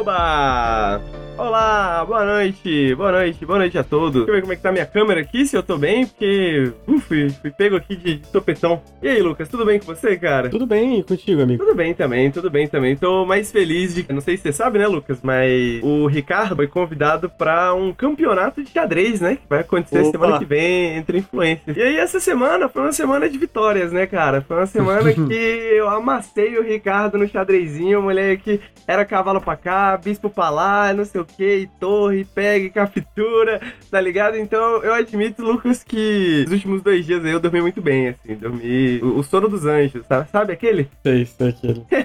Aoba! Olá, boa noite, boa noite, boa noite a todos. Deixa eu ver como é que tá minha câmera aqui, se eu tô bem, porque uf, fui, pego aqui de, de topetão. E aí, Lucas, tudo bem com você, cara? Tudo bem contigo, amigo? Tudo bem também, tudo bem também. Tô mais feliz de. Não sei se você sabe, né, Lucas? Mas o Ricardo foi convidado pra um campeonato de xadrez, né? Que vai acontecer Opa. semana que vem entre influencers. E aí, essa semana foi uma semana de vitórias, né, cara? Foi uma semana que eu amassei o Ricardo no xadrezinho, mulher que era cavalo pra cá, bispo pra lá, não sei o que, e torre, pega e captura, tá ligado? Então eu admito, Lucas, que os últimos dois dias aí eu dormi muito bem, assim, dormi o, o sono dos anjos, sabe? Sabe aquele? Sei, sei aquilo.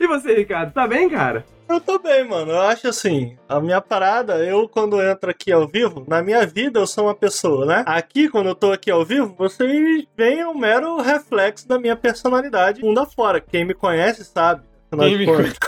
E você, Ricardo, tá bem, cara? Eu tô bem, mano. Eu acho assim, a minha parada, eu quando entro aqui ao vivo, na minha vida eu sou uma pessoa, né? Aqui, quando eu tô aqui ao vivo, vocês veem um mero reflexo da minha personalidade mundo afora. Quem me conhece sabe.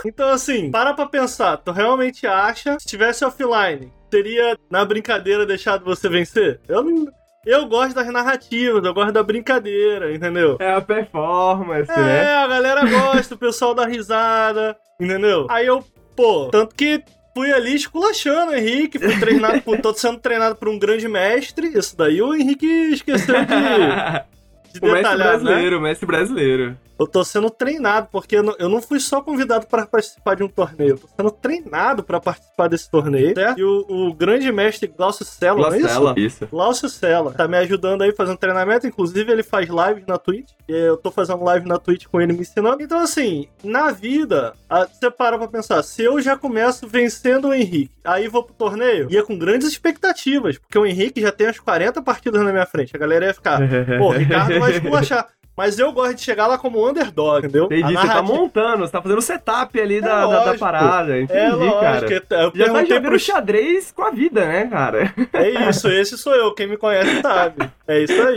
Então, assim, para pra pensar. Tu realmente acha, se tivesse offline, teria na brincadeira deixado você vencer? Eu não. Eu gosto das narrativas, eu gosto da brincadeira, entendeu? É a performance, É, né? a galera gosta, o pessoal dá risada, entendeu? Aí eu, pô, tanto que fui ali esculachando o Henrique, fui treinado por, tô sendo treinado por um grande mestre, isso daí o Henrique esqueceu de, de o mestre detalhar, né? brasileiro, o mestre brasileiro. Eu tô sendo treinado, porque eu não, fui só convidado para participar de um torneio, eu tô sendo treinado para participar desse torneio, certo? E o, o grande mestre Glaucio Sela, não é isso? Isso. Glaucio Sela tá me ajudando aí fazendo treinamento, inclusive ele faz lives na Twitch, e eu tô fazendo live na Twitch com ele me ensinando. Então, assim, na vida, você para pra pensar, se eu já começo vencendo o Henrique, aí vou pro torneio, ia com grandes expectativas, porque o Henrique já tem as 40 partidas na minha frente, a galera ia ficar, pô, Ricardo vai esculachar. Mas eu gosto de chegar lá como underdog, entendeu? Entendi, A você tá narrativa- montando, você tá fazendo o setup ali É da, da- da, lógico. parada. Entendi, É lógico, cara. eu Já tá jogando pro xadrez com a vida, né, cara? É isso, esse sou eu. Quem me conhece sabe. É isso aí.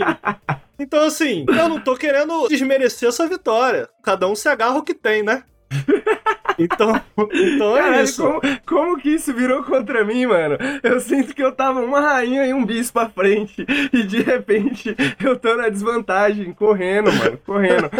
Então, assim, eu não tô querendo desmerecer essa vitória. Cada um se agarra o que tem, né? Então, então é Caralho, isso. como, como que isso virou contra mim, mano? Eu sinto que eu tava uma rainha e um bispo à frente. E de repente eu tô na desvantagem, correndo, mano, correndo.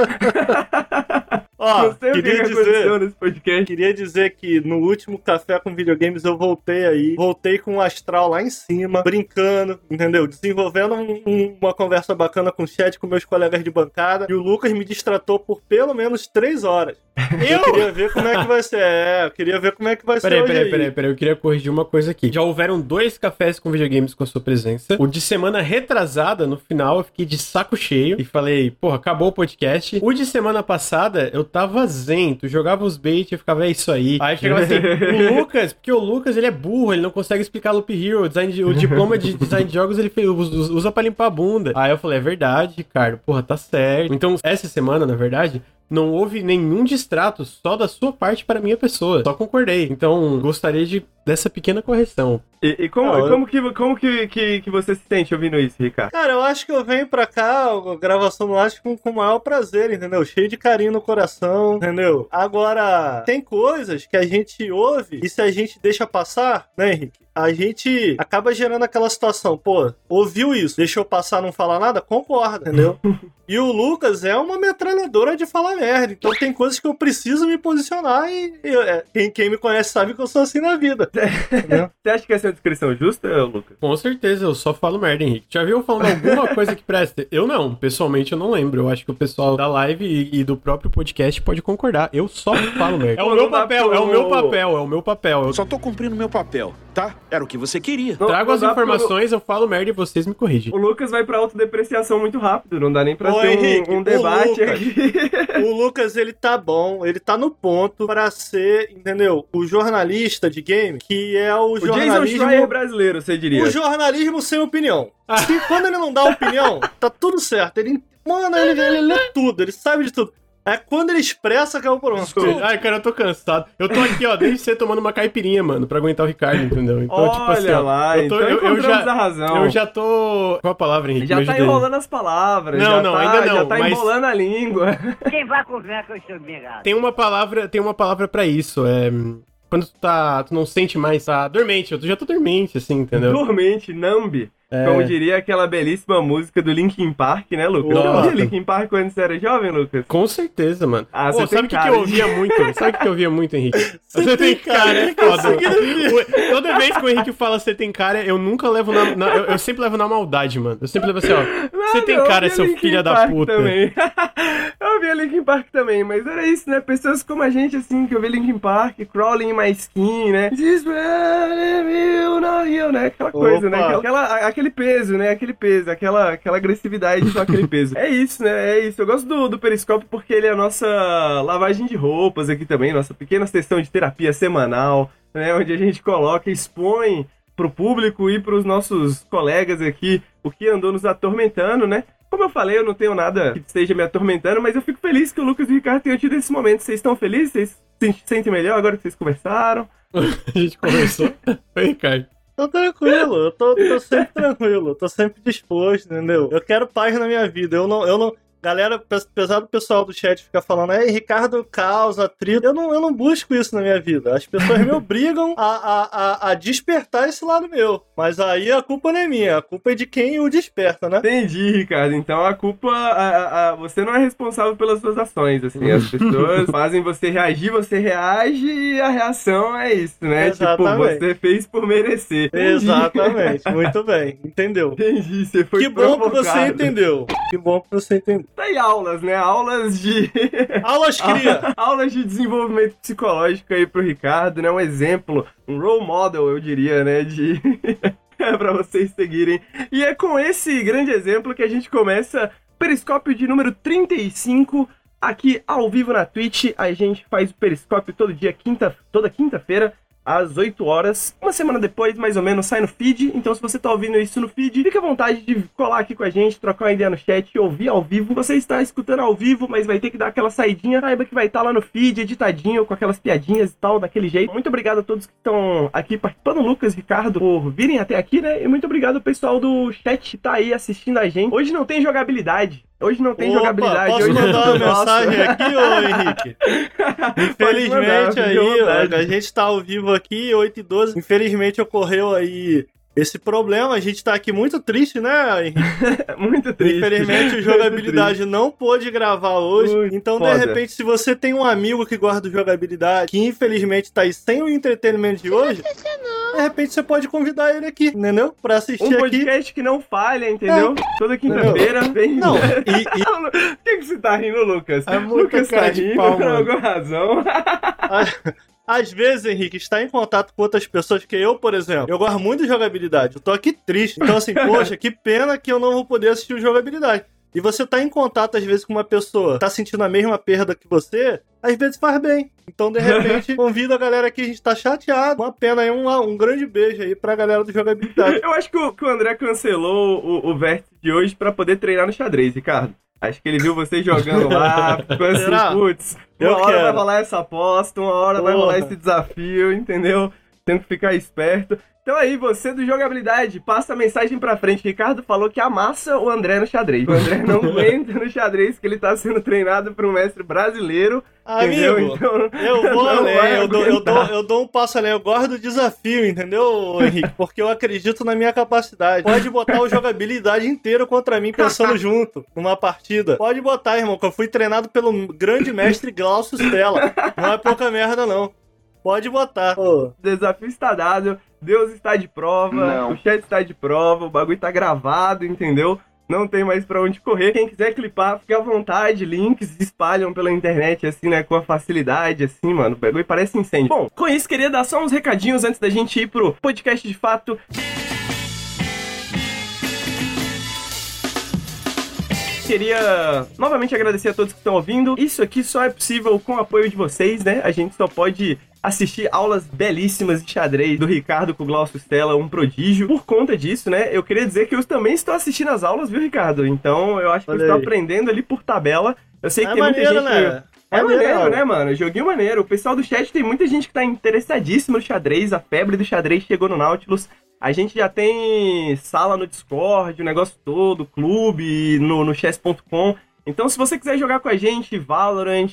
Ó, Não sei o que, que queria aconteceu dizer. Queria dizer que no último café com videogames eu voltei aí, voltei com o astral lá em cima, brincando, entendeu? Desenvolvendo um- um- uma conversa bacana com o chat com meus colegas de bancada. E o Lucas me distratou por pelo menos três horas. Eu queria ver como é que vai ser. É, eu queria ver como é que vai ser Peraí, hoje peraí, aí. peraí, peraí, eu queria corrigir uma coisa aqui. Já houveram dois cafés com videogames com a sua presença. O de semana retrasada, no final, eu fiquei de saco cheio e falei, porra, acabou o podcast. O de semana passada, eu tava zen, tu jogava os bait e eu ficava, é isso aí. Aí chegava assim, o Lucas, porque o Lucas, ele é burro, ele não consegue explicar Loop Hero, o, design de- o diploma de design de jogos ele fez- usa usa pra limpar a bunda. Aí eu falei, é verdade, Ricardo, porra, tá certo. Então, essa semana, na verdade, não houve nenhum distrato só da sua parte para a minha pessoa. Só concordei. Então, gostaria de dessa pequena correção. E, e como, Não, como, que, como que, que, que você se sente ouvindo isso, Ricardo? Cara, eu acho que eu venho pra cá, a gravação no Laje, com, com o maior prazer, entendeu? Cheio de carinho no coração, entendeu? Agora, tem coisas que a gente ouve e se a gente deixa passar, né, Henrique? A gente acaba gerando aquela situação, pô, ouviu isso, deixou passar, não falar nada? Concorda, entendeu? E o Lucas é uma metralhadora de falar merda. Então tem coisas que eu preciso me posicionar e, e, é, quem, quem me conhece sabe que eu sou assim na vida. Você acha que essa é uma descrição justa, Lucas? Com certeza, eu só falo merda, Henrique. Já viu eu falando alguma coisa que presta? Eu não, pessoalmente eu não lembro. Eu acho que o pessoal da live e, e do próprio podcast pode concordar. Eu só falo merda. É o Não meu papel, é o meu papel, é o meu papel. Eu Eu só tô cumprindo meu papel, tá? Era o que você queria. Não- trago não as dá pro- informações, eu falo merda e vocês me corrigem. O Lucas vai pra autodepreciação muito rápido, não dá nem pra Ô, ter um- Henrique, um, o debate Lucas. aqui. O Lucas, ele tá bom, ele tá no ponto pra ser, entendeu? O jornalista de game, que é o, O jornalismo. Schreier brasileiro, você diria. o jornalismo sem opinião. Se quando ele não dá opinião, tá tudo certo. Ele, mano, ele, ele lê tudo, ele sabe de tudo. É quando ele expressa que é o problema. Ai, cara, eu tô cansado. Eu tô aqui, ó, desde você tomando uma caipirinha, mano, pra aguentar o Ricardo, entendeu? Então, Olha tipo assim, ó, lá, eu, tô, então eu, eu já, a razão. eu já tô. Qual a palavra, Henrique? Já tá enrolando as palavras. Não, já não, tá- ainda não, Já tá mas- embolando a língua. Quem vai com vento eu estou obrigado. Tem uma palavra, tem uma palavra pra isso, é quando tu tá, tu não sente mais, tá dormente, eu já tô dormente assim, entendeu? Dormente, Nambi. É. Como diria aquela belíssima música do Linkin Park, né, Lucas? Você Nossa. ouvia Linkin Park quando você era jovem, Lucas? Com certeza, mano. Ah, Pô, você sabe o que, que eu ouvia muito? Sabe o que eu ouvia muito, Henrique? Você tem cara, é foda. Toda vez que o Henrique fala você tem cara, eu nunca levo na. na- eu, eu sempre levo na maldade, mano. Eu sempre levo assim, ó. Você tem eu cara, seu filho da puta. Também. eu ouvia Linkin Park também, mas era isso, né? Pessoas como a gente, assim, que ouvia Linkin Park, Crawling in My Skin, né? This will not heal, né? Aquela coisa, né? Opa. Aquela, aquele peso, né? Aquele peso, aquela, aquela agressividade com aquele peso. É isso, né? É isso. Eu gosto do, do Periscope porque ele é a nossa lavagem de roupas aqui também, nossa pequena sessão de terapia semanal, né? Onde a gente coloca, expõe pro público e pros nossos colegas aqui o que andou nos atormentando, né? Como eu falei, eu não tenho nada que esteja me atormentando, mas eu fico feliz que o Lucas e o Ricardo tenham tido esse momento. Vocês estão felizes? Vocês se sentem melhor agora que vocês conversaram? A gente conversou. Oi, Ricardo. Tô tranquilo, eu tô, tô sempre tranquilo, tô sempre disposto, entendeu? Eu quero paz na minha vida, eu não, eu não. Galera, pe- apesar do pessoal do chat ficar falando, ei, Ricardo causa atrito, eu não, eu não busco isso na minha vida. As pessoas me obrigam a, a, a, a despertar esse lado meu. Mas aí a culpa não é minha, a culpa é de quem o desperta, né? Entendi, Ricardo. Então a culpa. a- a- você não é responsável pelas suas ações, assim. As pessoas fazem você reagir, você reage e a reação é isso, né? Exatamente. Tipo, você fez por merecer. Entendi. Exatamente, muito bem, entendeu? Entendi, você foi Que bom que você provocado. entendeu. Que bom que você entendeu. Tá aí aulas, né? Aulas de. Aulas cria. Aulas de desenvolvimento psicológico aí pro Ricardo, né? Um exemplo, um role model, eu diria, né? De. pra vocês seguirem. E é com esse grande exemplo que a gente começa Periscópio de número 35. Aqui ao vivo na Twitch, a gente faz o Periscópio todo dia, quinta, toda quinta-feira, às 8 horas. Uma semana depois, mais ou menos, sai no feed. Então, se você tá ouvindo isso no feed, fica à vontade de colar aqui com a gente, trocar uma ideia no chat ouvir ao vivo. Você está escutando ao vivo, mas vai ter que dar aquela saidinha. Saiba que vai estar lá no feed, editadinho, com aquelas piadinhas e tal, daquele jeito. Muito obrigado a todos que estão aqui participando, Lucas, Ricardo, por virem até aqui, né? E muito obrigado ao pessoal do chat que tá aí assistindo a gente. Hoje não tem jogabilidade. Hoje não tem Opa, jogabilidade. Posso hoje mandar uma mensagem aqui, ô Henrique? Mandar, Infelizmente à aí, a gente tá ao vivo aqui, 8 e 12. Infelizmente ocorreu aí esse problema. A gente tá aqui muito triste, né, Henrique? Muito triste. Infelizmente o jogabilidade não pôde gravar hoje. Muito então, foda. de repente, se você tem um amigo que gosta do jogabilidade, que infelizmente tá aí sem o entretenimento de hoje, de repente você pode convidar ele aqui, entendeu? Pra assistir Um aqui. podcast que não falha, entendeu? Toda quinta-feira vem. Não, e, e Por que, que você tá rindo, Lucas? É Lucas tá cara de rindo pau, por alguma razão. Às vezes, Henrique, está em contato com outras pessoas, que eu, por exemplo, eu gosto muito de jogabilidade. Eu tô aqui triste. Então, assim, poxa, que pena que eu não vou poder assistir o jogabilidade. E você tá em contato, às vezes, com uma pessoa, tá sentindo a mesma perda que você, às vezes faz bem. Então, de repente, convido a galera aqui, a gente tá chateado. Uma pena aí, um, um grande beijo aí pra galera do jogabilidade. Eu acho que o, que o André cancelou o, o vértice de hoje pra poder treinar no xadrez, Ricardo. Acho que ele viu você jogando lá, ficou assim, putz, uma Eu hora quero. vai rolar essa aposta, uma hora vai Porra. rolar esse desafio, entendeu? Tem que ficar esperto. Então aí, você do jogabilidade, passa a mensagem pra frente. Ricardo falou que amassa o André no xadrez. O André não aguenta no xadrez, que ele tá sendo treinado por um mestre brasileiro. entendeu? Amigo, Então, eu vou além, eu dou, eu, dou, eu dou um passo além, eu gosto do desafio, entendeu, Henrique? Porque eu acredito na minha capacidade. Pode botar o jogabilidade inteiro contra mim pensando junto, numa partida. Pode botar, irmão, que eu fui treinado pelo grande mestre Glaucio Stella. Não é pouca merda, não. Pode botar. Pô, O desafio está dado, Deus está de prova, o chat está de prova, o bagulho tá gravado, entendeu? Não tem mais pra onde correr. Quem quiser clipar, fique à vontade. Links se espalham pela internet, assim, né? Com a facilidade, assim, mano. O bagulho parece incêndio. Bom, com isso, queria dar só uns recadinhos antes da gente ir pro podcast de fato. Queria novamente agradecer a todos que estão ouvindo. Isso aqui só é possível com o apoio de vocês, né? A gente só pode assistir aulas belíssimas de xadrez do Ricardo com o Glaucio Stella, um prodígio. Por conta disso, né? Eu queria dizer que eu também estou assistindo as aulas, viu, Ricardo? Então eu acho que eu estou aí. aprendendo ali por tabela. Eu sei que é tem muita maneiro, gente. né? É maneiro, aula. né, mano? Joguinho maneiro. O pessoal do chat tem muita gente que tá interessadíssima no xadrez. A febre do xadrez chegou no Nautilus. A gente já tem sala no Discord, o negócio todo, clube, no, no chess.com. Então, se você quiser jogar com a gente, Valorant,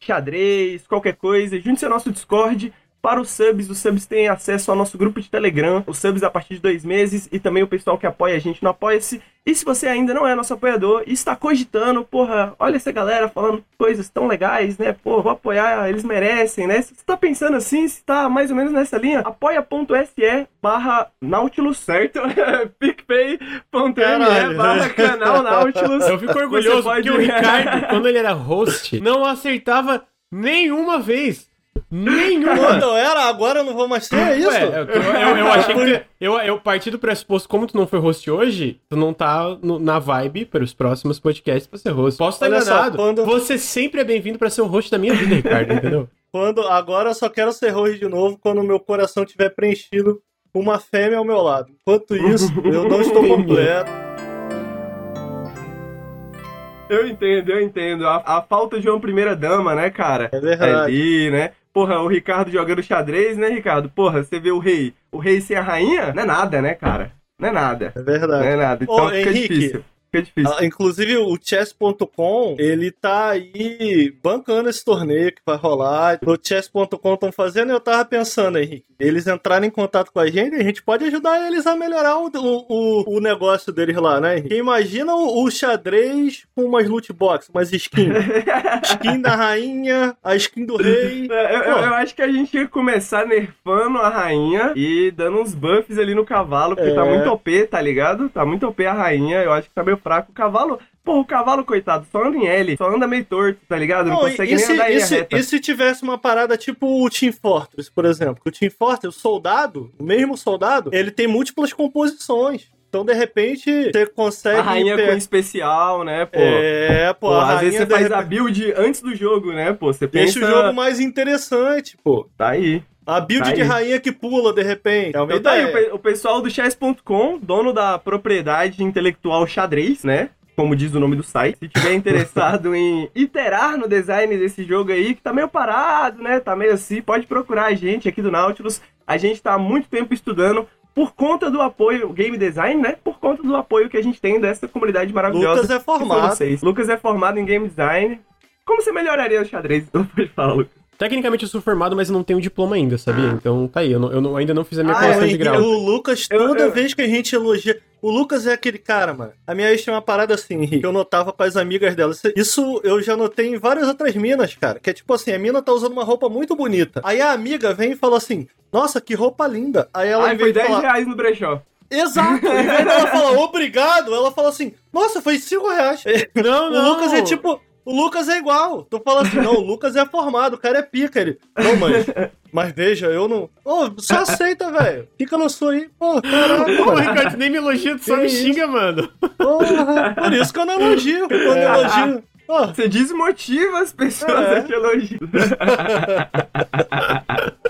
xadrez, qualquer coisa, junte-se ao nosso Discord. Para os subs. Os subs têm acesso ao nosso grupo de Telegram, os subs a partir de dois meses e também o pessoal que apoia a gente no Apoia-se. E se você ainda não é nosso apoiador e está cogitando, porra, olha essa galera falando coisas tão legais, né? Pô, vou apoiar, eles merecem, né? Se você tá pensando assim, se tá mais ou menos nessa linha, apoia.se barra Nautilus, certo? PicPay.me barra canal Nautilus. Eu fico orgulhoso porque o Ricardo, quando ele era host, não acertava nenhuma vez. Nenhuma! Quando eu era, agora eu não vou mais ser, é isso? Ué, eu, eu, eu achei que. Eu, eu parti do pressuposto, como tu não foi host hoje, tu não tá no- na vibe para os próximos podcasts pra ser host. Posso estar só, enganado. quando- Você sempre é bem-vindo pra ser o host da minha vida, Ricardo, entendeu? Quando, agora eu só quero ser host de novo quando o meu coração estiver preenchido com uma fêmea ao meu lado. Enquanto isso, eu não estou completo. Eu entendo, eu entendo. A, a falta de uma primeira dama, né, cara? É verdade. Ali, né? Porra, o Ricardo jogando xadrez, né, Ricardo? Porra, você vê o rei. O rei sem a rainha? Não é nada, né, cara? Não é nada. É Não verdade. é nada. Então Ô, fica Henrique. difícil. Fica difícil. Ah, Inclusive o chess.com, ele tá aí bancando esse torneio que vai rolar. O chess.com estão fazendo, e eu tava pensando, Henrique, eles entrarem em contato com a gente, a gente pode ajudar eles a melhorar o, o, o- negócio deles lá, né, Henrique? Imagina o, o xadrez com umas loot box, umas skins. skin da rainha, a skin do rei. Eu, eu- eu acho que a gente que começar nerfando a rainha e dando uns buffs ali no cavalo, porque É. tá muito OP, tá ligado? Tá muito OP a rainha, eu acho que tá meio fraco. O cavalo, porra, o cavalo, coitado, só anda em L, só anda meio torto, tá ligado? Não, Não, consegue e nem se, andar em e se- e se tivesse uma parada tipo o Team Fortress, por exemplo? Que o Team Fortress, o soldado, o mesmo soldado, ele tem múltiplas composições. Então, de repente, você consegue. A rainha com especial, né, pô? É, pô, Pô, a às rainha vezes você faz repente, a build antes do jogo, né, pô? Você pensa... deixa o jogo mais interessante, pô. Tá aí. A build Tá de aí. rainha que pula, de repente. É uma Então tá aí, pe- o pessoal do chess.com, dono da propriedade intelectual xadrez, né? Como diz o nome do site. Se tiver interessado em iterar no design desse jogo aí, que tá meio parado, né? Tá meio assim, pode procurar a gente aqui do Nautilus. A gente tá há muito tempo estudando por conta do apoio game design, né? Por conta do apoio que a gente tem dessa comunidade maravilhosa. Lucas é formado. vocês. Lucas é formado em game design. Como você melhoraria o xadrez? Então pode falar, Lucas. Tecnicamente eu sou formado, mas eu não tenho diploma ainda, sabia? Então tá aí, eu, não- eu não- ainda não fiz a minha Ah, colação eu de grau. o Lucas, Eu- toda eu- vez que a gente elogia. O Lucas é aquele cara, mano. A minha ex tinha uma parada assim, que eu notava com as amigas dela. Isso- eu já notei em várias outras minas, cara. Que é tipo assim, a mina tá usando uma roupa muito bonita. Aí a amiga vem e fala assim: Nossa, que roupa linda. Aí ela, Ai, foi vez de 10 falar, reais no brechó. Exato! Em vez dela falar obrigado, ela fala assim: Nossa, foi 5 reais. Não, O Lucas é tipo. O Lucas é igual. Tu fala assim, não, o Lucas é formado, o cara é pica. Ele, não, mas, mas veja, eu não. Ô, só aceita, velho. Fica no sua aí. Pô, caraca, mano. Ricardo, nem me elogia, tu só Que me isso? xinga, mano. Porra, por isso que eu não elogio. Quando eu elogio. Ó, Você desmotiva as pessoas É. a te elogiar.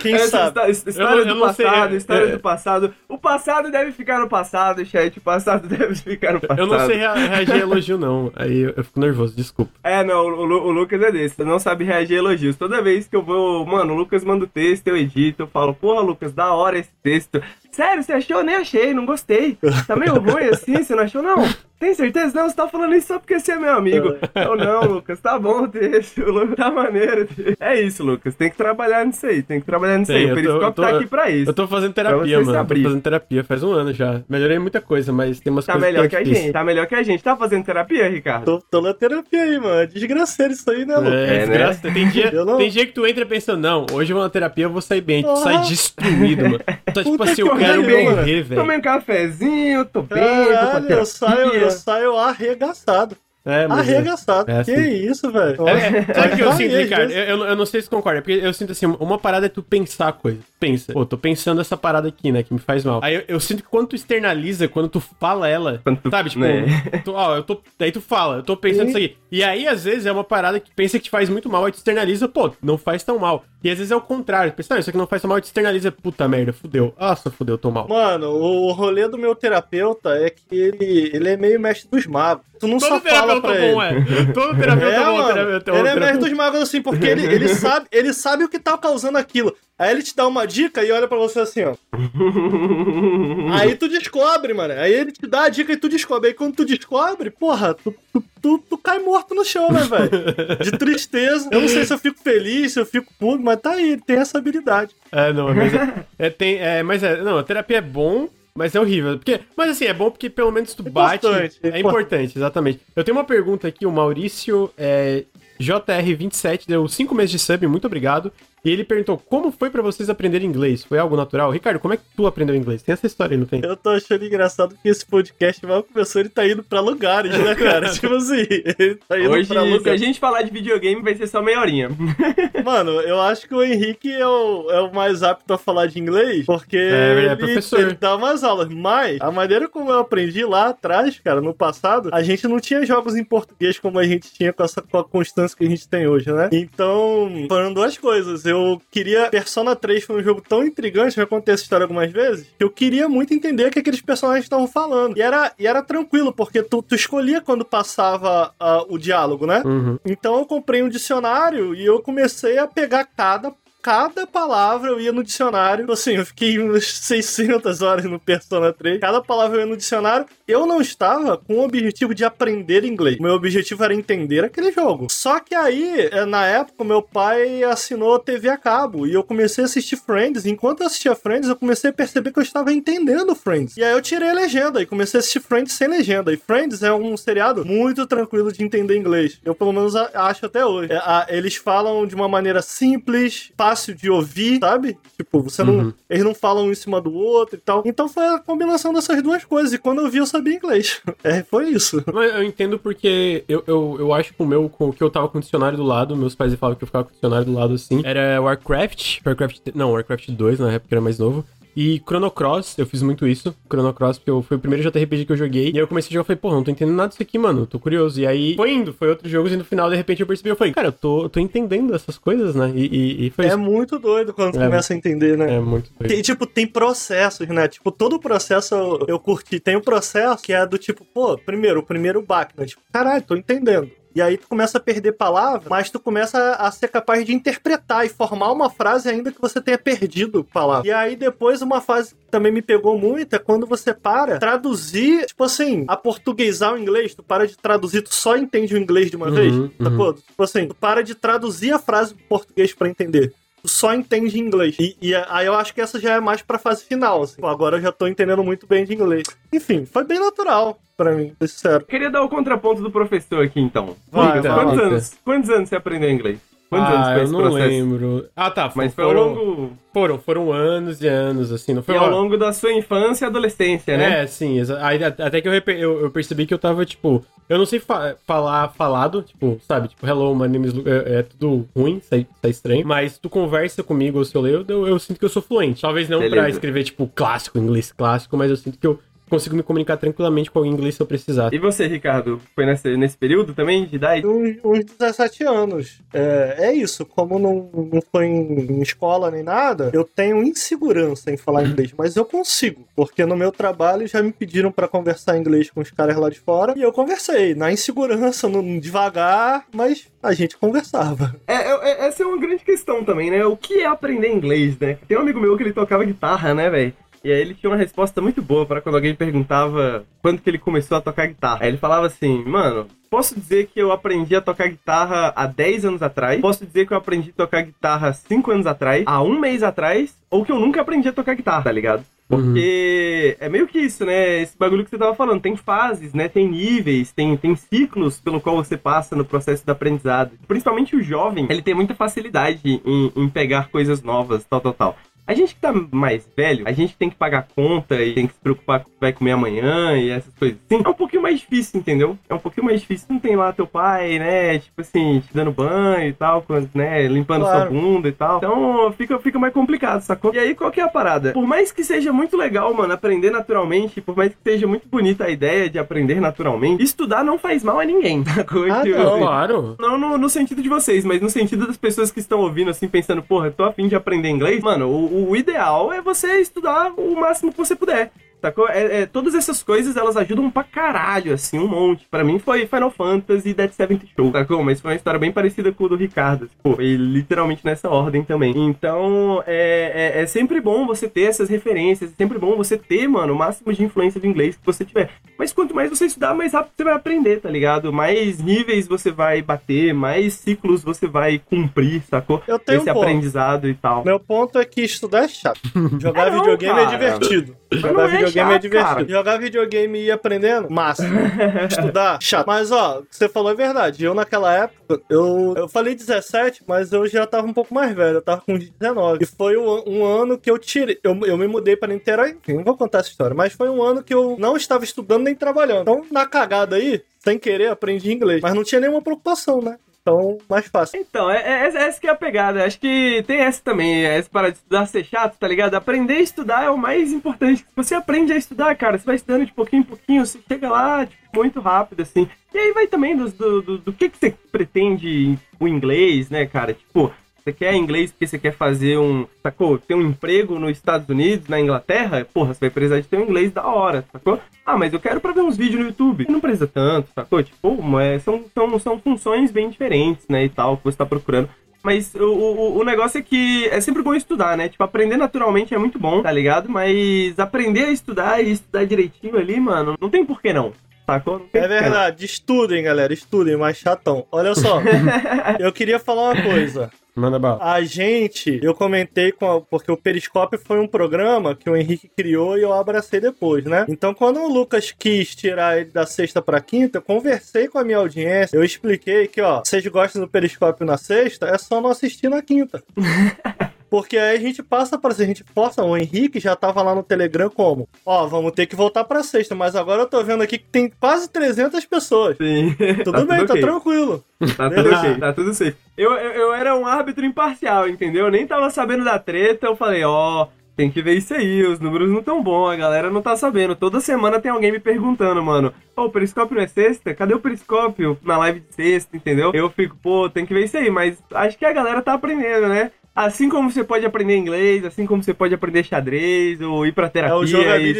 quem Essa sabe? histó- his- história Eu eu do sei, passado, história é- do passado. O passado deve ficar no passado, chat. O passado deve ficar no passado. Eu não sei rea- reagir a elogio, não. Aí eu, eu fico nervoso, desculpa. É, não, o, o Lucas é desse. Não sabe reagir a elogios. Toda vez que eu vou. Mano, o Lucas manda o texto, eu edito, eu falo, porra, Lucas, da hora esse texto. Sério, você achou? Eu nem achei, não gostei. Tá meio ruim assim, você não achou? Não. Tem certeza? Não, você tá falando isso só porque você é meu amigo. Eu não, Lucas, tá bom o texto, o Lucas tá maneiro. É isso, Lucas, tem que trabalhar nisso aí, tem que trabalhar nisso Tem, aí. eu O tô- Periscope eu tô- tá aqui pra isso. Eu tô fazendo terapia, mano. abrir. Tô fazendo terapia faz um ano já. Melhorei muita coisa, mas tem umas Tá coisas melhor é que a gente, tá melhor que a gente. Tá fazendo terapia, Ricardo? Tô, tô na terapia aí, mano. Desgraceiro isso aí, né, Lucas? É, É, né? desgraça. Tem, dia, Eu tem dia que tu entra pensando, não, hoje eu vou na terapia, eu vou sair bem. Tu sai destruído, mano. Tu tá tipo assim, que eu quero morrer, velho. Tomei um cafezinho, tô bem, Caralho, eu saio, eu saio arregaçado. É, mas é. Arregaçado. É que assim. isso, velho? É, sabe o que eu sinto, Ricardo? Eu, eu, eu não sei se concorda, porque eu sinto assim, uma parada é tu pensar a coisa. Pensa, pô, tô pensando essa parada aqui, né, que me faz mal. Aí eu, eu sinto que quando tu externaliza, quando tu fala ela, Quando tu- sabe, tipo, né? tu, ó, eu tô, daí tu fala, eu tô pensando isso aqui. E aí, às vezes, é uma parada que pensa que te faz muito mal, aí tu externaliza, pô, não faz tão mal. E às vezes é o contrário, pensa, não, isso aqui não faz tão mal, aí tu externaliza, puta merda, fudeu. Nossa, fudeu, tô mal. Mano, o rolê do meu terapeuta é que ele, ele é meio mestre dos magos. Tu não Todo só fala pra bom ele. é. Todo terapeuta É, bom, terapeuta ele é terapeuta. mestre dos magos assim, porque ele, ele, sabe, ele sabe o que tá causando aquilo. Aí ele te dá uma dica e olha pra você assim, ó. Aí tu descobre, mano. Aí ele te dá a dica e tu descobre. Aí quando tu descobre, porra, tu, tu, tu, tu cai morto no chão, né, velho? De tristeza. Eu não sei se eu fico feliz, se eu fico puto, mas tá aí, ele tem essa habilidade. É, não, mas é, é, tem, é, mas é, não, a terapia é bom, mas é horrível. Porque, mas assim, é bom porque pelo menos tu bate. Importante, é É importante, exatamente. Eu tenho uma pergunta aqui, o Maurício é, JR27 deu 5 meses de sub, muito obrigado. E ele perguntou: como foi pra vocês aprenderem inglês? Foi algo natural? Ricardo, como é que tu aprendeu inglês? Tem essa história aí, não tem? Eu tô achando engraçado que esse podcast mal começou, ele tá indo pra lugares, né, cara? tipo assim, ele tá indo Hoje, pra se a lugares. gente falar de videogame, vai ser só meia horinha. Mano, eu acho que o Henrique é o, é o mais apto a falar de inglês, porque É, ele é ele, professor. ele dá umas aulas. Mas a maneira como eu aprendi lá atrás, cara, no passado, a gente não tinha jogos em português como a gente tinha com essa com a constância que a gente tem hoje, né? Então, foram duas coisas. Eu queria. Persona 3 foi um jogo tão intrigante, já contei essa história algumas vezes, que eu queria muito entender o que aqueles personagens estavam falando. E era, e era tranquilo, porque tu, tu escolhia quando passava ah, o diálogo, né? Uhum. Então eu comprei um dicionário e eu comecei a pegar cada cada palavra eu ia no dicionário. Assim, eu fiquei umas 600 horas no Persona 3. Cada palavra eu ia no dicionário. Eu não estava com o objetivo de aprender inglês. Meu objetivo era entender aquele jogo. Só que aí, eh, na época, meu pai assinou TV a cabo e eu comecei a assistir Friends. Enquanto eu assistia Friends, eu comecei a perceber que eu estava entendendo Friends. E aí eu tirei a legenda e comecei a assistir Friends sem legenda. E Friends é um seriado muito tranquilo de entender inglês. Eu, pelo menos, acho até hoje. É, eles falam de uma maneira simples, fácil de ouvir, sabe? Tipo, você não. Uhum. Eles não falam um em cima do outro e tal. Então foi a combinação dessas duas coisas. E quando eu vi, eu sabia inglês. É, foi isso. Mas eu entendo porque eu, eu, eu acho que o meu, com, que eu tava com o dicionário do lado, meus pais falavam que eu ficava com o dicionário do lado assim, era Warcraft, Warcraft, não, Warcraft 2, na época era mais novo. E Chrono Cross, eu fiz muito isso. Chrono Cross, porque eu, foi o primeiro JRPG que eu joguei. E aí eu comecei a jogar e falei, pô, não tô entendendo nada disso aqui, mano. Tô curioso. E aí foi indo, foi outros jogos, e no final, de repente, eu percebi, eu falei, cara, eu tô, tô entendendo essas coisas, né? E, e, e foi É isso. muito doido quando É. começa a entender, né? É muito doido. Tem, tipo, tem processos, né? Tipo, todo o processo eu, eu curti. Tem um processo que é do tipo, pô, primeiro, o primeiro baque, né? Tipo, caralho, tô entendendo. E aí tu começa a perder palavras, mas tu começa a ser capaz de interpretar e formar uma frase ainda que você tenha perdido palavras. E aí depois uma fase que também me pegou muito é quando você para traduzir, tipo assim, a portuguesar o inglês, tu para de traduzir, tu só entende o inglês de uma Uhum, vez, uhum. sacou? Tipo assim, tu para de traduzir a frase do português pra entender só entende inglês. E, e aí eu acho que essa já é mais pra fase final. Assim. Pô, agora eu já tô entendendo muito bem de inglês. Enfim, foi bem natural pra mim, sincero. Queria dar o contraponto do professor aqui, então. Vai, quantos, vai. anos, quantos anos você aprendeu inglês? Quantos anos ah, foi eu esse não processo? lembro. Ah, tá. Mas foi ao foram, longo, foram, foram anos e anos, assim. Não foi foi ao uma- longo da sua infância e adolescência, né? É, sim. aí, até que eu, eu, eu percebi que eu tava, tipo... Eu não sei fa- falar falado, tipo, sabe? Tipo, hello, my name is... É, é tudo ruim, sai, sai estranho. Mas tu conversa comigo ou se eu leio, eu, eu sinto que eu sou fluente. Talvez não pra Beleza. escrever, tipo, clássico, inglês clássico, mas eu sinto que eu consigo me comunicar tranquilamente com alguém em inglês se eu precisar. E você, Ricardo? Foi nesse, nesse período também de idade? Uns, uns 17 anos. É, é isso, como não, não foi em, em escola nem nada, eu tenho insegurança em falar inglês, mas eu consigo, porque no meu trabalho já me pediram pra conversar inglês com os caras lá de fora, e eu conversei, na insegurança, no, devagar, mas a gente conversava. É, é- é- essa é uma grande questão também, né? O que é aprender inglês, né? Tem um amigo meu que ele tocava guitarra, né, velho? E aí ele tinha uma resposta muito boa para quando alguém perguntava quando que ele começou a tocar guitarra. Aí ele falava assim, mano, posso dizer que eu aprendi a tocar guitarra há 10 anos atrás, posso dizer que eu aprendi a tocar guitarra há 5 anos atrás, há um mês atrás, ou que eu nunca aprendi a tocar guitarra, tá ligado? Porque é meio que isso, né? Esse bagulho que você tava falando. Tem fases, né? Tem níveis, tem, tem ciclos pelo qual você passa no processo do aprendizado. Principalmente o jovem, ele tem muita facilidade em, em pegar coisas novas, tal, tal, tal. A gente que tá mais velho, a gente tem que pagar conta e tem que se preocupar com o que vai comer amanhã e essas coisas assim. É um pouquinho mais difícil, entendeu? É um pouquinho mais difícil. Não tem lá teu pai, né? Tipo assim, te dando banho e tal, quando, né? Limpando Claro. sua bunda e tal. Então fica, fica mais complicado, sacou? E aí, qual que é a parada? Por mais que seja muito legal, mano, aprender naturalmente, por mais que seja muito bonita a ideia de aprender naturalmente, estudar não faz mal a ninguém, sacou? Ah, Tipo, não. Claro. não no, no sentido de vocês, mas no sentido das pessoas que estão ouvindo, assim, pensando, porra, tô afim de aprender inglês. Mano, o, o ideal é você estudar o máximo que você puder. Sacou? É, é, todas essas coisas, elas ajudam pra caralho, assim, um monte. Pra mim foi Final Fantasy e Dead Seventh Show, sacou? Mas foi uma história bem parecida com o do Ricardo, pô, e literalmente nessa ordem também. Então, é, é, é sempre bom você ter essas referências, é sempre bom você ter, mano, o máximo de influência do inglês que você tiver. Mas quanto mais você estudar, mais rápido você vai aprender, tá ligado? Mais níveis você vai bater, mais ciclos você vai cumprir, sacou? Eu tenho Esse um aprendizado e tal. Meu ponto é que estudar é chato. Jogar É não, videogame é divertido. Jogar é videogame é divertido. cara. Jogar videogame e ir aprendendo, massa. Estudar, chato. Mas ó, o que você falou é verdade. Eu naquela época, eu, eu falei 17, mas eu já tava um pouco mais velho. Eu tava com 19. E foi um, um ano que eu tirei. Eu, eu me mudei pra Niterói. Enfim, não vou contar essa história. Mas foi um ano que eu não estava estudando nem trabalhando. Então, na cagada aí, sem querer, aprendi inglês. Mas não tinha nenhuma preocupação, né? Então, mais fácil. Então, é, é- é essa que é a pegada. Acho que tem essa também, essa para de estudar ser chato, tá ligado? Aprender a estudar é o mais importante. Você aprende a estudar, cara, você vai estudando de pouquinho em pouquinho, você chega lá, tipo, muito rápido, assim. E aí vai também dos- do, do, do que, que você pretende o inglês, né, cara? Tipo, você quer inglês porque você quer fazer um, sacou? Ter um emprego nos Estados Unidos, na Inglaterra, porra, você vai precisar de ter um inglês da hora, sacou? Ah, mas eu quero pra ver uns vídeos no YouTube. Não precisa tanto, sacou? Tipo, mas são, são, são funções bem diferentes, né, e tal, que você tá procurando. Mas o, o, o negócio é que é sempre bom estudar, né? Tipo, aprender naturalmente é muito bom, tá ligado? Mas aprender a estudar e estudar direitinho ali, mano, não tem por que não, sacou? É verdade, estudem, galera, estudem, mas chatão. Olha só, eu queria falar uma coisa. Manda bala. A gente, eu comentei com a, porque o Periscope foi um programa que o Henrique criou e eu abracei depois, né? Então, quando o Lucas quis tirar ele da sexta pra quinta, eu conversei com a minha audiência, eu expliquei que, ó, vocês gostam do Periscope na sexta, é só não assistir na quinta. Porque aí a gente passa para a gente força, o Henrique já tava lá no Telegram como, ó, vamos ter que voltar pra sexta, mas agora eu tô vendo aqui que tem quase 300 pessoas. Sim. Tudo bem, tá ok. tranquilo. Tá tudo ok, tá tudo safe. Eu, eu, eu era um árbitro imparcial, entendeu? Eu nem tava sabendo da treta, eu falei, ó, tem que ver isso aí, os números não tão bons, a galera não tá sabendo. Toda semana tem alguém me perguntando, mano, ó, o periscópio não é sexta? Cadê o periscópio na live de sexta, entendeu? Eu fico, pô, tem que ver isso aí, mas acho que a galera tá aprendendo, né? Assim como você pode aprender inglês, assim como você pode aprender xadrez, ou ir pra É terapia o se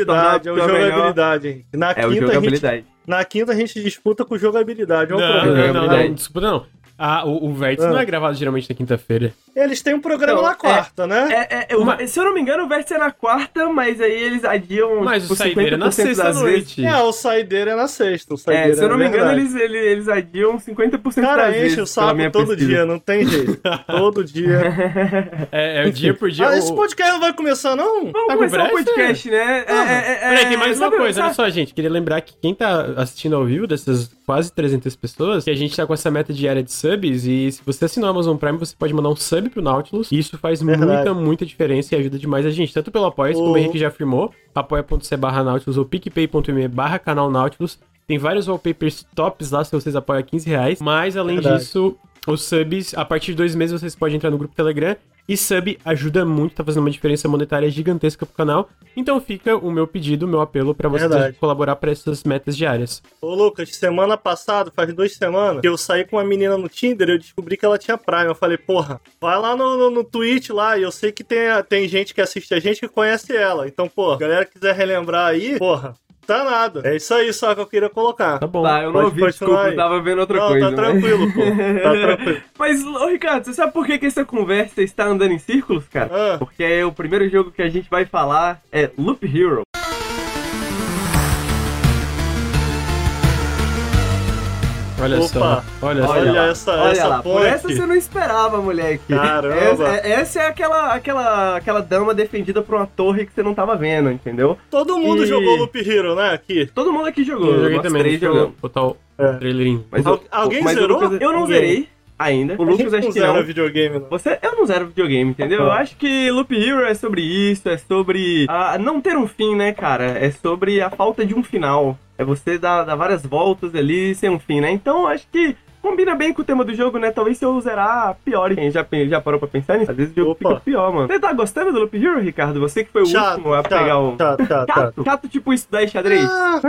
tornar jogabilidade, é o melhor. jogabilidade, Henrique. Na É o quinta a gente jogabilidade. Na quinta a gente disputa com jogabilidade. É um Não, não, não, jogabilidade. não, desculpa, não. Ah, o, o Vértice Ah. não é gravado geralmente na quinta-feira. Eles têm um programa Então, na quarta, né? É, é, Mas- se eu não me engano, o vértice é na quarta, mas aí eles adiam Mas tipo, o saideira é na 50% sexta vezes. noite. É, o saideira é na sexta. O É, se eu não é me engano, eles, eles, eles adiam 50% das Cara, enche o saco todo pesquisa. dia, não tem jeito. todo dia. É, é o dia por dia. Ah, esse podcast não vai começar, não? Vamos Tá com começar o podcast, né? É, é, é, Peraí, tem mais uma coisa, olha só, gente. Queria lembrar que quem tá assistindo ao vivo, dessas quase 300 pessoas, que a gente tá com essa meta diária de subs, e se você assinar o Amazon Prime, você pode mandar um sub pro Nautilus, e isso faz Verdade. muita, muita diferença e ajuda demais a gente, tanto pelo apoio, como o Uhum. Henrique já afirmou, apoia.se barra Nautilus ou picpay.me barra canal Nautilus. Tem vários wallpapers tops lá, se vocês apoiam a 15 reais, mas além Verdade. disso, os subs, a partir de dois meses vocês podem entrar no grupo Telegram, e sub ajuda muito, tá fazendo uma diferença monetária gigantesca pro canal. Então fica o meu pedido, o meu apelo pra vocês Verdade. colaborar pra essas metas diárias. Ô, Lucas, semana passada, faz duas semanas, que eu saí com uma menina no Tinder e eu descobri que ela tinha Prime. Eu falei, porra, vai lá no, no, no Twitch lá, e eu sei que tem, tem gente que assiste a gente que conhece ela. Então, pô, galera que quiser relembrar aí, porra, tá nada. É isso aí só que eu queria colocar. Tá bom. Tá, eu não Pode ouvi, desculpa, aí. eu tava vendo outra não, coisa. tá né? tranquilo, pô. Tá tranquilo. Mas, ô Ricardo, você sabe por que, que essa conversa está andando em círculos, cara? Ah. Porque o primeiro jogo que a gente vai falar é Loop Hero. Olha Opa. só. Olha, Olha só. essa- olha essa lá, por essa você não esperava, moleque. Caramba. Essa, essa é aquela, aquela, aquela dama defendida por uma torre que você não tava vendo, entendeu? Todo mundo E- jogou Loop Hero, né? Aqui. Todo mundo aqui jogou, Eu joguei também, três eu jogamos. botar o É. trailerinho. Mas Al- alguém mas zerou? Eu não Ninguém. zerei ainda. O A Lucas acho não que zera não. videogame, não. Você, eu não zero videogame, entendeu? Eu Ah. acho que Loop Hero é sobre isso, é sobre ah, não ter um fim, né, cara? É sobre a falta de um final. É você dar, dar várias voltas ali sem um fim, né? Então acho que combina bem com o tema do jogo, né? Talvez se eu zerar, pior. Quem já, já parou pra pensar nisso? Às vezes o jogo Opa. fica pior, mano. Você tá gostando do Loop Hero, Ricardo? Você que foi o Chato, último a pegar o. chato, chato, chato. Chato, chato tipo isso daí, xadrez? Ah,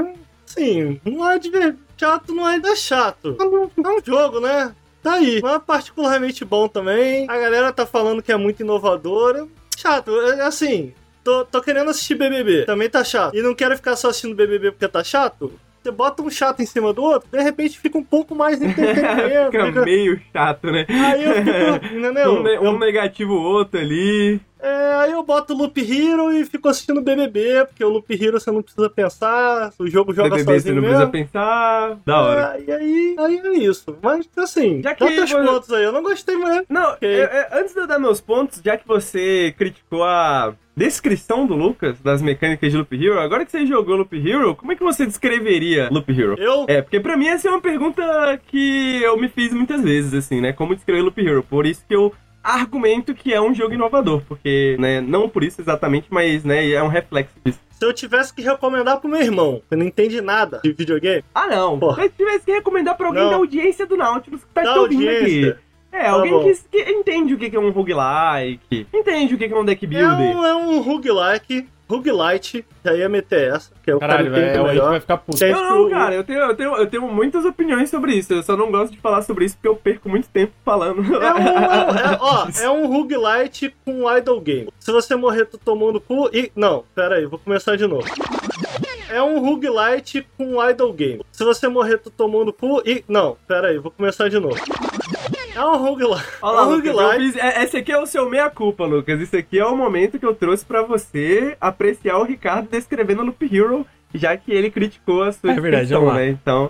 sim, não é de ver- chato, não é ainda chato. É um jogo, né? Tá aí. Não é particularmente bom também. A galera tá falando que é muito inovadora. Chato, é assim. Tô, tô querendo assistir BBB, também tá chato. E não quero ficar só assistindo BBB porque tá chato. Você bota um chato em cima do outro, de repente fica um pouco mais entretenimento. Fica meio chato, né? Aí eu fico, entendeu? Um, ne- Eu- um negativo outro ali. É, aí eu boto o Loop Hero e fico assistindo BBB, porque o Loop Hero você não precisa pensar, o jogo joga BBB você sozinho não mesmo. precisa pensar. Da hora. É, e aí, aí é isso. Mas, assim, Já que quantos você- pontos aí? Eu não gostei mais. Não, Ok. é- é, antes de eu dar meus pontos, já que você criticou a descrição do Lucas das mecânicas de Loop Hero, agora que você jogou Loop Hero, como é que você descreveria Loop Hero? Eu, É, porque pra mim essa é uma pergunta que eu me fiz muitas vezes, assim, né? Como descrever Loop Hero? Por isso que eu argumento que é um jogo inovador, porque, né, não por isso exatamente, mas, né, é um reflexo disso. se eu tivesse que recomendar pro meu irmão, que não entende nada de videogame, Ah, não. Porra. Se eu tivesse que recomendar pra alguém Não. da audiência do Nautilus que tá da te ouvindo audiência, aqui. É, alguém bom. que, que entende o que é um roguelike, entende o que é um deck é builder. um, é um roguelike, roguelite, já ia meter essa, que é o Caralho, cara que velho, melhor. vai ficar puto. Eu não, cara, eu tenho, eu, tenho, eu tenho muitas opiniões sobre isso. Eu só não gosto de falar sobre isso porque eu perco muito tempo falando. É um, é, é- ó, é um roguelite com idle game. Se você morrer, tu tomou no cu e... Não, pera aí, vou começar de novo. É um roguelite com idle game. Se você morrer, tu tomou no cu e... Não, pera aí, vou começar de novo. É um roguelite. Olha lá, é um Lucas, eu roguelite. fiz- é- esse aqui é o seu meia-culpa, Lucas. Isso aqui é o momento que eu trouxe pra você apreciar o Ricardo descrevendo Loop Hero, já que ele criticou a sua É verdade, lá. né? Então,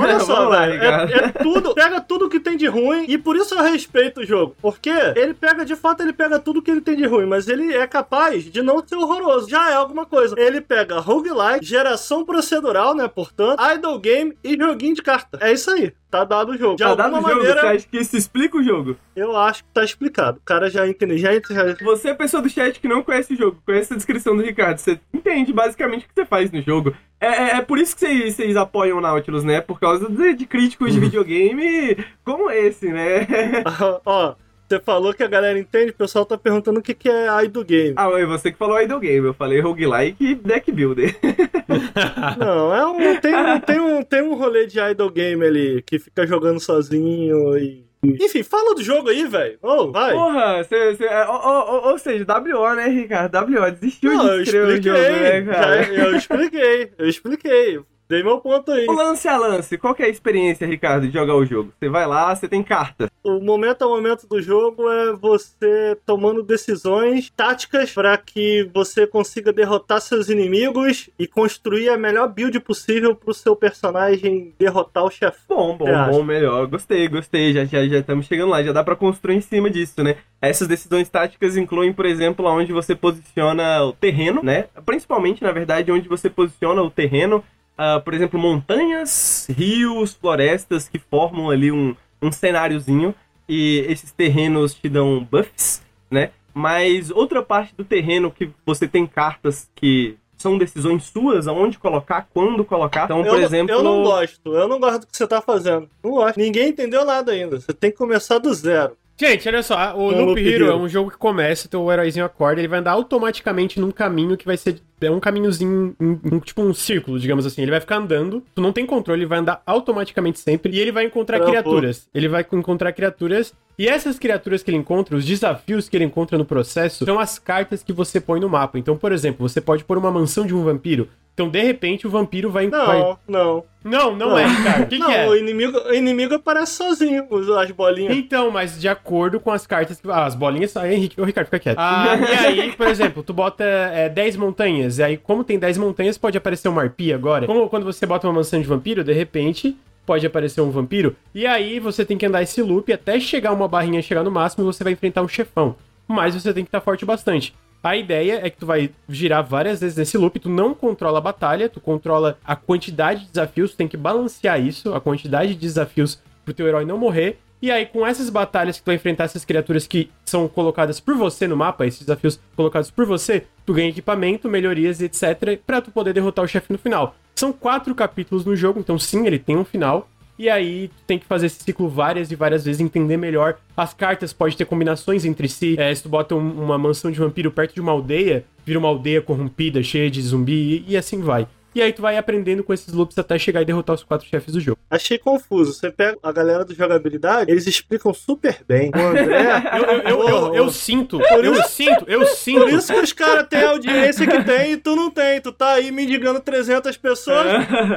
Olha só, lá, é, é tudo, pega tudo que tem de ruim e por isso eu respeito o jogo. Porque ele pega, de fato, ele pega tudo que ele tem de ruim, mas ele é capaz de não ser horroroso. Já é alguma coisa. Ele pega roguelike, geração procedural, né, portanto, idle game e joguinho de carta. É isso aí. Tá dado o jogo. já de dá no alguma jogo, maneira, você acha que isso explica o jogo? eu acho que tá explicado. O cara já entendeu, já entendeu. Você é pessoa do chat que não conhece o jogo, conhece a descrição do Ricardo, você entende basicamente o que você faz no jogo. É, é- é por isso que vocês, vocês apoiam o Nautilus, né? Por causa de, de críticos de videogame como esse, né? Ó, você falou que a galera entende, o pessoal tá perguntando o que, que é idle game. ah, oi, você que falou idle game, eu falei roguelike e deck builder. Não, é um, tem, um, tem, um, tem um rolê de idle game ali que fica jogando sozinho e. Enfim, fala do jogo aí, velho. Ô, vai. Porra, você, você, é, ou, ou- ou seja, WO, né, Ricardo? WO, desistiu Não, de escrever o expliquei. jogo, né, cara? já- eu expliquei, eu expliquei. Dei meu ponto aí. O lance a lance, qual que é a experiência, Ricardo, de jogar o jogo? Você vai lá, você tem carta. O momento a momento do jogo é você tomando decisões táticas para que você consiga derrotar seus inimigos e construir a melhor build possível pro seu personagem derrotar o chefe. Bom, bom, bom, melhor. Gostei, gostei. Já, já, já estamos chegando lá. Já dá pra construir em cima disso, né? Essas decisões táticas incluem, por exemplo, onde você posiciona o terreno, né? Principalmente, na verdade, onde você posiciona o terreno. Ah, por exemplo, montanhas, rios, florestas que formam ali um, um cenáriozinho. E esses terrenos te dão buffs, né? Mas outra parte do terreno que você tem cartas que são decisões suas, aonde colocar, quando colocar. Então, por eu, não- exemplo. eu não gosto, eu não gosto do que você tá fazendo. Não gosto. Ninguém entendeu nada ainda. Você tem que começar do zero. Gente, olha só, o Um Loop Hero, Hero. é um jogo que começa, teu heróizinho acorda, ele vai andar automaticamente num caminho que vai ser é um caminhozinho, um- um- tipo um círculo, digamos assim. Ele vai ficar andando, tu não tem controle, ele vai andar automaticamente sempre e ele vai encontrar Travou. criaturas. Ele vai encontrar criaturas e essas criaturas que ele encontra, os desafios que ele encontra no processo, são as cartas que você põe no mapa. Então, por exemplo, você pode pôr uma mansão de um vampiro. Então, de repente, o vampiro vai... Não, vai... não. Não, não é, cara. O que, não, que é? o inimigo, o inimigo aparece sozinho, os- as bolinhas. Então, mas de acordo com as cartas que. Ah, as bolinhas saem. Henrique, ô Ricardo, fica quieto. Ah, e aí, por exemplo, tu bota é, 10 montanhas. E aí, como tem 10 montanhas, pode aparecer uma arpia agora. Como quando você bota uma mansão de vampiro, de repente. Pode aparecer um vampiro. E aí você tem que andar esse loop até chegar uma barrinha, chegar no máximo e você vai enfrentar um chefão. Mas você tem que estar forte bastante. A ideia é que tu vai girar várias vezes nesse loop, tu não controla a batalha, tu controla a quantidade de desafios, tu tem que balancear isso, a quantidade de desafios pro teu herói não morrer. E aí, com essas batalhas que tu vai enfrentar essas criaturas que são colocadas por você no mapa, esses desafios colocados por você, tu ganha equipamento, melhorias, etc, pra tu poder derrotar o chefe no final. São quatro capítulos no jogo, então sim, ele tem um final. E aí, tem que fazer esse ciclo várias e várias vezes, entender melhor. As cartas podem ter combinações entre si. É, se tu bota um- uma mansão de vampiro perto de uma aldeia, vira uma aldeia corrompida, cheia de zumbi, e, e assim vai. E aí tu vai aprendendo com esses loops até chegar e derrotar os quatro chefes do jogo. Achei confuso. Você pega a galera do jogabilidade, eles explicam super bem. O André. Eu, eu, eu, eu, eu sinto, eu sinto, eu Por sinto. isso que os caras têm a audiência que tem e tu não tem. Tu tá aí mendigando 300 pessoas.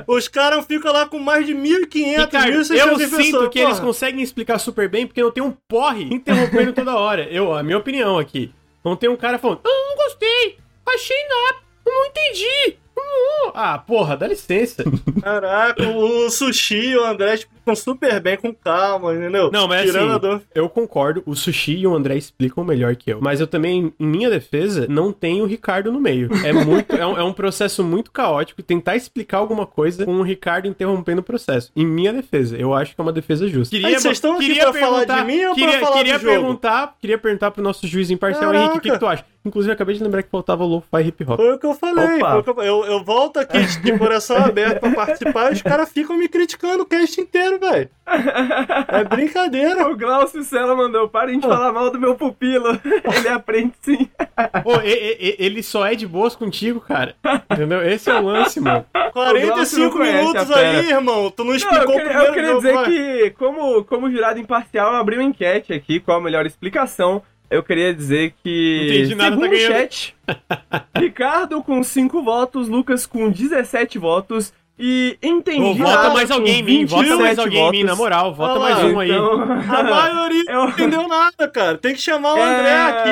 Os caras ficam lá com mais de 1.500, Ricardo, 1.600 eu pessoas. sinto que eles porra. conseguem explicar super bem porque não tem um porre interrompendo toda hora. Eu, a minha opinião aqui. Não tem um cara falando, ah, não gostei, achei nada, não entendi. Ah, porra, dá licença. Caraca, o Sushi o André explicam super bem, com calma, entendeu? Não, mas Tirando assim, dor. eu concordo, o Sushi e o André explicam melhor que eu. Mas eu também, em minha defesa, não tenho o Ricardo no meio. É muito, é um, é um processo muito caótico tentar explicar alguma coisa com o Ricardo interrompendo o processo. Em minha defesa, eu acho que é uma defesa justa. Aí, vocês estão aqui pra falar de mim ou pra queria, falar queria do jogo? perguntar, Queria perguntar pro nosso juiz imparcial, Caraca. Henrique, o que, que tu acha? Inclusive, eu acabei de lembrar que faltava o Lo-Fi Hip Hop. Foi o que eu falei. Opa. foi o que eu, eu, eu volto aqui de coração aberto pra participar e os caras ficam me criticando o cast inteiro, velho. É brincadeira. O Glaucio Sela mandou, parem de falar mal do meu pupilo. Ele aprende sim. Pô, e- e- e- ele só é de boas contigo, cara. Entendeu? Esse é o lance, mano. O Glaucio não 45 conhece minutos aí, irmão. Tu não Não, explicou eu o queria, primeiro eu queria dizer que, como, como jurado imparcial, eu abri uma enquete aqui, qual a melhor explicação. Eu queria dizer que, Não entendi nada, tá ganhando. chat, Ricardo com 5 votos, Lucas com 17 votos e entendi Ô, vota nada mais alguém em mim, vota 27 mais alguém em mim, votos. na moral. Vota mais um aí. Então, A maioria Eu- não entendeu nada, cara. Tem que chamar o André aqui.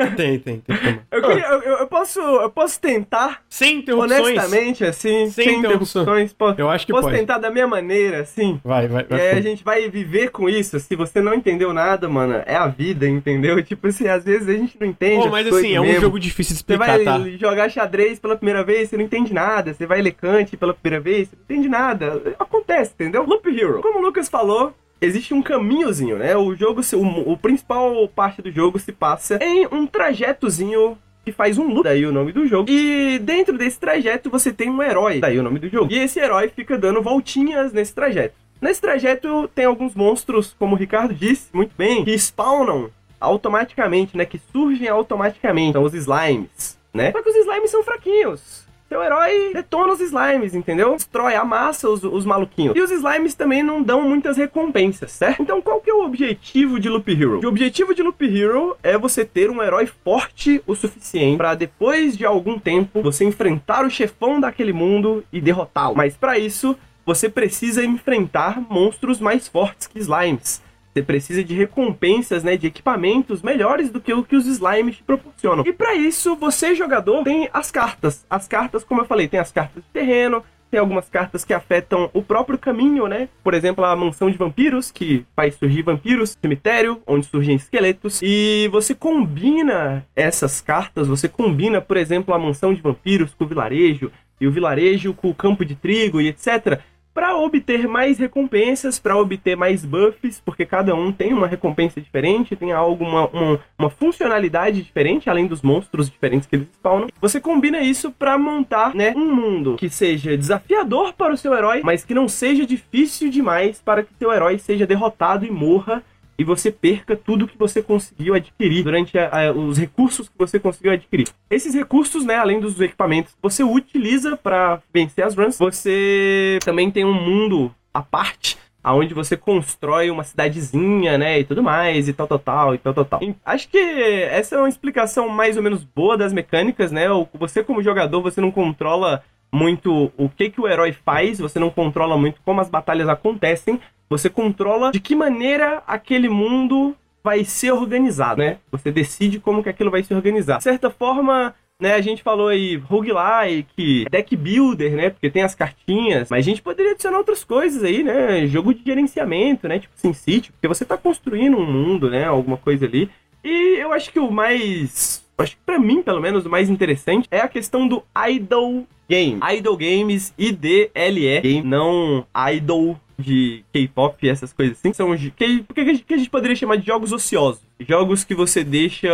é... Tem, tem, tem. que. Eu, queria- eu- eu- eu posso, eu posso tentar, Sem interrupções. honestamente, assim, Sem sem, interrupções. Posso, Eu acho que posso pode. tentar da minha maneira, assim. Vai, vai, E vai. aí a gente vai viver com isso. Se você não entendeu nada, mano, é a vida, entendeu? Tipo assim, às vezes a gente não entende. Pô, as mas assim, é um mesmo. jogo difícil de Você explicar, vai tá? jogar xadrez pela primeira vez, você não entende nada. Você vai ler Kant pela primeira vez, não entende nada. Acontece, entendeu? Loop Hero. Como o Lucas falou, existe um caminhozinho, né? O jogo, o, o principal parte do jogo se passa em um trajetozinho que faz um loop, daí o nome do jogo. E dentro desse trajeto você tem um herói, daí o nome do jogo. E esse herói fica dando voltinhas nesse trajeto. Nesse trajeto tem alguns monstros, como o Ricardo disse muito bem, que spawnam automaticamente, né? Que surgem automaticamente. São os slimes, né? Só que os slimes são fraquinhos. Seu herói detona os slimes, entendeu? Destrói, amassa os, os maluquinhos. E os slimes também não dão muitas recompensas, certo? Então qual que é o objetivo de Loop Hero? O objetivo de Loop Hero é você ter um herói forte o suficiente para depois de algum tempo você enfrentar o chefão daquele mundo e derrotá-lo. Mas para isso você precisa enfrentar monstros mais fortes que slimes. Você precisa de recompensas, né, de equipamentos melhores do que o que os slimes te proporcionam. E para isso, você jogador tem as cartas. As cartas, como eu falei, tem as cartas de terreno, tem algumas cartas que afetam o próprio caminho, né? Por exemplo, a mansão de vampiros, que faz surgir vampiros, cemitério, onde surgem esqueletos. E você combina essas cartas, você combina, por exemplo, a mansão de vampiros com o vilarejo, e o vilarejo com o campo de trigo e etc para obter mais recompensas, para obter mais buffs, porque cada um tem uma recompensa diferente, tem algo, uma, uma, uma funcionalidade diferente, além dos monstros diferentes que eles spawnam. Você combina isso para montar, né, um mundo que seja desafiador para o seu herói, mas que não seja difícil demais para que seu herói seja derrotado e morra e você perca tudo que você conseguiu adquirir durante a- a- os recursos que você conseguiu adquirir. Esses recursos, né, além dos equipamentos, você utiliza para vencer as runs. Você também tem um mundo à parte aonde você constrói uma cidadezinha, né, e tudo mais, e tal, tal, tal, e tal, tal, tal. Acho que essa é uma explicação mais ou menos boa das mecânicas, né? Você como jogador, você não controla muito o que que o herói faz, você não controla muito como as batalhas acontecem, você controla de que maneira aquele mundo vai ser organizado, né? Você decide como que aquilo vai se organizar. De certa forma, né, a gente falou aí roguelike, deck builder, né? Porque tem as cartinhas, mas a gente poderia adicionar outras coisas aí, né? Jogo de gerenciamento, né? Tipo SimCity, porque você tá construindo um mundo, né? Alguma coisa ali. E eu acho que o mais. Acho que pra mim, pelo menos, o mais interessante é a questão do idle game. Idle games, I-D-L-E, game, não idol de K-pop e essas coisas assim. São os- que, que a gente poderia chamar de jogos ociosos. Jogos que você deixa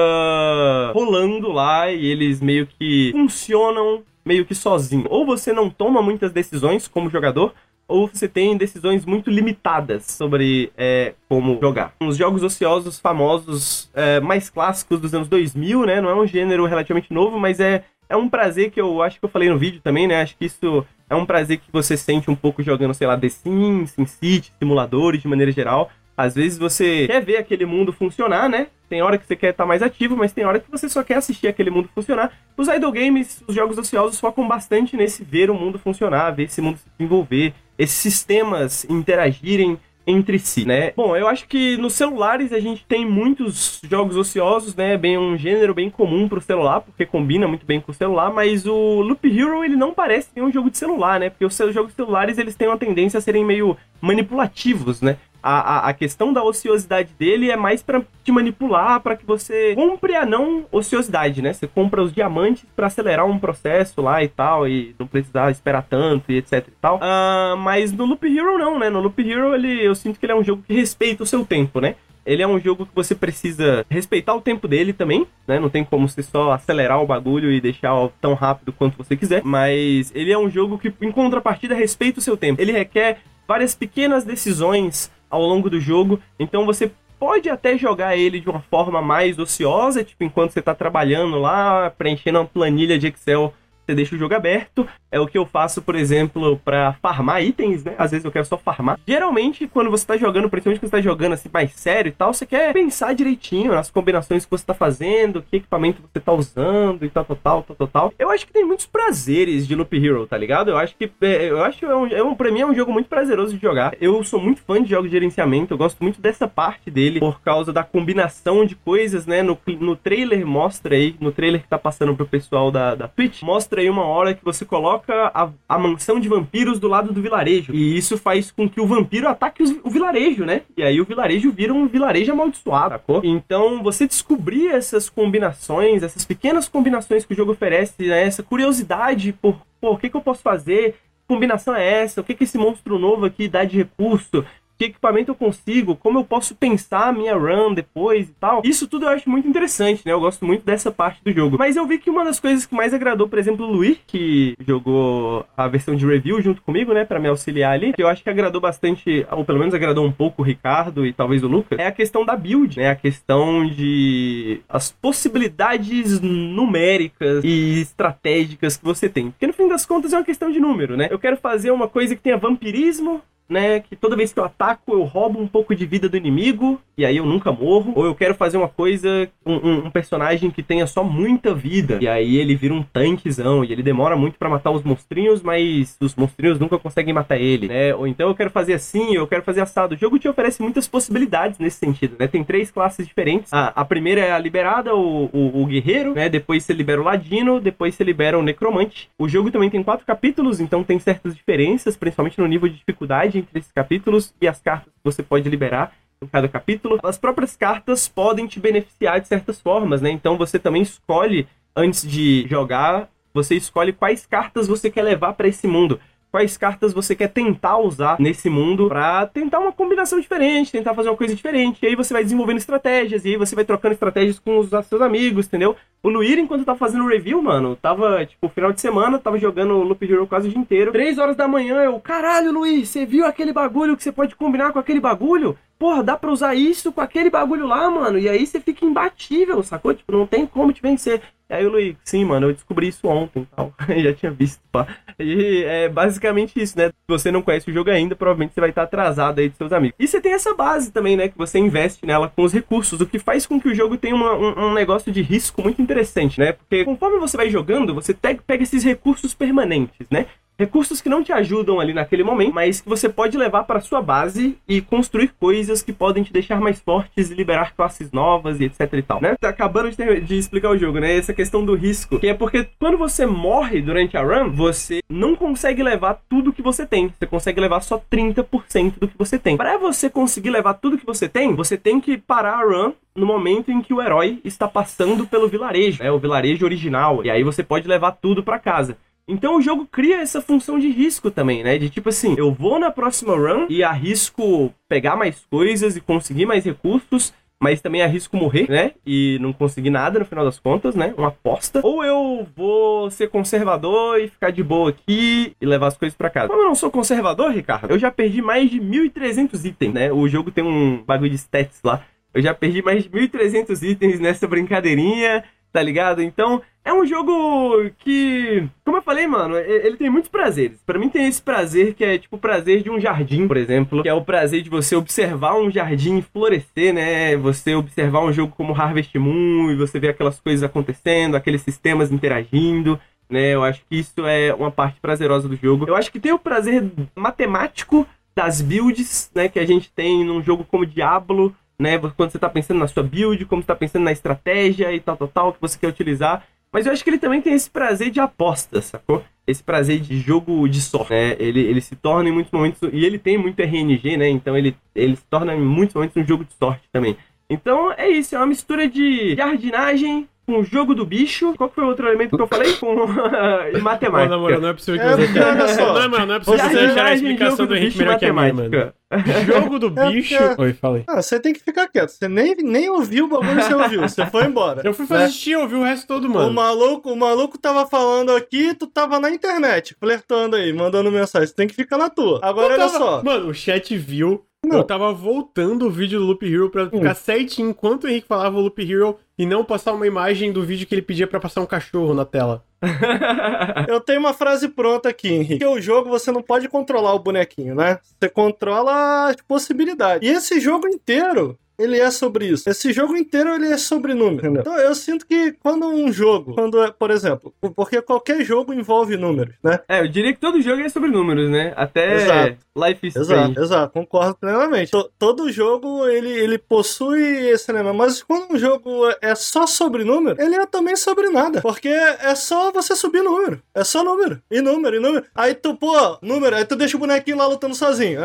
rolando lá e eles meio que funcionam meio que sozinho. Ou você não toma muitas decisões como jogador, ou você tem decisões muito limitadas sobre é, como jogar. Os jogos ociosos famosos, é, mais clássicos dos anos 2000, né? Não é um gênero relativamente novo, mas é é um prazer que eu acho que eu falei no vídeo também, né? Acho que isso é um prazer que você sente um pouco jogando, sei lá, The Sims, SimCity, simuladores de maneira geral. Às vezes você quer ver aquele mundo funcionar, né? Tem hora que você quer estar mais ativo, mas tem hora que você só quer assistir aquele mundo funcionar. Os idle games, os jogos ociosos focam bastante nesse ver o mundo funcionar, ver esse mundo se desenvolver, esses sistemas interagirem entre si, né? Bom, eu acho que nos celulares a gente tem muitos jogos ociosos, né? Bem um gênero bem comum pro celular, porque combina muito bem com o celular, mas o Loop Hero ele não parece ter um jogo de celular, né? Porque os jogos celulares eles têm uma tendência a serem meio manipulativos, né? A, a, a, questão da ociosidade dele é mais para te manipular, para que você compre a não ociosidade, né? Você compra os diamantes para acelerar um processo lá e tal, e não precisar esperar tanto e etc e tal. Uh, mas no Loop Hero não, né? No Loop Hero ele, eu sinto que ele é um jogo que respeita o seu tempo, né? Ele é um jogo que você precisa respeitar o tempo dele também, né? Não tem como você só acelerar o bagulho e deixar tão rápido quanto você quiser. Mas ele é um jogo que, em contrapartida, respeita o seu tempo. Ele requer várias pequenas decisões ao longo do jogo. Então você pode até jogar ele de uma forma mais ociosa, tipo enquanto você está trabalhando lá, preenchendo uma planilha de Excel você deixa o jogo aberto. É o que eu faço, por exemplo, para farmar itens, né? Às vezes eu quero só farmar. Geralmente, quando você tá jogando, principalmente quando você tá jogando assim mais sério e tal, você quer pensar direitinho nas combinações que você tá fazendo, que equipamento você tá usando e tal, tal, tal, tal, tal. Eu acho que tem muitos prazeres de Loop Hero, tá ligado? Eu acho que é, eu acho é um, é um pra mim é um jogo muito prazeroso de jogar. Eu sou muito fã de jogos de gerenciamento, eu gosto muito dessa parte dele por causa da combinação de coisas, né? No, no trailer mostra aí, no trailer que tá passando pro pessoal da, da Twitch, mostra aí uma hora que você coloca a, a mansão de vampiros do lado do vilarejo. E isso faz com que o vampiro ataque os, o vilarejo, né? E aí o vilarejo vira um vilarejo amaldiçoado, sacou? Então você descobrir essas combinações, essas pequenas combinações que o jogo oferece, né? essa curiosidade por, pô, o que, que eu posso fazer? Que combinação é essa? O que, que esse monstro novo aqui dá de recurso? Que equipamento eu consigo, como eu posso pensar a minha run depois e tal. Isso tudo eu acho muito interessante, né? Eu gosto muito dessa parte do jogo. Mas eu vi que uma das coisas que mais agradou, por exemplo, o Luiz, que jogou a versão de review junto comigo, né, para me auxiliar ali, que eu acho que agradou bastante, ou pelo menos agradou um pouco o Ricardo e talvez o Lucas, é a questão da build, né? A questão de as possibilidades numéricas e estratégicas que você tem. Porque no fim das contas é uma questão de número, né? Eu quero fazer uma coisa que tenha vampirismo, né? Que toda vez que eu ataco, eu roubo um pouco de vida do inimigo, e aí eu nunca morro. Ou eu quero fazer uma coisa, um, um, um personagem que tenha só muita vida, e aí ele vira um tanquezão, e ele demora muito para matar os monstrinhos, mas os monstrinhos nunca conseguem matar ele, né? Ou então eu quero fazer assim, eu quero fazer assado. O jogo te oferece muitas possibilidades nesse sentido, né? Tem três classes diferentes. A, a primeira é a liberada, o, o, o guerreiro, né? Depois você libera o ladino, depois você libera o necromante. O jogo também tem quatro capítulos, então tem certas diferenças, principalmente no nível de dificuldade entre esses capítulos e as cartas que você pode liberar em cada capítulo. As próprias cartas podem te beneficiar de certas formas, né? Então você também escolhe antes de jogar, você escolhe quais cartas você quer levar para esse mundo quais cartas você quer tentar usar nesse mundo para tentar uma combinação diferente, tentar fazer uma coisa diferente. E aí você vai desenvolvendo estratégias, e aí você vai trocando estratégias com os seus amigos, entendeu? O Luir, enquanto tava fazendo o review, mano, tava, tipo, final de semana, tava jogando Loop Hero quase o dia inteiro. Três horas da manhã, eu, caralho, Luir, você viu aquele bagulho que você pode combinar com aquele bagulho? Porra, dá pra usar isso com aquele bagulho lá, mano. E aí você fica imbatível, sacou? Tipo, não tem como te vencer. Aí o Luiz, sim, mano, eu descobri isso ontem tal. já tinha visto, pá. E é basicamente isso, né? Se você não conhece o jogo ainda, provavelmente você vai estar atrasado aí dos seus amigos. E você tem essa base também, né? Que você investe nela com os recursos, o que faz com que o jogo tenha uma, um, um, negócio de risco muito interessante, né? Porque conforme você vai jogando, você pega esses recursos permanentes, né? Recursos que não te ajudam ali naquele momento, mas que você pode levar para sua base e construir coisas que podem te deixar mais fortes e liberar classes novas e etc e tal, né? Tá acabando de, de explicar o jogo, né? Essa questão do risco, que é porque quando você morre durante a run, você não consegue levar tudo que você tem. Você consegue levar só 30% do que você tem. Para você conseguir levar tudo que você tem, você tem que parar a run no momento em que o herói está passando pelo vilarejo, é o vilarejo original, e aí você pode levar tudo para casa. Então o jogo cria essa função de risco também, né? De tipo assim, eu vou na próxima run e arrisco pegar mais coisas e conseguir mais recursos, mas também arrisco morrer, né? E não conseguir nada no final das contas, né? Uma aposta. Ou eu vou ser conservador e ficar de boa aqui e levar as coisas para casa. Como eu não sou conservador, Ricardo, eu já perdi mais de 1.300 itens, né? O jogo tem um bagulho de stats lá. Eu já perdi mais de 1.300 itens nessa brincadeirinha tá ligado? Então, é um jogo que, como eu falei, mano, ele tem muitos prazeres. Pra mim tem esse prazer que é tipo o prazer de um jardim, por exemplo, que é o prazer de você observar um jardim florescer, né? Você observar um jogo como Harvest Moon e você ver aquelas coisas acontecendo, aqueles sistemas interagindo. Né, eu acho que isso é uma parte prazerosa do jogo. Eu acho que tem o prazer matemático das builds, né, que a gente tem num jogo como Diablo, né, quando você tá pensando na sua build, como você tá pensando na estratégia e tal, tal, tal, que você quer utilizar. Mas eu acho que ele também tem esse prazer de aposta, sacou? Esse prazer de jogo de sorte, né? Ele, ele se torna em muitos momentos, e ele tem muito RNG, né? Então ele, ele se torna em muitos momentos um jogo de sorte também. Então é isso, é uma mistura de jardinagem com jogo do bicho. Qual foi o outro elemento que eu falei? Com e matemática. na moral, não é possível que É, você porque, olha só, Não, mano, não é possível que você achar a explicação do Henrique melhor que a minha, mano. Jogo do É, bicho. porque- Oi, falei. Ah, você tem que ficar quieto. Você nem, nem ouviu o bagulho, você ouviu. Você foi embora. Eu fui né? fazer xixi, eu ouvi o resto todo, O mano. maluco, o maluco tava falando aqui, tu tava na internet, flertando aí, mandando mensagem. Você tem que ficar na tua. Agora, olha só. Mano, o chat viu. Não. Eu tava voltando o vídeo do Loop Hero pra ficar certinho enquanto o Henrique falava o Loop Hero e não passar uma imagem do vídeo que ele pedia pra passar um cachorro na tela. Eu tenho uma frase pronta aqui, Henrique. Porque o jogo você não pode controlar o bonequinho, né? Você controla as possibilidades. E esse jogo inteiro. Ele é sobre isso. Esse jogo inteiro ele é sobre números, entendeu? Então eu sinto que quando um jogo, quando é, por exemplo, porque qualquer jogo envolve números, né? É, eu diria que todo jogo é sobre números, né? Até Exato. Life is Strange. Exato, exato, concordo plenamente. To- todo jogo ele, ele possui esse elemento, mas quando um jogo é só sobre número, ele é também sobre nada. Porque é só você subir número. É só número. E número, e número. Aí tu, pô, número, aí tu deixa o bonequinho lá lutando sozinho.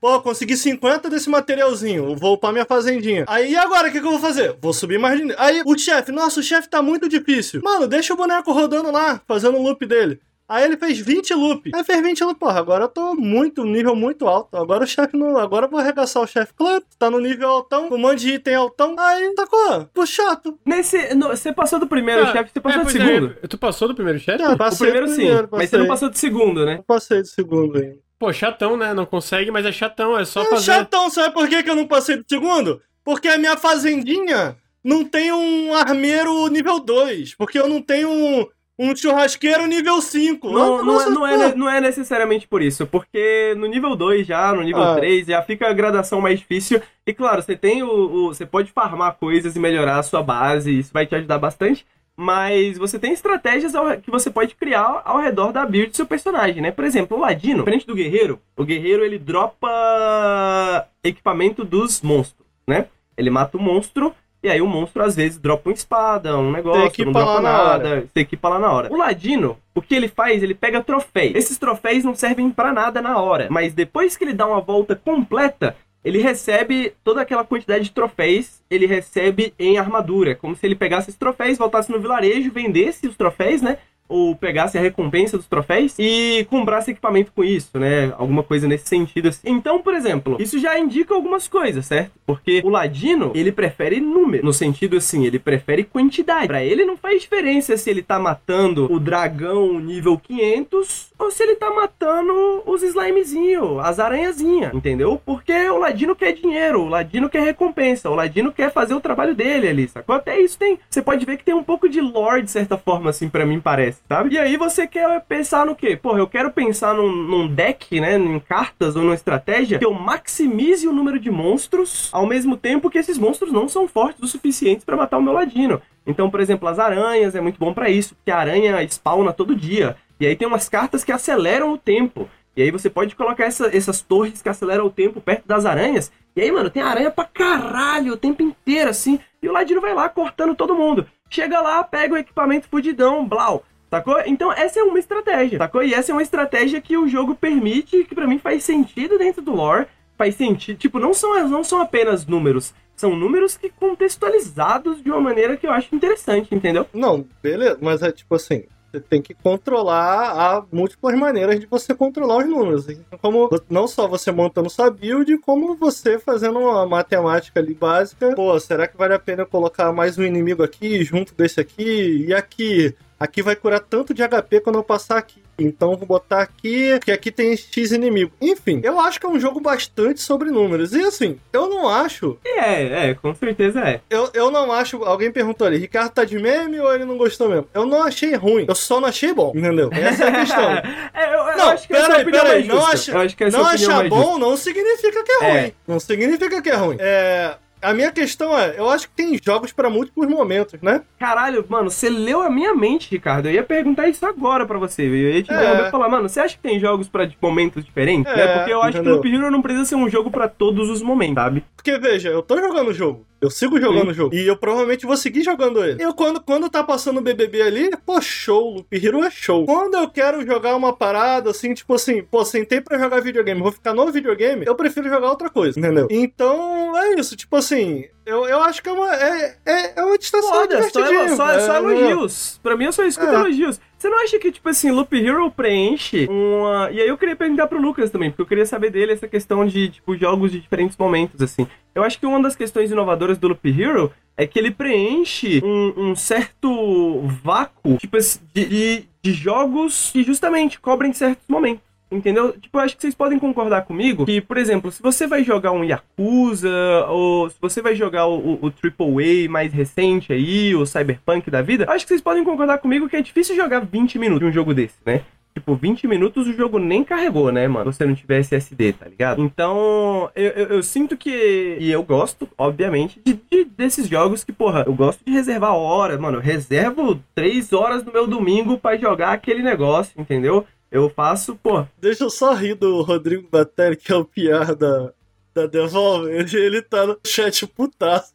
Pô, consegui 50 desse materialzinho. Vou upar minha fazendinha. Aí agora, o que, que eu vou fazer? Vou subir mais de. Aí o chefe, nossa, o chefe tá muito difícil. Mano, deixa o boneco rodando lá, fazendo o loop dele. Aí ele fez 20 loop. Aí fez 20 loop. Porra, agora eu tô muito, nível muito alto. Agora o chefe não. Agora eu vou arregaçar o chefe. Claro, tá no nível altão, com um monte de item altão. Aí, sacou? Pô, chato. Nesse, no- você passou do primeiro Ah, chefe, você passou é, do pois segundo. é, tu passou do primeiro chefe? Já, O passei primeiro do sim, primeiro, mas você não passei. passou do segundo, né? Eu passei do segundo ainda. Pô, chatão, né? Não consegue, mas é chatão, é só É fazer. chatão, sabe por que, que eu não passei do segundo? Porque a minha fazendinha não tem um armeiro nível 2. Porque eu não tenho um, um churrasqueiro nível 5. Não, não, é, Nossa, não, é, ne- não é necessariamente por isso, porque no nível 2 já, no nível Ah. 3, já fica a gradação mais difícil. E claro, você tem o, o- Você pode farmar coisas e melhorar a sua base, isso vai te ajudar bastante. Mas você tem estratégias ao- que você pode criar ao redor da build do seu personagem, né? Por exemplo, o Ladino, diferente do Guerreiro, o Guerreiro ele dropa equipamento dos monstros, né? Ele mata o monstro e aí o monstro às vezes dropa uma espada, um negócio, não dropa nada, você equipa lá na hora. O Ladino, o que ele faz? Ele pega troféus. Esses troféus não servem pra nada na hora, mas depois que ele dá uma volta completa, ele recebe toda aquela quantidade de troféus, ele recebe em armadura, como se ele pegasse esses troféus, voltasse no vilarejo, vendesse os troféus, né? Ou pegasse a recompensa dos troféus e comprasse equipamento com isso, né? Alguma coisa nesse sentido assim. Então, por exemplo, isso já indica algumas coisas, certo? Porque o Ladino, ele prefere número, no sentido assim, ele prefere quantidade. Pra ele não faz diferença se ele tá matando o dragão nível 500 ou se ele tá matando os slimezinhos, as aranhazinhas, entendeu? Porque o Ladino quer dinheiro, o Ladino quer recompensa, o Ladino quer fazer o trabalho dele ali, sacou? Até isso tem. Você pode ver que tem um pouco de lore, de certa forma, assim, pra mim parece, sabe? E aí você quer pensar no quê? Porra, eu quero pensar num, num deck, né? Em cartas ou numa estratégia que eu maximize o número de monstros ao mesmo tempo que esses monstros não são fortes o suficiente pra matar o meu Ladino. Então, por exemplo, as aranhas é muito bom pra isso, porque a aranha spawna todo dia. E aí tem umas cartas que aceleram o tempo. E aí você pode colocar essa- essas torres que aceleram o tempo perto das aranhas. E aí, mano, tem aranha pra caralho o tempo inteiro, assim. E o Ladino vai lá cortando todo mundo. Chega lá, pega o equipamento fudidão, blau. Sacou? Então essa é uma estratégia, sacou? E essa é uma estratégia que o jogo permite, que pra mim faz sentido dentro do lore. Faz sentido. Tipo, não são, não são apenas números. São números que contextualizados de uma maneira que eu acho interessante, entendeu? Não, beleza, mas é tipo assim. Você tem que controlar há múltiplas maneiras de você controlar os números. Como não só você montando sua build, como você fazendo uma matemática ali básica. Pô, será que vale a pena eu colocar mais um inimigo aqui, junto desse aqui e aqui? Aqui vai curar tanto de HP quando eu passar aqui. Então vou botar aqui, que aqui tem X inimigo. Enfim, eu acho que é um jogo bastante sobre números. E assim, eu não acho. É, é, com certeza é. Eu, eu não acho. Alguém perguntou ali, Ricardo tá de meme ou ele não gostou mesmo? Eu não achei ruim. Eu só não achei bom, entendeu? Essa é a questão. é, eu, eu Não, acho que essa é a peraí, opinião peraí. mais Não, acha, é não achar bom justa. não significa que é É. ruim. Não significa que é ruim. É. A minha questão é, eu acho que tem jogos pra múltiplos momentos, né? Caralho, mano, você leu a minha mente, Ricardo. Eu ia perguntar isso agora pra você. Eu ia te É. e falar, mano, você acha que tem jogos pra de momentos diferentes? É, né? Porque eu acho entendeu? que Loop Hero não precisa ser um jogo pra todos os momentos, sabe? Porque, veja, eu tô jogando o jogo. Eu sigo jogando o jogo. E eu provavelmente vou seguir jogando ele. Eu, quando, quando tá passando o BBB ali, pô, show. Loop Hero é show. Quando eu quero jogar uma parada, assim, tipo assim, pô, sentei pra jogar videogame, vou ficar no videogame, eu prefiro jogar outra coisa, entendeu? Então, é isso. Tipo assim, eu, eu acho que é uma, é, é, é uma distração Foda, só, divertidinha. só, só É, elogios. Pra mim, eu só escuto É. elogios. Você não acha que, tipo assim, Loop Hero preenche uma... E aí eu queria perguntar pro Lucas também, porque eu queria saber dele essa questão de, tipo, jogos de diferentes momentos, assim. Eu acho que uma das questões inovadoras do Loop Hero é que ele preenche um, um certo vácuo, tipo, de, de, de jogos que justamente cobrem certos momentos. Entendeu? Tipo, eu acho que vocês podem concordar comigo que, por exemplo, se você vai jogar um Yakuza, ou se você vai jogar o, o AAA mais recente aí, o Cyberpunk da vida, acho que vocês podem concordar comigo que é difícil jogar 20 minutos de um jogo desse, né? Tipo, 20 minutos o jogo nem carregou, né, mano? Se você não tiver SSD, tá ligado? Então, eu, eu, eu sinto que. E eu gosto, obviamente, de, de- desses jogos que, porra, eu gosto de reservar horas, mano. Eu reservo 3 horas no meu domingo pra jogar aquele negócio, entendeu? Eu faço, pô, Deixa eu só rir do Rodrigo Batelli, que é o PR da, da Devolver. Ele, ele tá no chat putaço.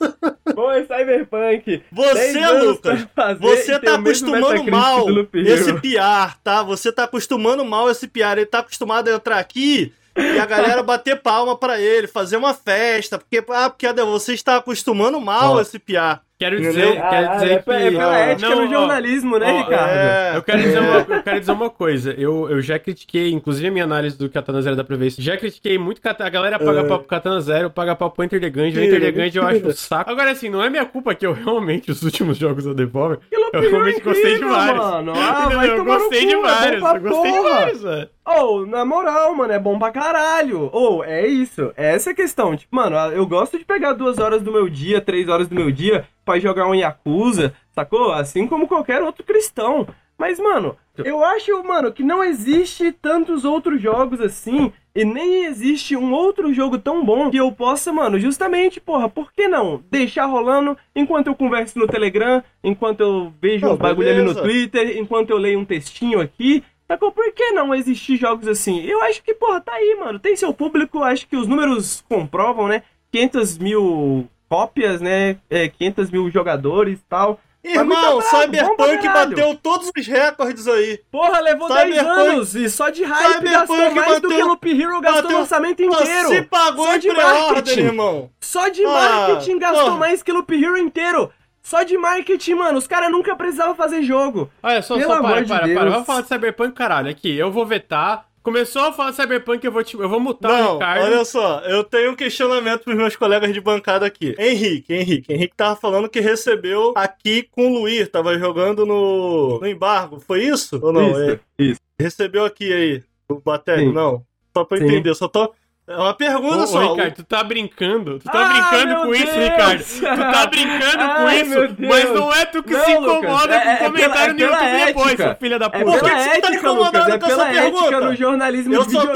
Bom, Cyberpunk. Você, 10 anos Lucas, você tá acostumando mal esse PR, tá? Você tá acostumando mal esse PR. Ele tá acostumado a entrar aqui e a galera bater palma pra ele, fazer uma festa. Porque, ah, porque você está acostumando mal Ó. esse PR. Quero dizer, quero Ah, dizer é, que. é pela Ah, ética não, no ó, jornalismo, né, ó, Ricardo? É. Eu quero, dizer uma, eu quero dizer uma coisa. Eu, eu já critiquei, inclusive a minha análise do Katana Zero da Previdência. Já critiquei muito. A galera paga É. pau pro Katana Zero, paga pau pro Enter the Gungeon. Enter the Gungeon eu acho um saco. Agora, assim, não é minha culpa que eu realmente, os últimos jogos da Devolver, eu realmente é gostei de vários. Mano. Ah, vai eu gostei cu, de é vários. Eu gostei de vários, velho. Ô, na moral, mano, é bom pra caralho. Ô, é isso. Essa é a questão. Tipo, mano, eu gosto de pegar duas horas do meu dia, três horas do meu dia pra jogar um Yakuza, sacou? Assim como qualquer outro cristão. Mas, mano, eu acho, mano, que não existe tantos outros jogos assim. E nem existe um outro jogo tão bom que eu possa, mano, justamente, porra, por que não? Deixar rolando enquanto eu converso no Telegram, enquanto eu vejo uns bagulho ali no. Twitter, enquanto eu leio um textinho aqui. Sacou? Por que não existir jogos assim? Eu acho que, porra, tá aí, mano. Tem seu público, acho que os números comprovam, né? 500 mil cópias, né? É, 500 mil jogadores e tal. Irmão, pra Cyberpunk bateu todos os recordes aí. Porra, levou 10 Cyberpunk- anos e só de hype Cyberpunk gastou mais do bateu- que Loop Hero gastou bateu- no orçamento inteiro. Você pagou Só de marketing. irmão. Só de Ah, marketing gastou porra. mais que Loop Hero inteiro. Só de marketing, mano. Os caras nunca precisavam fazer jogo. Olha, só, Pelo só para, amor de para, para. Deus. Vamos falar de Cyberpunk, caralho. Aqui, eu vou vetar. Começou a falar Cyberpunk, eu vou, te, eu vou mutar o Não, Ricardo. olha só, eu tenho um questionamento pros meus colegas de bancada aqui. Henrique, Henrique, Henrique tava falando que recebeu aqui com o Luiz, tava jogando no, no embargo, foi isso? Ou não? Isso, É, isso. recebeu aqui aí, o Batelli? Não, só pra Sim. entender, só tô... É uma pergunta Ô, ô, só. Ricardo, tu tá brincando. Tu tá Ah, brincando com isso, Deus! Ricardo. Tu tá brincando com Ai, isso, mas não é tu que Não, se Lucas, incomoda é- com é comentário pela- no é YouTube depois, seu filho da É puta. Por que você tá ética, incomodado Lucas. É com essa pergunta? no jornalismo Eu só tô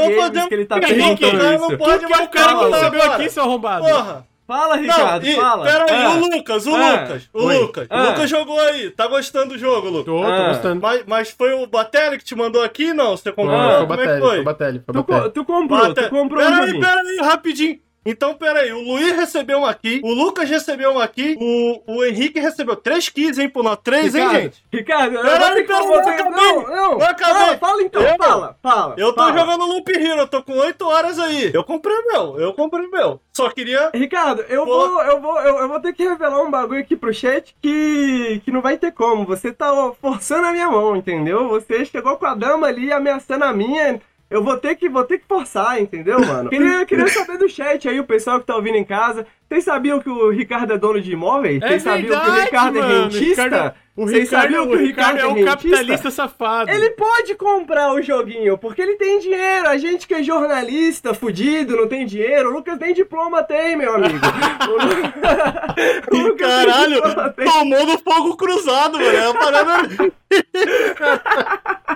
que ele tá Henrique, isso. não pode Tu que é o cara que agora. aqui, seu arrombado. Porra! Fala, Ricardo, não, e, fala. pera aí, Ah, o Lucas, o Ah, Lucas, o oi. Lucas. Ah. O Lucas jogou aí, tá gostando do jogo, Lucas? Tô, tô Ah. gostando. Mas, mas foi o Batelli que te mandou aqui? Não, você comprou? Não, Ah, foi o Como é que Batelli, foi? o Batelli, Tu, tu comprou, Bate- tu comprou um Peraí, joguinho. peraí, rapidinho. Então, peraí, o Luiz recebeu um aqui, o Lucas recebeu um aqui, o, o Henrique recebeu 3 quilos, hein, por nós? 3, hein, Ricardo, gente? Ricardo, eu Peraí, peraí, falar eu acabei. Não, não. Eu acabei. Fala, fala então, Eu- fala, fala. Eu tô fala. jogando Loop Hero, eu tô com 8 horas aí. Eu comprei o meu, eu comprei o meu. Só queria... Ricardo, eu Pô. vou, eu, vou, eu, eu vou ter que revelar um bagulho aqui pro chat que, que não vai ter como. Você tá forçando a minha mão, entendeu? Você chegou com a dama ali ameaçando a minha. Eu vou ter que, vou ter que forçar, entendeu, mano? Queria, queria saber do chat aí, o pessoal que tá ouvindo em casa. Vocês sabiam que o Ricardo é dono de imóveis? Vocês É sabiam que o verdade, Ricardo mano. é rentista? Ricardo- O Vocês Ricardo, sabiam o que o Ricardo é um rentista? capitalista safado. Ele pode comprar o joguinho, porque ele tem dinheiro. A gente que é jornalista, fudido, não tem dinheiro. O Lucas nem diploma tem, meu amigo. O Lu- o Lucas Caralho, tomou no fogo cruzado, mano. É uma parada.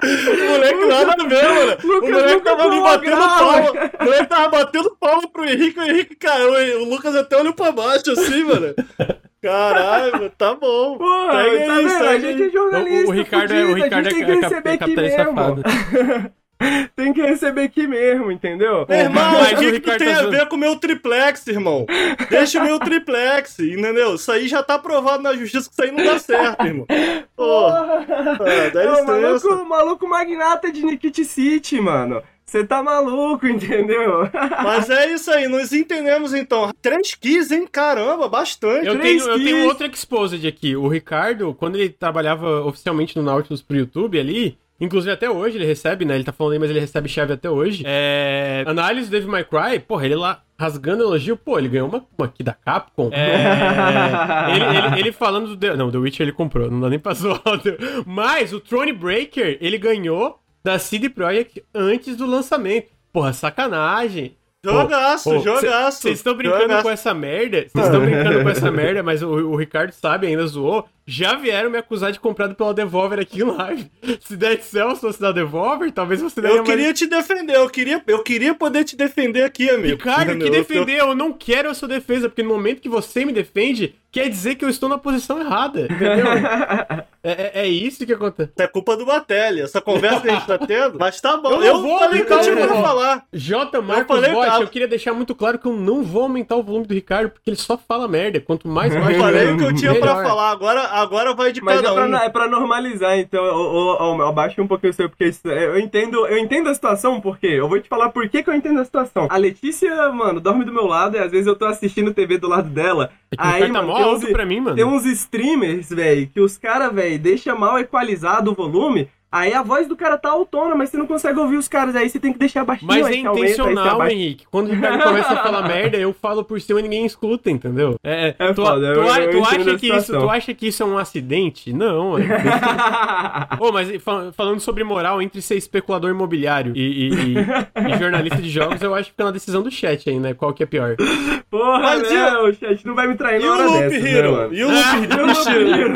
o moleque nada ver, mano. O Lucas moleque nunca tava ali batendo palma. O moleque tava batendo palma pro Henrique, o Henrique caiu. e O Lucas até olhou pra baixo assim, mano. Caralho, tá bom. Segue tá aí, vendo? A gente é jornalista. O, o Ricardo é, o fudido, Ricardo a gente é, tem que receber é aqui mesmo. Tem que receber aqui mesmo, entendeu? Meu irmão, Mas o que, que tem tá a ver com o meu triplex, irmão? Deixa o meu triplex, entendeu? Isso aí já tá provado na justiça que isso aí não dá certo, irmão. Porra, ah, dá É o licença. maluco, maluco magnata de Nikit City, mano. Você tá maluco, entendeu? Mas é isso aí, nós entendemos então. 3 keys, hein? Caramba, bastante. Eu Três tenho, eu tenho outro exposed aqui. O Ricardo, quando ele trabalhava oficialmente no Nautilus pro YouTube ali, inclusive até hoje ele recebe, né? Ele tá falando aí, mas ele recebe chave até hoje. É... Análise do Devil May Cry, porra, ele lá rasgando elogio, pô, ele ganhou uma, uma aqui da Capcom. É... ele, ele- ele falando do... The... Não, The Witcher ele comprou, não dá nem pra zoar. Mas o Throne Breaker, ele ganhou da CD Projekt antes do lançamento. Porra, sacanagem. Jogaço, Pô, jogaço. Vocês estão brincando jogaço. com essa merda? Vocês estão brincando com essa merda, mas o, o Ricardo sabe, ainda zoou. Já vieram me acusar de comprado pela Devolver aqui em live. Se Dead Cells fosse da Devolver, talvez você daria Eu queria te defender, eu queria, eu queria poder te defender aqui, amigo. Ricardo, que? Eu- defender, eu não quero a sua defesa, porque no momento que você me defende, quer dizer que eu estou na posição errada, entendeu? é, é- é isso que acontece. É culpa do Batelli, essa conversa que a gente tá tendo. Mas tá bom, Eu não eu, vou eu aumentar tinha o pra volume. falar. J. Marcos Bosch, ah, eu queria deixar muito claro que eu não vou aumentar o volume do Ricardo, porque ele só fala merda. Quanto mais baixo Eu falei o que eu tinha pra melhor. falar, agora, agora vai de Mas é cada pra, um. é pra normalizar, então abaixo um pouquinho o seu, porque isso- eu entendo, eu entendo a situação, porque eu vou te falar por que, que eu entendo a situação. A Letícia, mano, dorme do meu lado e às vezes eu tô assistindo TV do lado dela. É Aí, tá mano, tem uns, pra mim, mano. tem uns streamers, velho, que os caras, velho, deixa mal equalizado o volume. Aí a voz do cara tá autona, mas você não consegue ouvir os caras. Aí você tem que deixar baixinho. Mas é aumenta, intencional, abaixa. Henrique. Quando o Ricardo começa a falar merda, eu falo por cima e ninguém escuta, entendeu? É, É tu, foda, tu, eu- tu acha que isso, tu acha que isso é um acidente? Não. É Ô, mas fal- falando sobre moral entre ser especulador imobiliário e, e- e- e jornalista de jogos, eu acho que fica na decisão do chat aí, né? Qual que é pior? Porra, Mas não, o chat não vai me trair E na hora Loop dessas, né, Hero? mano? E o Loop E o Loop Hero?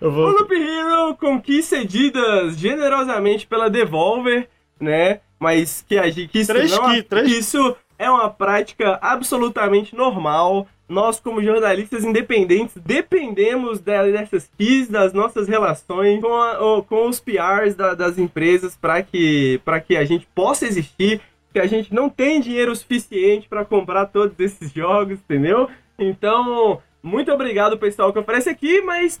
Eu O vou... Loop Hero concedidas generosamente pela Devolver, né? Mas que, a gente- isso Três não ki- três- isso é uma prática absolutamente normal. Nós, como jornalistas independentes, dependemos dessas keys, das nossas relações com, a- com os PRs da- das empresas para que, pra que a gente possa existir. Que a gente não tem dinheiro suficiente para comprar todos esses jogos, entendeu? Então, muito obrigado, pessoal, que oferece aqui, mas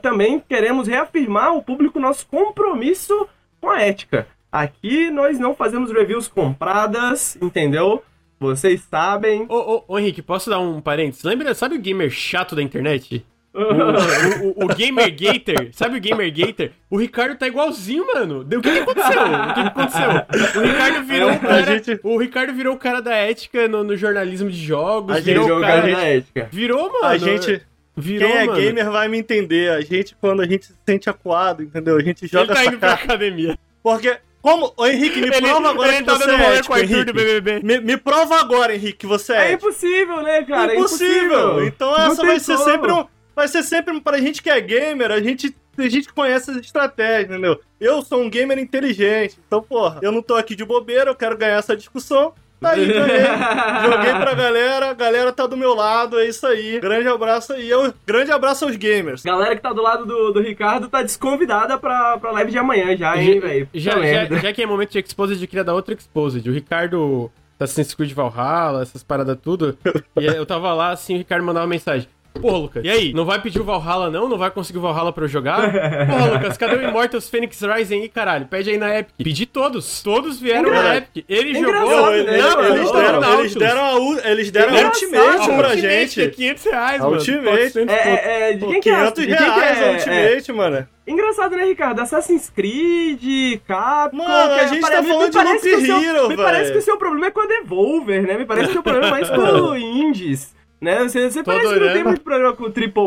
também queremos reafirmar ao público nosso compromisso com a ética. Aqui nós não fazemos reviews compradas, entendeu? Vocês sabem. Ô, ô, ô, Henrique, posso dar um parênteses? Lembra, sabe o gamer chato da internet? O, o, o Gamer Gator, sabe o Gamer Gator? O Ricardo tá igualzinho, mano. Deu- O que, que aconteceu? O que, que aconteceu? O Ricardo virou É, o cara. gente- O Ricardo virou o cara da ética no, no jornalismo de jogos. A virou gente- o cara. da ética. Virou, mano. A gente, Virou, quem é mano. gamer vai me entender. A gente, quando a gente se sente acuado, entendeu? A gente Ele joga tá essa indo pra cara. academia. Porque, como... Ô, Henrique, me Ele- prova agora ele que tá você é ético, Arthur do Henrique. BBB. Me, me prova agora, Henrique, que você é É ético. impossível, né, cara? É impossível. impossível. Então Não essa vai ser como. sempre um. Vai ser sempre pra gente que é gamer, a gente, a gente conhece as estratégias, entendeu? Eu sou um gamer inteligente, então, porra, eu não tô aqui de bobeira, eu quero ganhar essa discussão. Tá aí, ganhei. Joguei pra galera, a galera tá do meu lado, é isso aí. Grande abraço aí. Eu, grande abraço aos gamers. Galera que tá do lado do, do Ricardo tá desconvidada pra, pra live de amanhã já, hein, velho? Já, já, já que é momento de Exposed, eu queria dar outra Exposed. O Ricardo tá Assassin's Creed Valhalla, essas paradas tudo. e eu tava lá, assim, o Ricardo mandava uma mensagem. Porra, Lucas, e aí? Não vai pedir o Valhalla, não? Não vai conseguir o Valhalla pra eu jogar? Porra, Lucas, cadê o Immortals Phoenix Rising aí, caralho? Pede aí na Epic. Pedi todos. Todos vieram Engra- na Epic. Ele Engraçado, jogou né? na eles, conta eles deram, Nautilus. eles deram a, u- eles deram Engraçado. Ultimate pra é gente. 500 reais, mano. Ultimate. 400 É, é, é, de Pô, quem que é? 500 De quem que reais é? a Ultimate, mano. Engraçado, né, Ricardo? Assassin's Creed, Capcom... Mano, a que gente tá falando de Loop Hero, Me parece velho. que o seu problema é com a Devolver, né? Me parece que o seu problema é mais com o Indies. Né? Você, você parece que não tem adorando. muito problema com Triple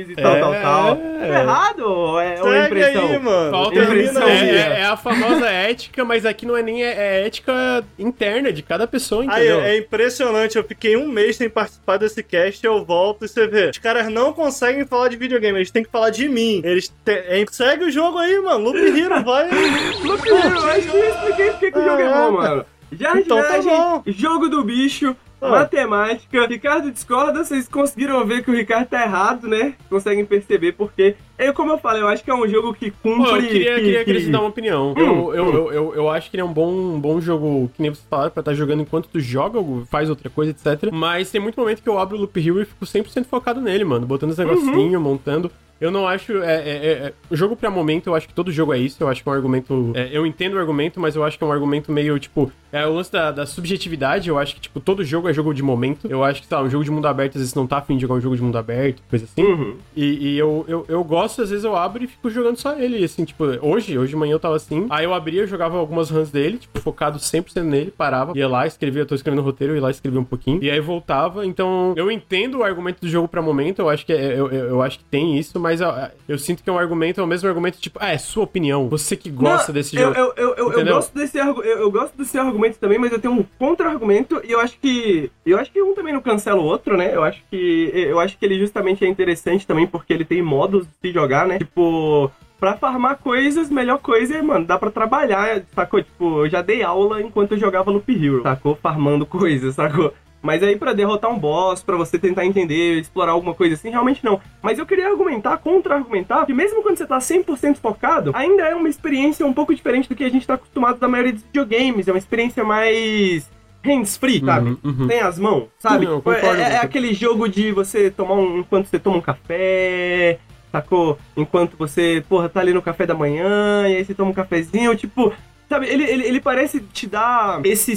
A's e tal, É, tal, tal. é. Tá errado é, ou é Segue impressão? aí, mano. Falta Impressão é, é- é a famosa ética, mas aqui não é nem é, é ética interna de cada pessoa, Aí, entendeu? é impressionante, eu fiquei um mês sem participar desse cast, eu volto e você vê. Os caras não conseguem falar de videogame, eles têm que falar de mim. Eles te... é, segue o jogo aí, mano. Loop Hero, vai. Look, eu acho que eu expliquei porque que o jogo é bom, mano. Então tá bom. jogo do bicho, Ah. matemática. Ricardo discorda, vocês conseguiram ver que o Ricardo tá errado, né? Conseguem perceber porque. Eu, como eu falei, eu acho que é um jogo que Pô, cumpre. eu queria, que, queria que- acrescentar uma opinião. Hum, eu, eu, eu, eu, eu acho que ele é um bom, um bom jogo, que nem você falaram, pra estar jogando enquanto tu joga, ou faz outra coisa, etc. Mas tem muito momento que eu abro o Loop Hero e fico 100% focado nele, mano. Botando os negocinhos, Uhum. montando. Eu não acho. É, é, é, é- jogo pra momento, eu acho que todo jogo é isso. Eu acho que é um argumento. é, eu entendo o argumento, mas eu acho que é um argumento meio, tipo. É o lance da, da subjetividade. Eu acho que, tipo, todo jogo é jogo de momento. Eu acho que, sei lá, um jogo de mundo aberto, às vezes não tá afim de jogar um jogo de mundo aberto, coisa assim. Uhum. E, e eu, eu, eu gosto, às vezes eu abro e fico jogando só ele, assim, tipo, hoje, hoje de manhã eu tava assim. Aí eu abria, eu jogava algumas runs dele, tipo, focado 100% nele, parava, ia lá, escrevia, eu tô escrevendo o roteiro, ia lá, escrevia um pouquinho. E aí voltava. Então, eu entendo o argumento do jogo pra momento, eu acho que, é, eu, eu, eu acho que tem isso, mas eu, eu sinto que é um argumento, é o mesmo argumento, tipo, ah, é sua opinião, você que gosta Não, desse jogo. Eu, eu, eu, eu gosto desse eu, eu gosto desse argumento também, mas eu tenho um contra-argumento e eu acho que. Eu acho que um também não cancela o outro, né? Eu acho que. Eu acho que ele justamente é interessante também porque ele tem modos de jogar, né? Tipo. Pra farmar coisas, melhor coisa é, mano, dá pra trabalhar, sacou? Tipo, eu já dei aula enquanto eu jogava Loop Hero, sacou? Farmando coisas, sacou? Mas aí pra derrotar um boss, pra você tentar entender, explorar alguma coisa assim, realmente não. Mas eu queria argumentar, contra-argumentar, que mesmo quando você tá 100% focado, ainda é uma experiência um pouco diferente do que a gente tá acostumado da maioria dos videogames. É uma experiência mais hands-free, sabe? Uhum, uhum. Tem as mãos, sabe? Não, é, concordo é você. aquele jogo de você tomar um. enquanto você toma um café, sacou? Enquanto você, porra, tá ali no café da manhã, e aí você toma um cafezinho, tipo. Sabe, ele, ele, ele parece te dar esse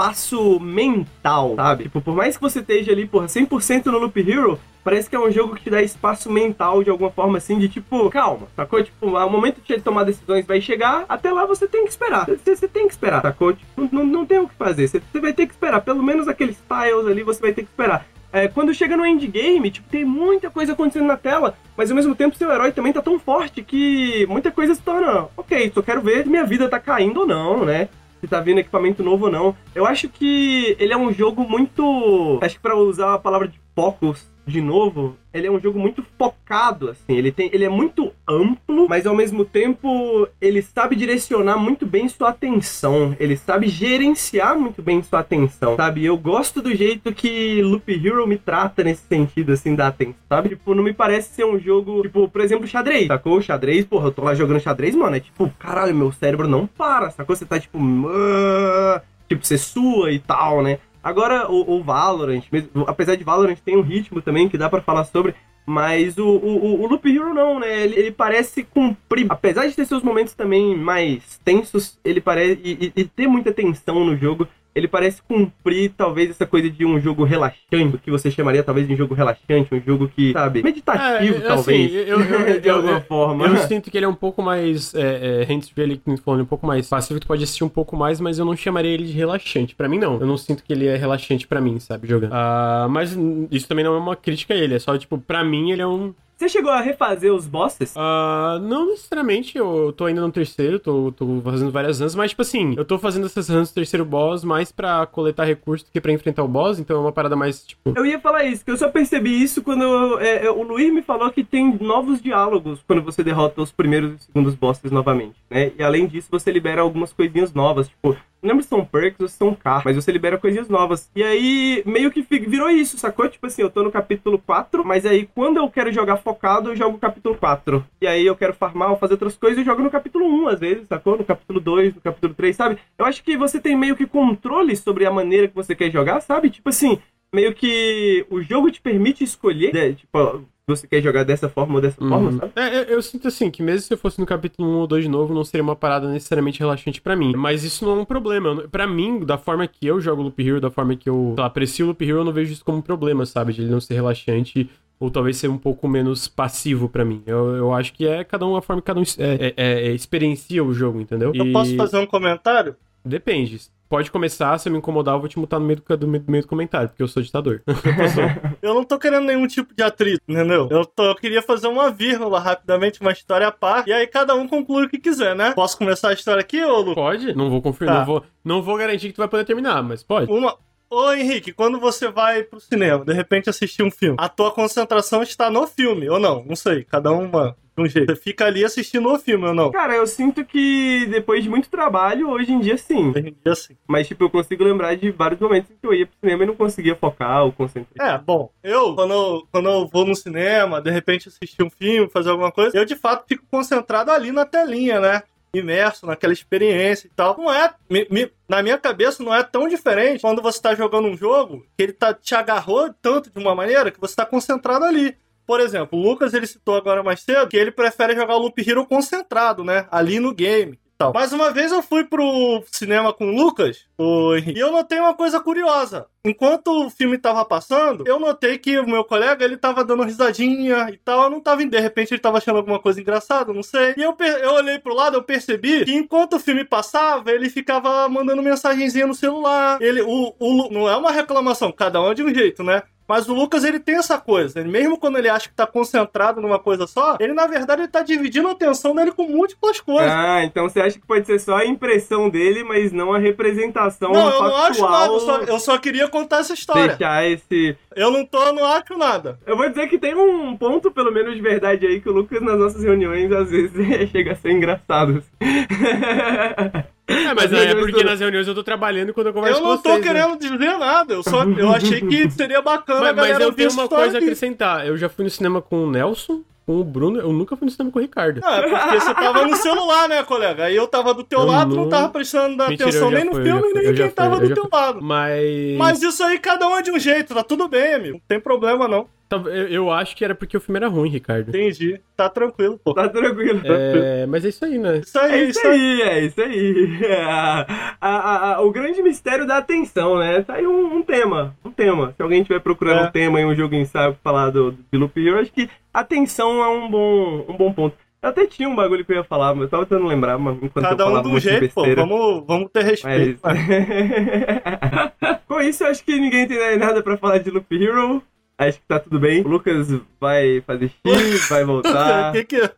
espaço mental, sabe? Tipo, por mais que você esteja ali, porra, 100% no Loop Hero, parece que é um jogo que te dá espaço mental de alguma forma assim, de tipo, calma, sacou? Tipo, o momento de tomar decisões vai chegar, até lá você tem que esperar. Você, tem que esperar, sacou? Tipo, não, não tem o que fazer. Você vai ter que esperar. Pelo menos aqueles tiles ali você vai ter que esperar. É, quando chega no endgame, tipo, tem muita coisa acontecendo na tela, mas ao mesmo tempo seu herói também tá tão forte que muita coisa se torna, ok, só quero ver se minha vida tá caindo ou não, né? Se tá vindo equipamento novo ou não. Eu acho que ele é um jogo muito. Acho que pra usar a palavra de focus de novo, ele é um jogo muito focado, assim. Ele, tem, ele é muito amplo, mas ao mesmo tempo ele sabe direcionar muito bem sua atenção. Ele sabe gerenciar muito bem sua atenção, sabe? Eu gosto do jeito que Loop Hero me trata nesse sentido, assim, da atenção, sabe? Tipo, não me parece ser um jogo, tipo, por exemplo, xadrez, sacou? Xadrez, porra, eu tô lá jogando xadrez, mano, é tipo, caralho, meu cérebro não para, sacou? Você tá tipo, "Ah", tipo, você sua e tal, né? Agora, o, o Valorant, mesmo, apesar de Valorant tem um ritmo também que dá pra falar sobre, mas o, o, o Loop Hero não, né? Ele, ele parece cumprir, apesar de ter seus momentos também mais tensos, ele parece. E, e- e ter muita tensão no jogo, ele parece cumprir talvez essa coisa de um jogo relaxante, que você chamaria talvez de um jogo relaxante, um jogo que, sabe, meditativo, É, talvez. assim, eu- eu- de eu- alguma forma. Eu sinto que ele é um pouco mais. É, é, hands-free ali, falou, ele é um pouco mais passivo, tu pode assistir um pouco mais, mas eu não chamaria ele de relaxante. Pra mim, não. Eu não sinto que ele é relaxante pra mim, sabe, jogando. Ah, mas isso também não é uma crítica a ele, é só, tipo, pra mim ele é um. Você chegou a refazer os bosses? Ah, não necessariamente, eu tô ainda no terceiro, tô, tô fazendo várias runs, mas tipo assim, eu tô fazendo essas runs do terceiro boss mais pra coletar recursos do que pra enfrentar o boss, então é uma parada mais, tipo. Eu ia falar isso, que eu só percebi isso quando eu- é, é, o Luiz me falou que tem novos diálogos quando você derrota os primeiros e segundos bosses novamente, né? E além disso, você libera algumas coisinhas novas, tipo, não lembro se são perks ou se são cartas, mas você libera coisinhas novas. E aí, meio que virou isso, sacou? Tipo assim, eu tô no capítulo 4, mas aí quando eu quero jogar focado, eu jogo o capítulo 4. E aí eu quero farmar ou fazer outras coisas, eu jogo no capítulo 1 às vezes, sacou? No capítulo 2, no capítulo 3, sabe? Eu acho que você tem meio que controle sobre a maneira que você quer jogar, sabe? Tipo assim, meio que o jogo te permite escolher, né? Tipo, você quer jogar dessa forma ou dessa Uhum. forma, sabe? É, eu, eu sinto assim, que mesmo se eu fosse no capítulo 1 ou 2 de novo, não seria uma parada necessariamente relaxante pra mim. Mas isso não é um problema. Pra mim, da forma que eu jogo Loop Hero, da forma que eu lá, aprecio o Loop Hero, eu não vejo isso como um problema, sabe? De ele não ser relaxante ou talvez ser um pouco menos passivo pra mim. Eu, eu acho que é cada um a forma que cada um é, é- é- experiencia o jogo, entendeu? Eu E posso fazer um comentário? Depende. Pode começar, se eu me incomodar, eu vou te mutar no meio do, do meio do comentário, porque eu sou ditador. Eu não tô querendo nenhum tipo de atrito, entendeu? Eu, tô- eu queria fazer uma vírgula rapidamente, uma história à par, e aí cada um conclui o que quiser, né? Posso começar a história aqui, ô Lu? pode? Não vou confirmar, Tá. não, vou, não vou garantir que tu vai poder terminar, mas pode. Uma. Ô Henrique, quando você vai pro cinema, de repente assistir um filme, a tua concentração está no filme, ou não? Não sei, cada uma um jeito. Você fica ali assistindo o filme, ou não? Cara, eu sinto que depois de muito trabalho, hoje em dia sim. Hoje em dia, assim. Mas, tipo, eu consigo lembrar de vários momentos em que eu ia pro cinema e não conseguia focar ou concentrar. É, bom, eu quando, eu, quando eu vou no cinema, de repente assistir um filme, fazer alguma coisa, eu de fato fico concentrado ali na telinha, né? Imerso naquela experiência e tal. Não é, me- me- na minha cabeça, não é tão diferente quando você tá jogando um jogo que ele tá, te agarrou tanto de uma maneira que você tá concentrado ali. Por exemplo, o Lucas ele citou agora mais cedo que ele prefere jogar o Loop Hero concentrado, né? Ali no game. tal. Mais uma vez eu fui pro cinema com o Lucas, o e eu notei uma coisa curiosa. Enquanto o filme tava passando, eu notei que o meu colega, ele tava dando risadinha e tal, eu não tava, de repente ele tava achando alguma coisa engraçada, não sei. E eu, eu olhei pro lado, eu percebi que enquanto o filme passava, ele ficava mandando mensagenzinha no celular. Ele, o, o, não é uma reclamação, cada um é de um jeito, né? Mas o Lucas, ele tem essa coisa. Ele, mesmo quando ele acha que tá concentrado numa coisa só, ele, na verdade, ele tá dividindo a atenção dele com múltiplas coisas. Ah, então você acha que pode ser só a impressão dele, mas não a representação não, eu não acho nada, eu só, eu só queria contar essa história. deixar esse... Eu não tô, não acho nada. Eu vou dizer que tem um ponto, pelo menos de verdade aí, que o Lucas nas nossas reuniões, às vezes, chega a ser engraçado. É, mas é porque nas reuniões eu tô trabalhando quando eu converso Eu não com tô vocês. né? querendo dizer nada, eu só eu achei que seria bacana a Mas, mas galera eu ouvir tenho uma coisa a aqui. acrescentar. Eu já fui no cinema com o Nelson, com o Bruno, eu nunca fui no cinema com o Ricardo. Não, é porque você tava no celular, né, colega? Aí eu tava do teu Eu lado, não não- tava prestando Mentira, atenção nem no fui, eu filme, nem quem tava do teu fui. lado. Mas. Mas isso aí, cada um é de um jeito, tá tudo bem, amigo. Não tem problema, não. Tá, Eu, acho que era porque o filme era ruim, Ricardo. Entendi. Tá tranquilo, pô. Tá tranquilo. É, mas é isso aí, né? Isso aí, É isso isso aí. aí, é isso aí. A- a- a- o grande mistério da atenção, né? Tá aí um, um tema, um tema. Se alguém estiver procurando É. um tema e um jogo ensaio pra falar do, de Loop Hero, acho que atenção é um bom, um bom ponto. Eu até tinha um bagulho que eu ia falar, mas eu tava tentando lembrar, mas enquanto Cada eu um falava um de jeito, pô. Vamos, vamos ter Mas... respeito. Com isso, eu acho que ninguém tem nada pra falar de Loop Hero. Acho que tá tudo bem. O Lucas vai fazer X, vai voltar. que que...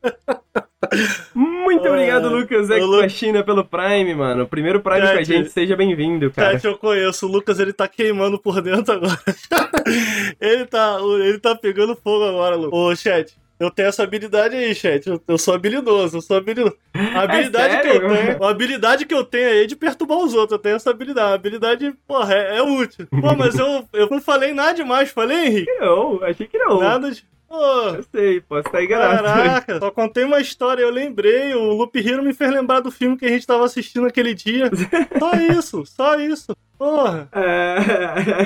Muito obrigado, Lucas Ô, Lu- Ex China, pelo Prime, mano. Primeiro Prime com a gente, seja bem-vindo, cara. Chat, eu conheço. O Lucas, ele tá queimando por dentro agora. ele, tá, ele tá pegando fogo agora, Lucas. Ô, chat, eu tenho essa habilidade aí, chat. Eu, eu sou habilidoso, eu sou habilidoso. A habilidade que eu É tenho, a habilidade que eu tenho aí é de perturbar os outros. Eu tenho essa habilidade. A habilidade, porra, é, é útil. Pô, mas eu, eu não falei nada demais, falei, Henrique? Não, achei que não. Nada de. Pô, Eu sei, posso estar enganado. Caraca, só contei uma história, eu lembrei, o Loop Hero me fez lembrar do filme que a gente tava assistindo aquele dia. Só isso, só isso. Porra, É...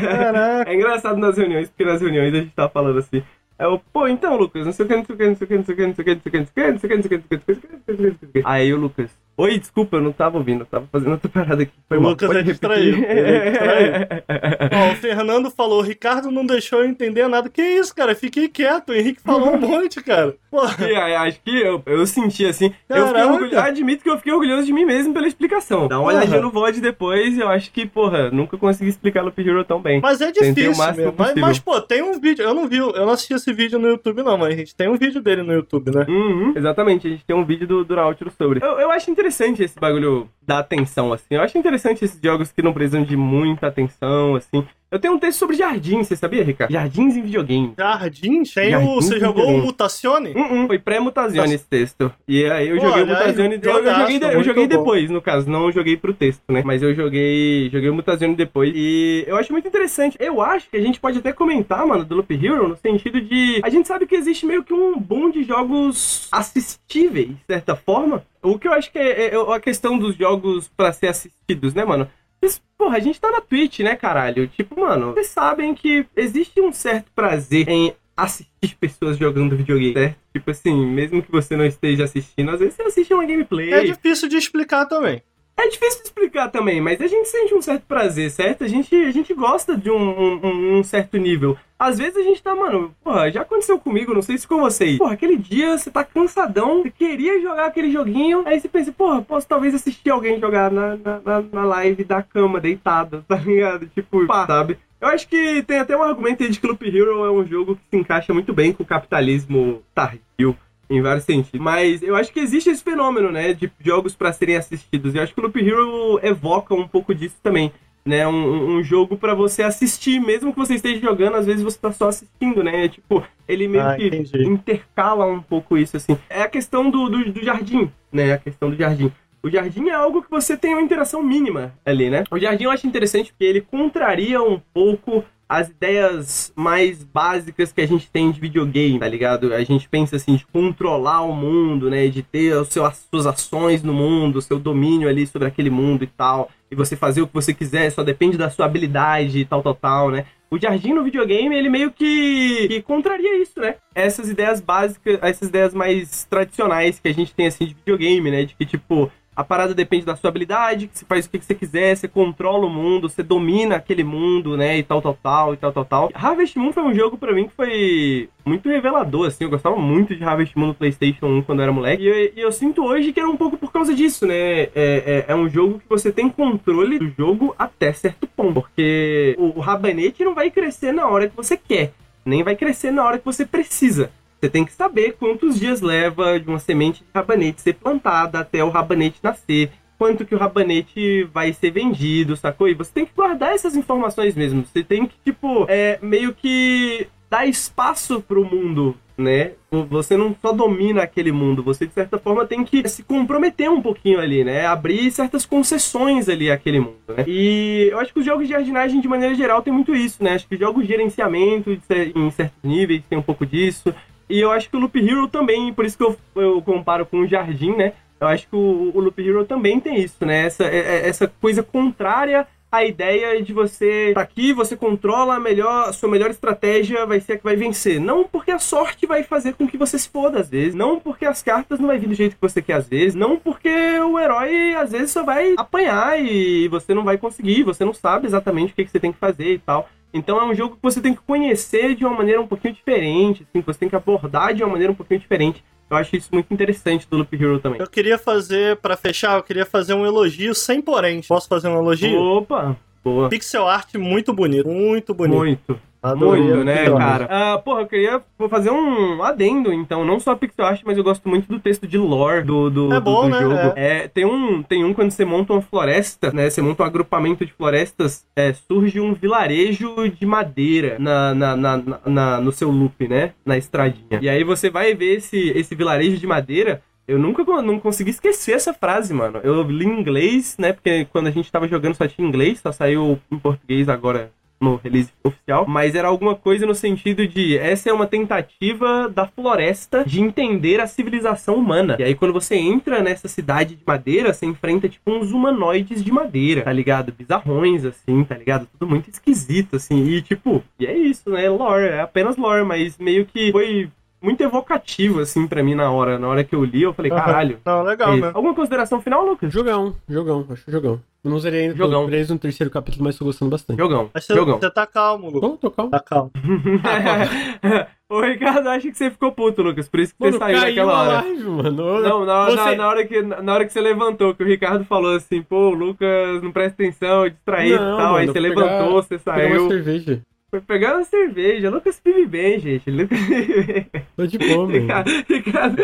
caraca. é engraçado nas reuniões, porque nas reuniões a gente tá falando assim. É o, pô, então, Lucas, não sei o que, não sei o que, não sei o que, não sei o que, não sei o que, não sei o que, não sei o que, não sei o que, não sei o que, não sei o que, não sei o que, não sei o que. Aí o Lucas, oi, desculpa, eu não tava ouvindo, eu tava fazendo outra parada aqui. Foi O mal, Lucas pode é distraído, é distraído. Ó, o Fernando falou, o Ricardo não deixou eu entender nada. Que isso, cara? Fiquei quieto, o Henrique falou um monte, cara. Porra. E aí, acho que eu, eu senti assim. Eu fiquei Caraca. orgulho- admito que eu fiquei orgulhoso de mim mesmo pela explicação. Dá uma Porra. olhadinha no VOD depois, eu acho que, porra, nunca consegui explicar Loop Hero tão bem. Mas é difícil. Mas, mas, pô, tem um vídeo. Eu não vi, eu não assisti esse vídeo no YouTube, não, mas a gente tem um vídeo dele no YouTube, né? Uhum, exatamente, a gente tem um vídeo do, do Outro sobre. Eu, eu acho interessante esse bagulho da atenção, assim. Eu acho interessante esses jogos que não precisam de muita atenção, assim. Eu tenho um texto sobre jardins, você sabia, Ricardo? Jardins em videogame. Jardins? Tem Jardins o. Você jogou o. Mutazione? Uhum, foi pré-mutazione esse texto. E aí eu Pô, joguei o Mutazione. Eu, eu joguei, eu joguei depois, no caso, não joguei pro texto, né? Mas eu joguei. Joguei o Mutazione depois. E eu acho muito interessante. Eu acho que a gente pode até comentar, mano, do Loop Hero, no sentido de. A gente sabe que existe meio que um boom de jogos assistíveis, de certa forma. O que eu acho que é, é a questão dos jogos pra ser assistidos, né, mano? Vocês porra, a gente tá na Twitch, né, caralho? Tipo, mano, vocês sabem que existe um certo prazer em assistir pessoas jogando videogame, certo? Tipo assim, mesmo que você não esteja assistindo, às vezes você assiste uma gameplay. É difícil de explicar também. É difícil explicar também, mas a gente sente um certo prazer, certo? A gente, a gente gosta de um, um, um certo nível. Às vezes a gente tá, mano, porra, já aconteceu comigo, não sei se com vocês. Porra, aquele dia você tá cansadão, você queria jogar aquele joguinho, aí você pensa, porra, posso talvez assistir alguém jogar na, na, na live da cama, deitado, tá ligado? Tipo, pá, sabe? Eu acho que tem até um argumento aí de que Loop Hero é um jogo que se encaixa muito bem com o capitalismo tardio em vários sentidos. Mas eu acho que existe esse fenômeno, né, de jogos para serem assistidos. Eu acho que o Loop Hero evoca um pouco disso também. Né, um, um jogo para você assistir, mesmo que você esteja jogando, às vezes você tá só assistindo, né? Tipo, ele meio Ah, que entendi. intercala um pouco isso, assim. É a questão do, do, do jardim, né? A questão do jardim. O jardim é algo que você tem uma interação mínima ali, né? O jardim eu acho interessante porque ele contraria um pouco as ideias mais básicas que a gente tem de videogame, tá ligado? A gente pensa assim, de controlar o mundo, né? De ter as suas ações no mundo, o seu domínio ali sobre aquele mundo e tal. E você fazer o que você quiser, só depende da sua habilidade e tal, tal, tal, né? O jardim no videogame, ele meio que, que contraria isso, né? Essas ideias básicas, essas ideias mais tradicionais que a gente tem, assim, de videogame, né? De que, tipo, a parada depende da sua habilidade, que você faz o que você quiser, você controla o mundo, você domina aquele mundo, né? E tal, tal, tal, e tal, tal, tal. Harvest Moon foi um jogo pra mim que foi muito revelador, assim. Eu gostava muito de Harvest Moon no PlayStation 1 quando eu era moleque. E eu, e eu sinto hoje que era um pouco por causa disso, né? É, é, é um jogo que você tem controle do jogo até certo ponto. Porque o, o rabanete não vai crescer na hora que você quer, nem vai crescer na hora que você precisa. Você tem que saber quantos dias leva de uma semente de rabanete ser plantada até o rabanete nascer, quanto que o rabanete vai ser vendido, sacou? E você tem que guardar essas informações mesmo. Você tem que, tipo, é, meio que dar espaço pro mundo, né? Você não só domina aquele mundo, você de certa forma tem que se comprometer um pouquinho ali, né? Abrir certas concessões ali àquele mundo, né? E eu acho que os jogos de jardinagem, de maneira geral, tem muito isso, né? Acho que jogos de gerenciamento em certos níveis tem um pouco disso. E eu acho que o Loop Hero também, por isso que eu, eu comparo com o Jardim, né? Eu acho que o, o Loop Hero também tem isso, né? Essa, é- é- essa coisa contrária à ideia de você tá aqui, você controla a melhor, a sua melhor estratégia vai ser a que vai vencer. Não porque a sorte vai fazer com que você se foda às vezes, não porque as cartas não vai vir do jeito que você quer às vezes, não porque o herói às vezes só vai apanhar e você não vai conseguir, você não sabe exatamente o que, que você tem que fazer e tal. Então é um jogo que você tem que conhecer de uma maneira um pouquinho diferente, assim, você tem que abordar de uma maneira um pouquinho diferente. Eu acho isso muito interessante do Loop Hero também. Eu queria fazer, pra fechar, eu queria fazer um elogio sem porém. Posso fazer um elogio? Opa! Boa. Pixel art muito bonito, muito bonito. Muito, Adorei muito, né, art. cara? Ah, porra, eu queria vou fazer um adendo, então, não só a pixel art, mas eu gosto muito do texto de lore do, do, É do- bom, do né? jogo. É, tem, um, tem um quando você monta uma floresta, né, você monta um agrupamento de florestas, é, surge um vilarejo de madeira na, na, na, na- na- no seu loop, né, na estradinha. E aí você vai ver esse, esse vilarejo de madeira, eu nunca não consegui esquecer essa frase, mano. Eu li em inglês, né? Porque quando a gente tava jogando só tinha inglês, só saiu em português agora no release oficial. Mas era alguma coisa no sentido de essa é uma tentativa da floresta de entender a civilização humana. E aí quando você entra nessa cidade de madeira, você enfrenta tipo uns humanoides de madeira, tá ligado? Bizarrões, assim, tá ligado? Tudo muito esquisito, assim. E tipo, e é isso, né? Lore, é apenas lore, mas meio que foi muito evocativo, assim, pra mim na hora. Na hora que eu li, eu falei, caralho. Não, legal é mesmo. Alguma consideração final, Lucas? Jogão, jogão, acho jogão. Eu não zerei ainda, Jogão. tô preso no terceiro capítulo, mas tô gostando bastante. Jogão. Mas você, Jogão. você tá calmo, Lucas. Tô, tô calmo. Tá calmo. o Ricardo acha que você ficou puto, Lucas, por isso que Mano, você saiu naquela hora. live, mano. Não, na, Você- na, na hora que, na hora que você levantou, que o Ricardo falou assim, pô, o Lucas não presta atenção, é distraído e tal. aí mano, você fui pegar- levantou, você Pegar uma saiu. cerveja. Foi pegar uma cerveja. Lucas vive bem, gente. Lucas vive bem. Tô de boa, mano. Ricardo,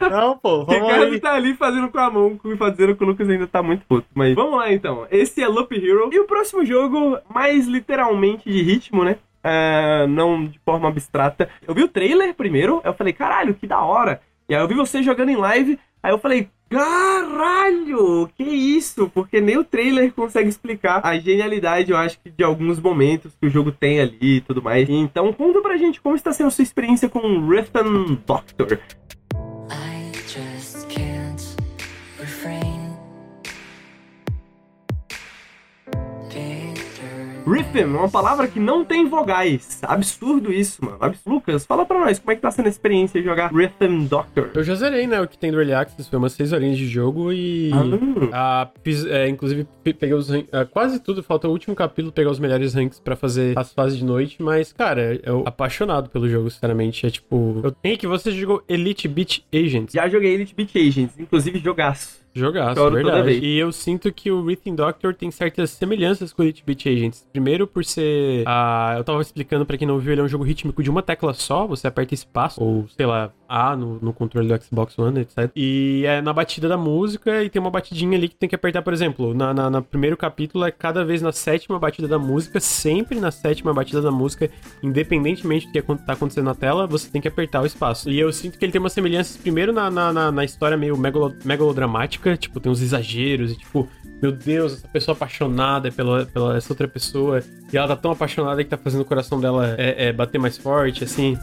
Não, pô, vamos Ricardo aí. tá ali fazendo com a mão, fazendo que o Lucas ainda tá muito puto. Mas vamos lá então. Esse é Loop Hero. E o próximo jogo, mais literalmente de ritmo, né? Ah, não de forma abstrata. Eu vi o trailer primeiro, eu falei, caralho, que da hora. E aí eu vi você jogando em live, aí eu falei, caralho, que isso? Porque nem o trailer consegue explicar a genialidade, eu acho de alguns momentos que o jogo tem ali e tudo mais. Então conta pra gente como está sendo a sua experiência com Rhythm Doctor. Rhythm é uma palavra que não tem vogais. Absurdo isso, mano. Lucas, fala pra nós, como é que tá sendo a experiência de jogar Rhythm Doctor? Eu já zerei, né? O que tem do Early Access foi umas 6 horinhas de jogo e. Ah, Ah, fiz, é, inclusive, pe- peguei os ah, quase tudo, falta o último capítulo pegar os melhores ranks pra fazer as fases de noite, mas, cara, eu apaixonado pelo jogo, sinceramente. É tipo. Eu... Henrique, você jogou Elite Beat Agents? já joguei Elite Beat Agents, inclusive jogaço. Jogaço, Choro verdade. E eu sinto que o Rhythm Doctor tem certas semelhanças com o Elite Beat Agents. Primeiro, por ser. Ah, eu tava explicando pra quem não viu, ele é um jogo rítmico de uma tecla só. Você aperta espaço, ou sei lá, A no, no controle do Xbox One, etc. E é na batida da música, e tem uma batidinha ali que tem que apertar, por exemplo, na, na, na primeiro capítulo é cada vez na sétima batida da música, sempre na sétima batida da música, independentemente do que tá acontecendo na tela, você tem que apertar o espaço. E eu sinto que ele tem umas semelhanças, primeiro, na, na, na, na história meio megalo, tipo, tem uns exageros, e tipo, meu Deus, essa pessoa apaixonada pela, pela essa outra pessoa, e ela tá tão apaixonada que tá fazendo o coração dela é, é, bater mais forte, assim.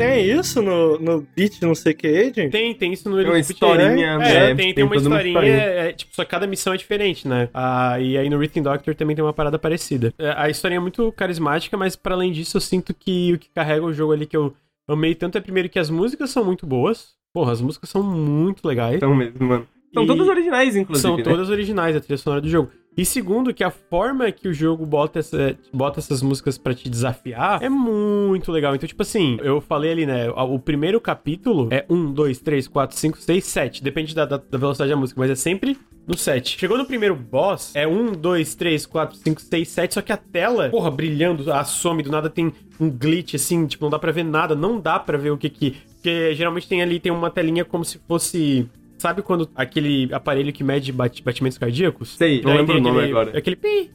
Tem isso no, no Beat não sei que Agent? Tem, tem isso no Tem uma Elite Beat historinha, Agent. É, é, tem, tem, tem uma toda uma historinha, historinha. é, tipo, só cada missão é diferente, né? Ah, e aí no Rhythm Doctor também tem uma parada parecida. É, a historinha é muito carismática, mas para além disso, eu sinto que o que carrega o jogo ali que eu amei tanto é primeiro que as músicas são muito boas. Porra, as músicas são muito legais. Então mesmo, mano. São E- todas originais, inclusive. São né? todas originais, a trilha sonora do jogo. E segundo, que a forma que o jogo bota, essa- bota essas músicas pra te desafiar é muito legal. Então, tipo assim, eu falei ali, né? O primeiro capítulo é 1, 2, 3, 4, 5, 6, 7. Depende da, da, da velocidade da música, mas é sempre no 7. Chegou no primeiro boss, é 1, 2, 3, 4, 5, 6, 7. Só que a tela, porra, brilhando, a some, do nada tem um glitch, assim, tipo, não dá pra ver nada. Não dá pra ver o que que. Porque geralmente tem ali, tem uma telinha como se fosse. Sabe quando aquele aparelho que mede batimentos cardíacos? Sei, não lembro o nome aquele, agora. Aquele pi,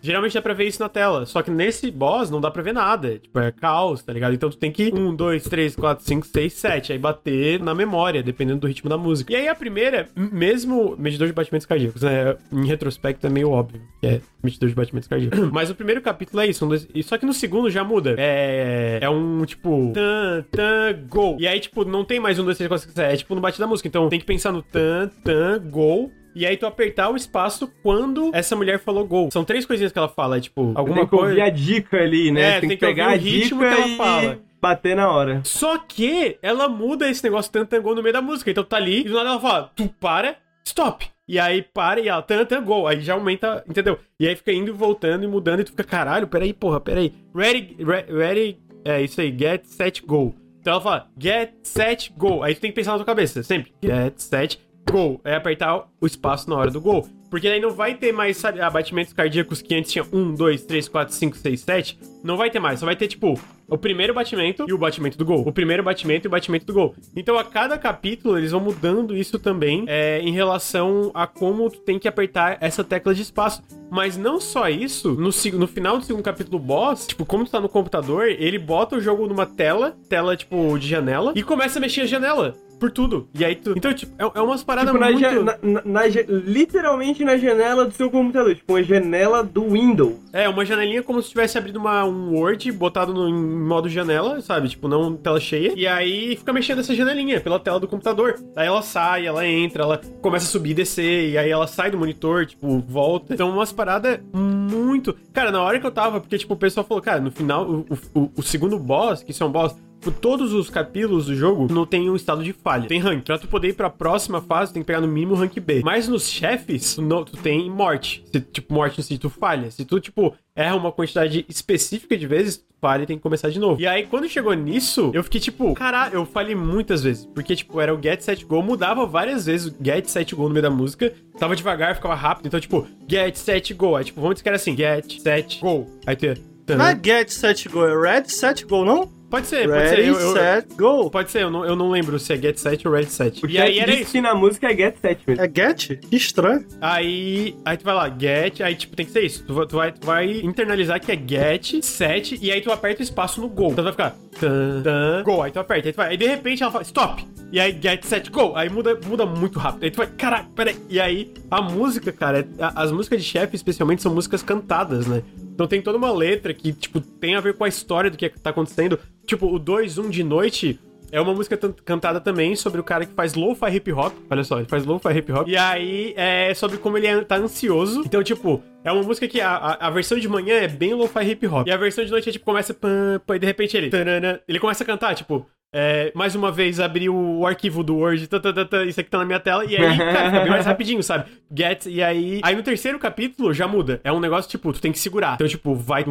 Geralmente dá pra ver isso na tela. Só que nesse boss não dá pra ver nada. Tipo, é caos, tá ligado? Então tu tem que 1, 2, 3, 4, 5, 6, 7. Aí bater na memória, dependendo do ritmo da música. E aí a primeira, mesmo medidor de batimentos cardíacos, né? Em retrospecto é meio óbvio que é medidor de batimentos cardíacos. Mas o primeiro capítulo é isso. um, dois- Só que no segundo já muda. É. É um tipo. Tan, tan, gol. E aí, tipo, não tem mais um, dois, três, quatro, cinco, seis. É tipo no bate da música. Então tem que pensar no tan, tan, gol. E aí tu apertar o espaço quando essa mulher falou gol. São três coisinhas que ela fala, é tipo, alguma tem que ouvir coisa. a dica ali, né? É, tem, tem que que pegar o ritmo dica que ela e fala. bater na hora. Só que ela muda esse negócio tan, tan, gol no meio da música. Então tá ali e do nada ela fala, tu para, stop. E aí para e ela, tan, tan, gol. Aí já aumenta, entendeu? E aí fica indo e voltando e mudando e tu fica, caralho, peraí, porra, peraí. Ready, re- ready, é isso aí, get, set, go. Então ela fala, get, set, go. Aí tu tem que pensar na tua cabeça, sempre. Get, set, go. É apertar o espaço na hora do gol. Porque aí não vai ter mais, sabe, ah, batimentos cardíacos que antes tinha 1, 2, 3, 4, 5, 6, 7. Não vai ter mais. Só vai ter, tipo, o primeiro batimento e o batimento do gol. O primeiro batimento e o batimento do gol. Então, a cada capítulo, eles vão mudando isso também é, em relação a como tu tem que apertar essa tecla de espaço. Mas não só isso, no, no final do segundo capítulo boss, tipo, como tu tá no computador, ele bota o jogo numa tela, tela, tipo, de janela, e começa a mexer a janela. Por tudo. E aí tu. Então, tipo, é, é umas paradas Tipo, muito. na- na- na literalmente na janela do seu computador. Tipo, uma janela do Windows. É, uma janelinha como se tivesse abrido uma, um Word, botado no, em modo janela, sabe? Tipo, não tela cheia. E aí fica mexendo essa janelinha pela tela do computador. Aí ela sai, ela entra, ela começa a subir e descer. E aí ela sai do monitor, tipo, volta. Então, umas paradas muito. Cara, na hora que eu tava, porque, tipo, o pessoal falou, cara, no final, o, o, o segundo boss, que isso é um boss. Por todos os capítulos do jogo não tem um estado de falha. Tem rank. Pra tu poder ir pra próxima fase, tem que pegar no mínimo rank B. Mas nos chefes, tu, não- tu tem morte. Se, tipo, morte se tu falha. Se tu, tipo, erra uma quantidade específica de vezes, tu falha e tem que começar de novo. E aí, quando chegou nisso, eu fiquei tipo, caralho, eu falhei muitas vezes. Porque, tipo, era o get, set, go, mudava várias vezes o get, set, go no meio da música. Tava devagar, ficava rápido. Então, tipo, get, set, go. Aí, tipo, vamos dizer que era assim, get, set, go. Aí tu ia... Não é get, set, go, é red, set, go, não? Pode ser, pode ser. Ready, Eu, eu- set, go. Pode ser, eu não, eu não lembro se é get, set ou red, set. O E aí era isso. que na música é Get Set mesmo. É get? Que estranho. Aí, aí tu vai lá, get, aí tipo, tem que ser isso. Tu, vai- tu vai, tu vai internalizar que é get, set, e aí tu aperta o espaço no go. Então vai ficar tan, tan, go. Aí tu aperta, aí tu vai. Aí de repente ela fala, stop. E aí get, set, go. Aí muda, muda muito rápido. Aí tu vai, caralho, peraí. E aí a música, cara, é- a- as músicas de chefe, especialmente, são músicas cantadas, né? Então tem toda uma letra que, tipo, tem a ver com a história do que tá acontecendo. Tipo, o 2, 1 de noite, é uma música cantada também sobre o cara que faz lo-fi hip hop. Olha só, ele faz lo-fi hip hop. E aí é sobre como ele é- tá ansioso. Então, tipo, é uma música que a, a, a versão de manhã é bem lo-fi hip hop. E a versão de noite é tipo, começa pam, pam, e de repente ele. tanana, ele começa a cantar, tipo. É, mais uma vez abrir o arquivo do Word, tá, tá, tá, isso aqui tá na minha tela, e aí, cara, fica bem mais rapidinho, sabe? Get, e aí. Aí no terceiro capítulo já muda. É um negócio, tipo, tu tem que segurar. Então, tipo, vai.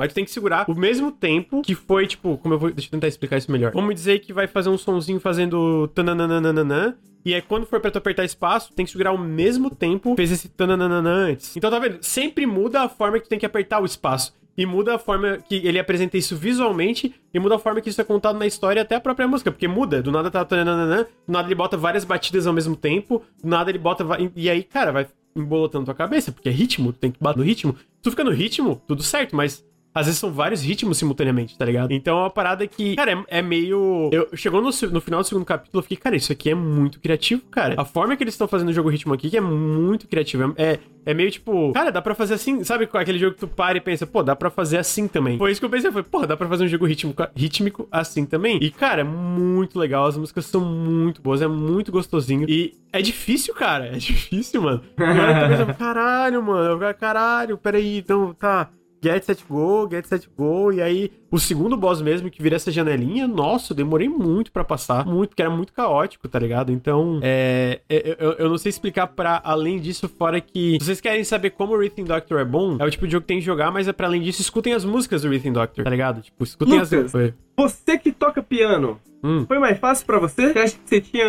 aí tu tem que segurar o mesmo tempo que foi, tipo, como eu vou. Deixa eu tentar explicar isso melhor. Vamos dizer que vai fazer um sonzinho fazendo. tananana. E aí, quando for pra tu apertar espaço, tem que segurar ao mesmo tempo que fez esse tananana antes. Então, tá vendo? Sempre muda a forma que tu tem que apertar o espaço. E muda a forma que ele apresenta isso visualmente e muda a forma que isso é contado na história até a própria música, porque muda. Do nada tá do nada ele bota várias batidas ao mesmo tempo, do nada ele bota. E aí, cara, vai embolotando tua cabeça, porque é ritmo, tem que bater no ritmo. Tu fica no ritmo, tudo certo, mas às vezes são vários ritmos simultaneamente, tá ligado? Então é uma parada que, cara, é, é meio. Eu, chegou no, no final do segundo capítulo, eu fiquei, cara, isso aqui é muito criativo, cara. A forma que eles estão fazendo o jogo ritmo aqui que é muito criativo. É, é meio tipo, cara, dá pra fazer assim, sabe aquele jogo que tu para e pensa, pô, dá pra fazer assim também. Foi isso que eu pensei, foi, pô, dá pra fazer um jogo rítmico, rítmico assim também. E, cara, é muito legal, as músicas são muito boas, é muito gostosinho. E é difícil, cara, é difícil, mano. E olha que coisa, caralho, mano, eu- caralho, peraí, então, tá. Get Set Go, Get Set Go, e aí o segundo boss mesmo, que vira essa janelinha, nossa, eu demorei muito pra passar, muito, porque era muito caótico, tá ligado? Então, é, é, eu, eu não sei explicar pra além disso, fora que, se vocês querem saber como o Rhythm Doctor é bom, é o tipo de jogo que tem que jogar, mas é pra além disso, escutem as músicas do Rhythm Doctor, tá ligado? Tipo, escutem as... Lucas. Foi. Você que toca piano, Hum. foi mais fácil pra você? Você acha que você tinha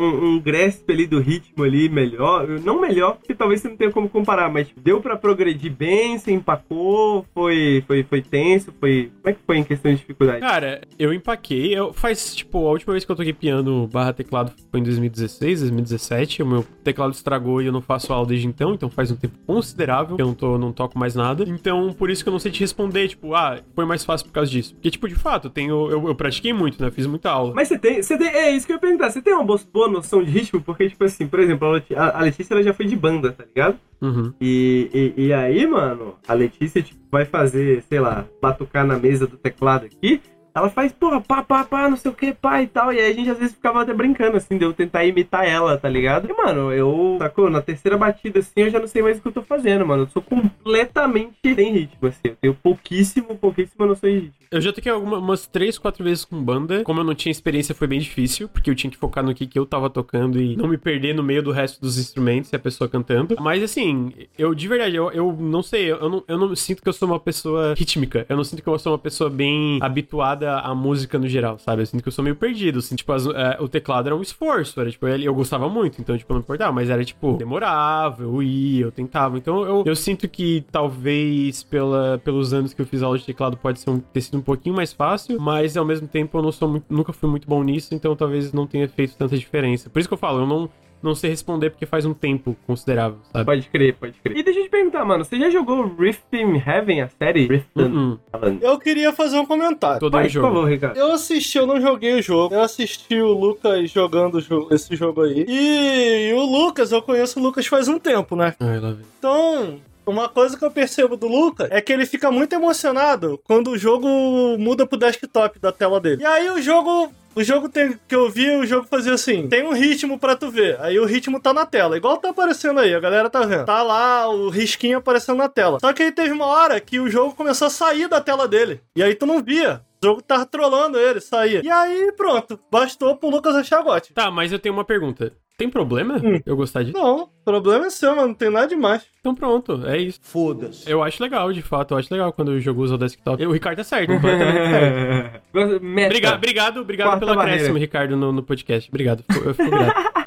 um, um grasp ali do ritmo ali melhor? Não melhor, porque talvez você não tenha como comparar, mas deu pra progredir bem, você empacou, foi, foi, foi tenso, foi... Como é que foi em questão de dificuldade? Cara, eu empaquei. Eu, faz, tipo, a última vez que eu toquei piano barra teclado foi em 2016, 2017. O meu teclado estragou e eu não faço aula desde então, então faz um tempo considerável que eu não, tô, não toco mais nada. Então, por isso que eu não sei te responder, tipo, ah, foi mais fácil por causa disso. Porque, tipo, de fato, eu, tenho, eu, eu pratiquei muito, né? Fiz muita Mas você tem, você tem. É isso que eu ia perguntar. Você tem uma boa, noção de ritmo? Porque, tipo assim, por exemplo, a Letícia ela já foi de banda, tá ligado? Uhum. E, e, e aí, mano, a Letícia, tipo, vai fazer, sei lá, batucar na mesa do teclado aqui. Ela faz, porra, pá, pá, pá, não sei o que, pá e tal. E aí a gente às vezes ficava até brincando, assim, de eu tentar imitar ela, tá ligado? E, mano, eu, sacou? Na terceira batida, assim, eu já não sei mais o que eu tô fazendo, mano. Eu sou completamente sem ritmo, assim. Eu tenho pouquíssimo, pouquíssima noção de ritmo. Eu já toquei algumas umas três, quatro vezes com banda. Como eu não tinha experiência, foi bem difícil, porque eu tinha que focar no que, que eu tava tocando e não me perder no meio do resto dos instrumentos e a pessoa cantando. Mas assim, eu de verdade, eu, eu não sei, eu não, eu não sinto que eu sou uma pessoa rítmica. Eu não sinto que eu sou uma pessoa bem habituada à música no geral, sabe? Eu sinto que eu sou meio perdido. Assim, tipo, as- é, o teclado era um esforço, era tipo, eu gostava muito, então, tipo, não importava, mas era tipo, demorava, eu ia, eu tentava. Então eu, eu sinto que talvez pela, pelos anos que eu fiz aula de teclado pode ser um, ter sido um pouquinho mais fácil, mas ao mesmo tempo eu não sou muito- nunca fui muito bom nisso, então talvez não tenha feito tanta diferença. Por isso que eu falo, eu não, não sei responder porque faz um tempo considerável, sabe? Pode crer, pode crer. E deixa eu te perguntar, mano, você já jogou Rift in Heaven, a série? Rift in. Heaven. Eu queria fazer um comentário. Todo o Vai, por jogo. favor, Ricardo. Eu assisti, eu não joguei o jogo. Eu assisti o Lucas jogando jogo- esse jogo aí. E o Lucas, eu conheço o Lucas faz um tempo, né? Ai, lá vem. Então, uma coisa que eu percebo do Lucas é que ele fica muito emocionado quando o jogo muda pro desktop da tela dele. E aí o jogo. O jogo tem, que eu vi, o jogo fazia assim: tem um ritmo pra tu ver. Aí o ritmo tá na tela, igual tá aparecendo aí, a galera tá vendo. Tá lá o risquinho aparecendo na tela. Só que aí teve uma hora que o jogo começou a sair da tela dele. E aí tu não via. O jogo tava trolando ele, saía. E aí, pronto. Bastou pro Lucas achar gote. Tá, mas eu tenho uma pergunta. Tem problema Hum. eu gostar disso? Não, problema é seu, mano. Não tem nada demais. Então pronto, é isso. Foda-se. Eu acho legal, de fato, eu acho legal quando o jogo usa o desktop. O Ricardo tá certo, completamente certo. Obrigado, obrigado, obrigado Quarta pelo acréscimo, Ricardo, no, no podcast. Obrigado, eu fico grato.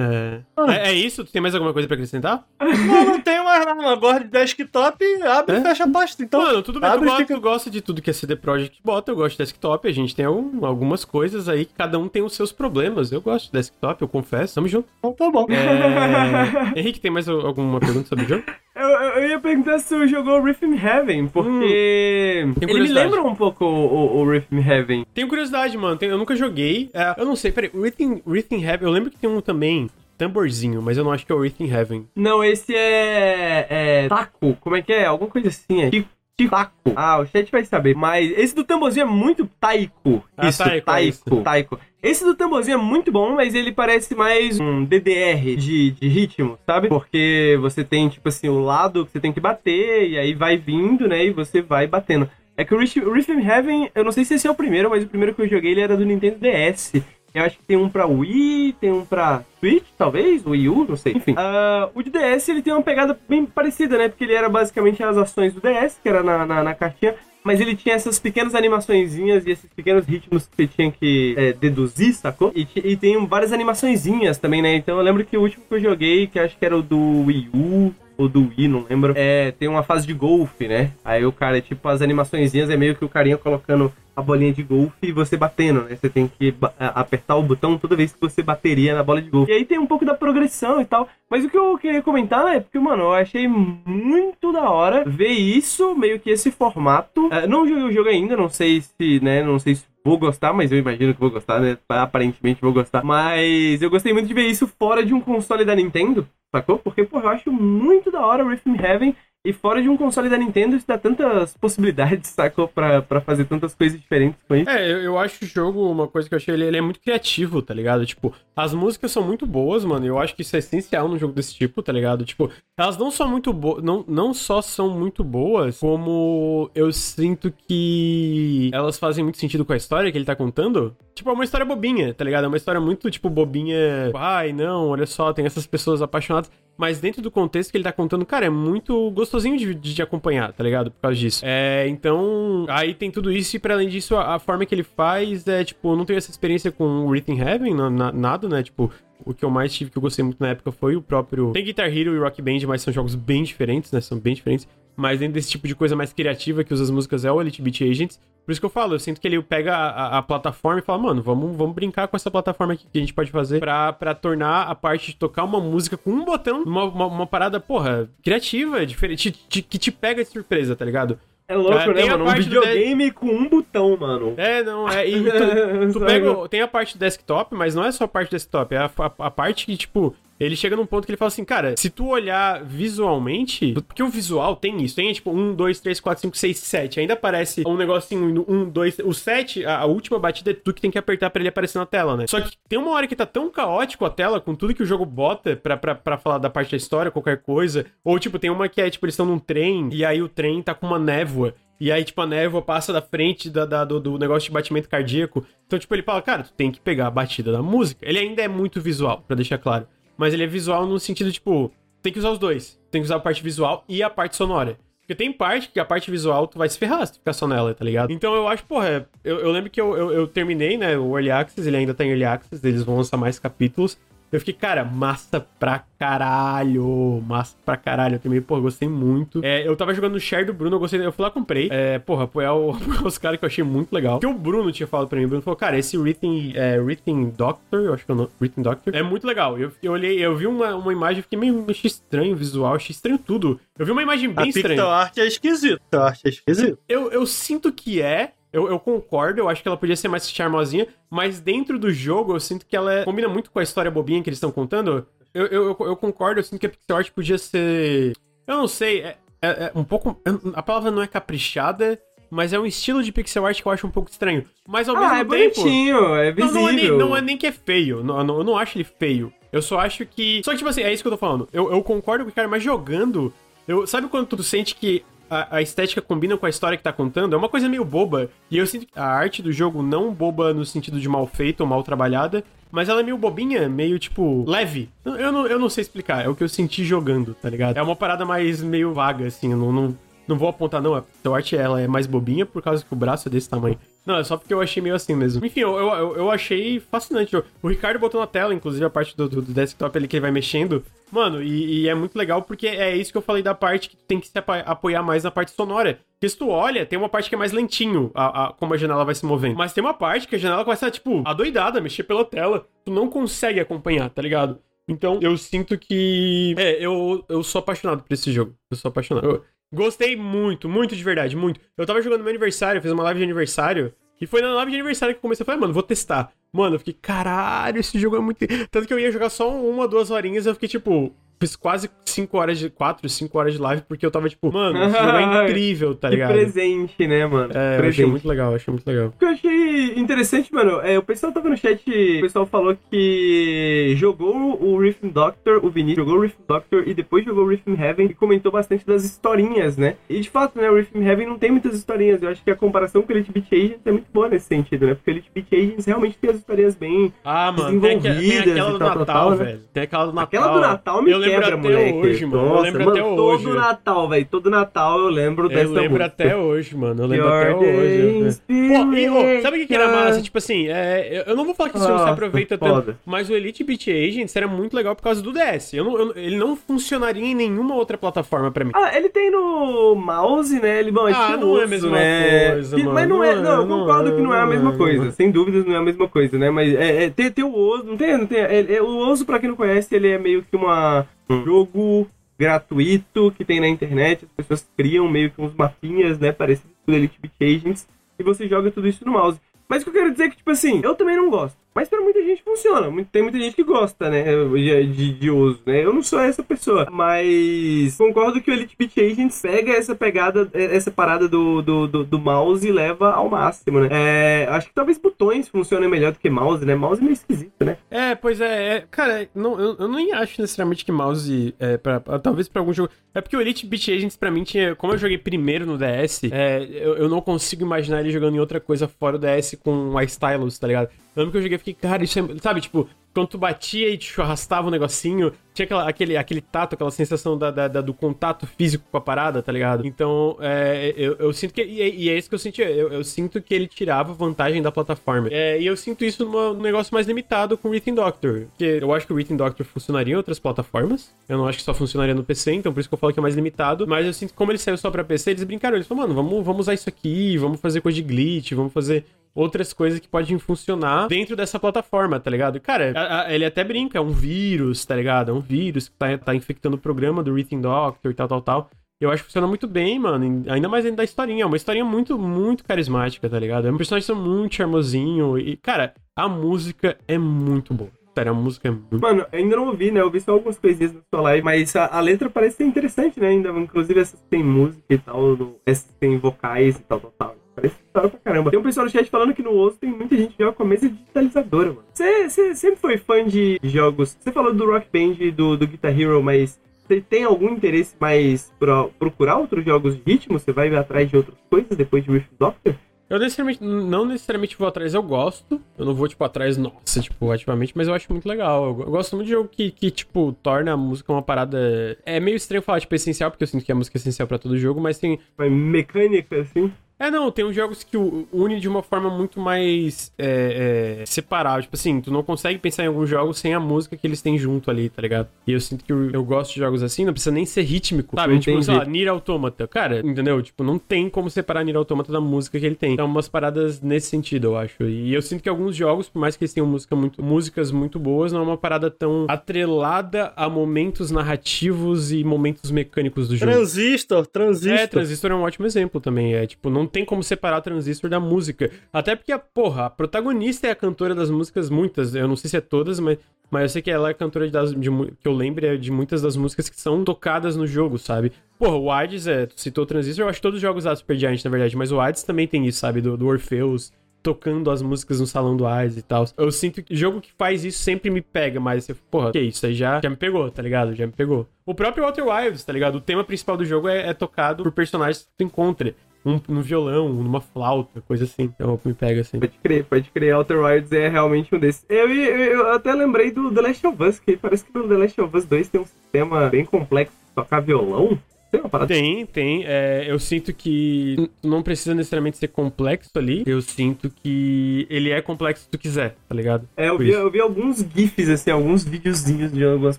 É... é, é isso? Tu tem mais alguma coisa pra acrescentar? Não, não tenho mais nada. Eu gosto de desktop, abre É? e fecha a pasta. Então, Mano, tudo bem, tu abre e gosta, fica- tu gosta de tudo que a CD Projekt bota, eu gosto de desktop, a gente tem algum- algumas coisas aí que cada um tem os seus problemas. Eu gosto de desktop, eu confesso. Tamo junto. Então tá bom. É... Henrique, tem mais al- alguma pergunta sobre o jogo? Eu, eu- ia perguntar se tu jogou in Heaven, porque Hum. Ele me lembra um pouco o, o, o in Heaven. Tenho curiosidade, mano. eu nunca joguei. É, eu não sei, peraí. Written, Written Heaven. Eu lembro que tem um também, tamborzinho, mas eu não acho que é o Written Heaven. Não, esse é. é. Taco, como é que é? Alguma coisa assim. É. Taco. Ah, o chat vai saber. Mas esse do tamborzinho é muito taiko. Ah, isso, taiko, é taiko, isso. taiko. Esse do tamborzinho é muito bom, mas ele parece mais um DDR de, de ritmo, sabe? Porque você tem, tipo assim, o lado que você tem que bater, e aí vai vindo, né? E você vai batendo. É que o Rhythm Heaven, eu não sei se esse é o primeiro, mas o primeiro que eu joguei ele era do Nintendo DS. Eu acho que tem um pra Wii, tem um pra Switch, talvez, Wii U, não sei. Enfim, ah, o de DS ele tem uma pegada bem parecida, né? Porque ele era basicamente as ações do DS, que era na, na, na caixinha. Mas ele tinha essas pequenas animaçõezinhas e esses pequenos ritmos que você tinha que é, deduzir, sacou? E, e tem várias animaçõezinhas também, né? Então eu lembro que o último que eu joguei, que acho que era o do Wii U, ou do Wii, não lembro. É, tem uma fase de golfe, né? Aí o cara, tipo, as animaçõezinhas é meio que o carinha colocando a bolinha de golfe e você batendo, né? Você tem que apertar o botão toda vez que você bateria na bola de golfe. E aí tem um pouco da progressão e tal. Mas o que eu queria comentar é porque, mano, eu achei muito da hora ver isso, meio que esse formato. É, não joguei o jogo ainda, não sei se, né? Não sei se vou gostar, mas eu imagino que vou gostar, né? Aparentemente vou gostar. Mas eu gostei muito de ver isso fora de um console da Nintendo, sacou? Porque, pô, eu acho muito da hora o Rhythm Heaven. E fora de um console da Nintendo, isso dá tantas possibilidades, sacou? Pra, fazer tantas coisas diferentes com isso. É, eu, eu acho o jogo, uma coisa que eu achei, ele, ele é muito criativo, tá ligado? Tipo, as músicas são muito boas, mano. Eu acho que isso é essencial num jogo desse tipo, tá ligado? Tipo, elas não são muito boas, não, não só são muito boas, como eu sinto que elas fazem muito sentido com a história que ele tá contando. Tipo, é uma história bobinha, tá ligado? É uma história muito, tipo, bobinha. Ai, não, olha só, tem essas pessoas apaixonadas. Mas dentro do contexto que ele tá contando, cara, é muito gostosinho de, de, acompanhar, tá ligado? Por causa disso. É, então, aí tem tudo isso, e para além disso, a, a forma que ele faz é, tipo, eu não tenho essa experiência com o Rhythm Heaven, na- na- nada, né? Tipo, o que eu mais tive, que eu gostei muito na época, foi o próprio. Tem Guitar Hero e Rock Band, mas são jogos bem diferentes, né? São bem diferentes. Mas dentro desse tipo de coisa mais criativa que usa as músicas é o Elite Beat Agents. Por isso que eu falo, eu sinto que ele pega a, a- a plataforma e fala, mano, vamos, vamos brincar com essa plataforma aqui que a gente pode fazer pra, pra tornar a parte de tocar uma música com um botão uma, uma, uma parada, porra, criativa, diferente, te- que te pega de surpresa, tá ligado? É louco, É, né, mano? Um videogame com um botão, mano. É, não, é. E tu, tu pega. Tem a parte desktop, mas não é só a parte desktop, é a, a- a parte que, tipo. Ele chega num ponto que ele fala assim, cara, se tu olhar visualmente, porque o visual tem isso, tem tipo 1, 2, 3, 4, 5, 6, 7. Ainda aparece um negocinho no 1, 2, o 7, a, a última batida é tu que tem que apertar pra ele aparecer na tela, né? Só que tem uma hora que tá tão caótico a tela, com tudo que o jogo bota pra, pra, pra falar da parte da história, qualquer coisa. Ou tipo, tem uma que é tipo, eles estão num trem, e aí o trem tá com uma névoa. E aí, tipo, a névoa passa da frente da, da- do, do negócio de batimento cardíaco. Então, tipo, ele fala, cara, tu tem que pegar a batida da música. Ele ainda é muito visual, pra deixar claro. Mas ele é visual no sentido, tipo, tem que usar os dois. Tem que usar a parte visual e a parte sonora. Porque tem parte que a parte visual tu vai se ferrar se tu ficar só nela, tá ligado? Então eu acho, porra, eu, eu lembro que eu, eu, eu terminei, né, o Early Access, ele ainda tá em Early Access, eles vão lançar mais capítulos. Eu fiquei, cara, massa pra caralho. Massa pra caralho. Eu também, pô, gostei muito. É, eu tava jogando no share do Bruno, eu gostei. Eu fui lá, comprei. É, porra, apoiar, o, apoiar os caras que eu achei muito legal. Porque o Bruno tinha falado pra mim. O Bruno falou, cara, esse Rhythm, é, Rhythm Doctor, eu acho que é o nome, Rhythm Doctor, é muito legal. Eu, eu olhei, eu vi uma, uma imagem, fiquei meio achei estranho o visual, achei estranho tudo. Eu vi uma imagem A bem estranha. pixel art é esquisito. A arte é esquisito. Eu, eu sinto que é. Eu, eu concordo, eu acho que ela podia ser mais charmosinha, mas dentro do jogo eu sinto que ela é- combina muito com a história bobinha que eles estão contando. Eu, eu, eu, concordo, eu sinto que a pixel art podia ser. Eu não sei, é, é- é um pouco. A palavra não é caprichada, mas é um estilo de pixel art que eu acho um pouco estranho. Mas ao Ah, é mesmo tempo. bonitinho, é Não, visível. não, é nem, não é nem que é feio. Não, não- eu não acho ele feio. Eu só acho que. Só que, tipo assim, é isso que eu tô falando. Eu, eu concordo com o cara, mas jogando. Eu, sabe quando tu sente que a, a estética combina com a história que tá contando? É uma coisa meio boba. E eu sinto que a arte do jogo não boba no sentido de mal feita ou mal trabalhada. Mas ela é meio bobinha, meio tipo, leve. Eu- Eu não, eu não sei explicar, é o que eu senti jogando, tá ligado? É uma parada mais meio vaga, assim, eu não, não, não vou apontar, não. A art ela é mais bobinha por causa que o braço é desse tamanho. Não, é só porque eu achei meio assim mesmo. Enfim, eu, eu, eu- achei fascinante. O Ricardo botou na tela, inclusive, a parte do, do- desktop ali que ele vai mexendo. Mano, e, e é muito legal porque é isso que eu falei da parte que tem que se apoiar mais na parte sonora. Porque se tu olha, tem uma parte que é mais lentinho, a, a- como a janela vai se movendo. Mas tem uma parte que a janela começa, tipo, adoidada, mexer pela tela. Tu não consegue acompanhar, tá ligado? Então, eu sinto que. É, eu, eu sou apaixonado por esse jogo. Eu sou apaixonado. Eu gostei muito, muito de verdade, muito. Eu tava jogando meu aniversário, fiz uma live de aniversário. E foi na live de aniversário que eu comecei a falar, mano, vou testar. Mano, eu fiquei, caralho, esse jogo é muito. Tanto que eu ia jogar só uma, duas horinhas, eu fiquei tipo. Fiz quase 5 horas de. 4, 5 horas de live, porque eu tava tipo, mano, jogo é incrível, tá Que ligado? presente, né, mano? É, eu achei presente. muito legal, achei muito legal. O que eu achei interessante, mano, é o pessoal tava no chat, o pessoal falou que jogou o Rift Doctor, o Vinícius jogou o Rift Doctor e depois jogou o Rift Heaven e comentou bastante das historinhas, né? E de fato, né, o Rift Heaven não tem muitas historinhas. Eu acho que a comparação com o Elite Beat Agents é muito boa nesse sentido, né? Porque o Elite Beat Agents realmente tem as historinhas bem. Ah, mano, tem, aqua- tem Desenvolvidas aquela e do tal, Natal, tal, tal, né? velho. Tem aquela do Natal. Aquela do Natal me eu lembro quebra, até moleque. hoje, mano. eu Nossa, lembro mano, até todo hoje. Natal, velho. Todo Natal eu lembro dessa Eu lembro música. até hoje, mano. Eu lembro Your até hoje. days Pô, e, ô, sabe o que, que era massa? Tipo assim, é, eu- eu não vou falar que esse jogo se Nossa, aproveita foda. tanto, mas o Elite Beat Agents era muito legal por causa do DS. Eu não- eu- ele não funcionaria em nenhuma outra plataforma pra mim. Ah, ele tem no mouse, né? Ele, bom, ele Ah, tinha não é a mesma né? coisa, Que- mano. Mas não é, Não não, é, eu não concordo é, que não é a não mesma é, coisa. é. Sem dúvidas não é a mesma coisa, né? Mas é, é, tem, tem o osso, não tem, não tem. é- é- o osso, pra quem não conhece, ele é meio que uma, um jogo gratuito que tem na internet. As pessoas criam meio que uns mapinhas, né? Parecidos com Elite Beat Agents. E você joga tudo isso no mouse. Mas o que eu quero dizer é que, tipo assim, eu também não gosto. Mas pra muita gente funciona. Tem muita gente que gosta, né? De, de, de uso, né? Eu não sou essa pessoa. Mas concordo que o Elite Beat Agents pega essa pegada, eh, essa parada do, do, do, do mouse e leva ao máximo, né? É, acho que talvez botões funcionem melhor do que mouse, né? Mouse é meio esquisito, né? É, pois é, é, cara, não, eu, eu nem acho necessariamente que mouse é pra, talvez pra algum jogo. É porque o Elite Beat Agents pra mim tinha, como eu joguei primeiro no DS, é, eu, eu não consigo imaginar ele jogando em outra coisa fora o DS com a stylus, tá ligado? Eu lembro que eu joguei e fiquei, cara, isso é, sabe, tipo, quando tu batia e te arrastava um negocinho, tinha aquela, aquele, aquele tato, aquela sensação da, da- da- do contato físico com a parada, tá ligado? Então, é, eu, eu sinto que. E, é- e é isso que eu senti. Eu, eu sinto que ele tirava vantagem da plataforma. É, e eu sinto isso num negócio mais limitado com o Written Doctor. Porque eu acho que o Written Doctor funcionaria em outras plataformas. Eu não acho que só funcionaria no PC, então por isso que eu falo que é mais limitado. Mas eu sinto que como ele saiu só pra PC, eles brincaram. Eles falaram, mano, vamos, vamos usar isso aqui, vamos fazer coisa de glitch, vamos fazer outras coisas que podem funcionar dentro dessa plataforma, tá ligado? Cara, a- a- ele até brinca, é um vírus, tá ligado? É um vírus que tá, tá infectando o programa do Written Doctor e tal, tal, tal. Eu acho que funciona muito bem, mano. Ainda mais dentro da historinha. É uma historinha muito, muito carismática, tá ligado? É um personagem muito charmosinho. E, cara, a música é muito boa. Sério, a música é muito Mano, ainda não ouvi, né? Eu vi só algumas coisinhas na sua live, mas a, a letra parece ser interessante, né? Ainda, inclusive essas tem música e tal, no- essas tem vocais e tal, tal, tal. Parece história pra caramba. Tem um pessoal no chat falando que no Osso tem muita gente que joga com a mesa digitalizadora, mano. Você sempre foi fã de jogos. Você falou do Rock Band e do, do Guitar Hero, mas você tem algum interesse mais pra procurar outros jogos de ritmo? Você vai atrás de outras coisas depois de Rift Doctor? Eu necessariamente, não necessariamente vou atrás, eu gosto. Eu não vou, tipo, atrás, nossa, tipo, ativamente, mas eu acho muito legal. Eu, gosto muito de jogo que, que, tipo, torna a música uma parada. É meio estranho falar, tipo, essencial, porque eu sinto que a música é essencial pra todo jogo, mas tem. Mecânica, assim? É, não, tem uns jogos que une de uma forma muito mais é, é, separada. Tipo assim, tu não consegue pensar em alguns jogos sem a música que eles têm junto ali, tá ligado? E eu sinto que eu, eu gosto de jogos assim, não precisa nem ser rítmico, sabe? Tipo, Entendi. sei lá, Nier Automata. Cara, entendeu? Tipo, não tem como separar Nier Automata da música que ele tem. Então, umas paradas nesse sentido, eu acho. E eu sinto que alguns jogos, por mais que eles tenham música muito, músicas muito boas, não é uma parada tão atrelada a momentos narrativos e momentos mecânicos do jogo. Transistor, transistor. É, Transistor é um ótimo exemplo também. É tipo, não tem como separar Transistor da música. Até porque, a, porra, a protagonista é a cantora das músicas, muitas. Eu não sei se é todas, mas, mas eu sei que ela é cantora das, de, que eu lembro é de muitas das músicas que são tocadas no jogo, sabe? Porra, o Hades, é, citou o Transistor, eu acho todos os jogos da Supergiant, na verdade, mas o Hades também tem isso, sabe? Do, do Orpheus tocando as músicas no salão do Hades e tal. Eu sinto que jogo que faz isso sempre me pega, mas porra, que isso aí já, já me pegou, tá ligado? Já me pegou. O próprio Outer Wilds, tá ligado? O tema principal do jogo é, é tocado por personagens que tu encontra. Um no violão, um numa flauta, coisa assim. Então me pega assim. Pode crer, pode crer. Outer Wilds é realmente um desses. Eu, eu, eu até lembrei do The Last of Us, que parece que no The Last of Us 2 tem um sistema bem complexo de tocar violão. Tem uma parada Tem, tem. É, eu sinto que não precisa necessariamente ser complexo ali. Eu sinto que ele é complexo se tu quiser, tá ligado? É, eu Por vi, eu vi alguns GIFs, assim, alguns videozinhos de algumas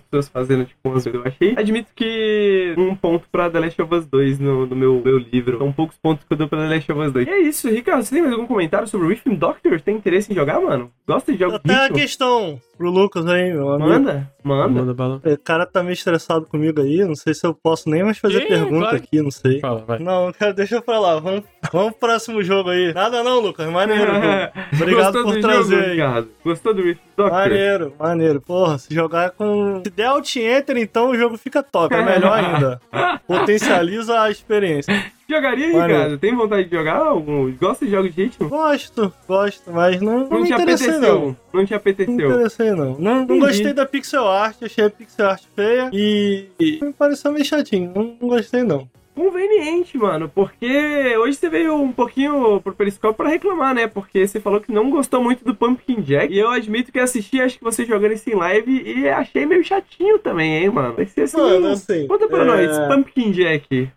pessoas fazendo, tipo, umas coisas. Eu achei. Admito que um ponto pra The Last of Us 2 no, no meu, meu livro. São poucos pontos que eu dou pra The Last of Us 2. E é isso, Ricardo. Você tem mais algum comentário sobre o Rhythm Doctor? Tem interesse em jogar, mano? Gosta de de Até a questão pro Lucas aí, meu amigo. Manda, manda. Manda bala. O cara tá meio estressado comigo aí, não sei se eu posso nem mais fazer pergunta claro. aqui, não sei. Fala, vai. Não, cara, deixa eu falar, vamos Vamos pro próximo jogo aí. Nada não, Lucas. Maneiro. Obrigado Gostou por trazer jogo, aí. Ricardo? Gostou do Doctor? Maneiro, maneiro. Porra, se jogar com. Se der alt enter, então o jogo fica top. É melhor ainda. Potencializa a experiência. Jogaria, Maneiro. Ricardo? Tem vontade de jogar algum? Gosta de jogos de ritmo? Gosto, gosto, mas não, não, Não me te não. apeteceu. Não te Não me apeteceu. interessei não. Não, não gostei da pixel art, achei a pixel art feia e, e me pareceu meio chatinho. Não, não gostei não. Conveniente, mano, porque hoje você veio um pouquinho pro Periscope pra reclamar, né? Porque você falou que não gostou muito do Pumpkin Jack. E eu admito que assisti, acho que você jogando isso em live e achei meio chatinho também, hein, mano? Vai ser assim. Mano, assim. Conta pra é, nós, Pumpkin Jack.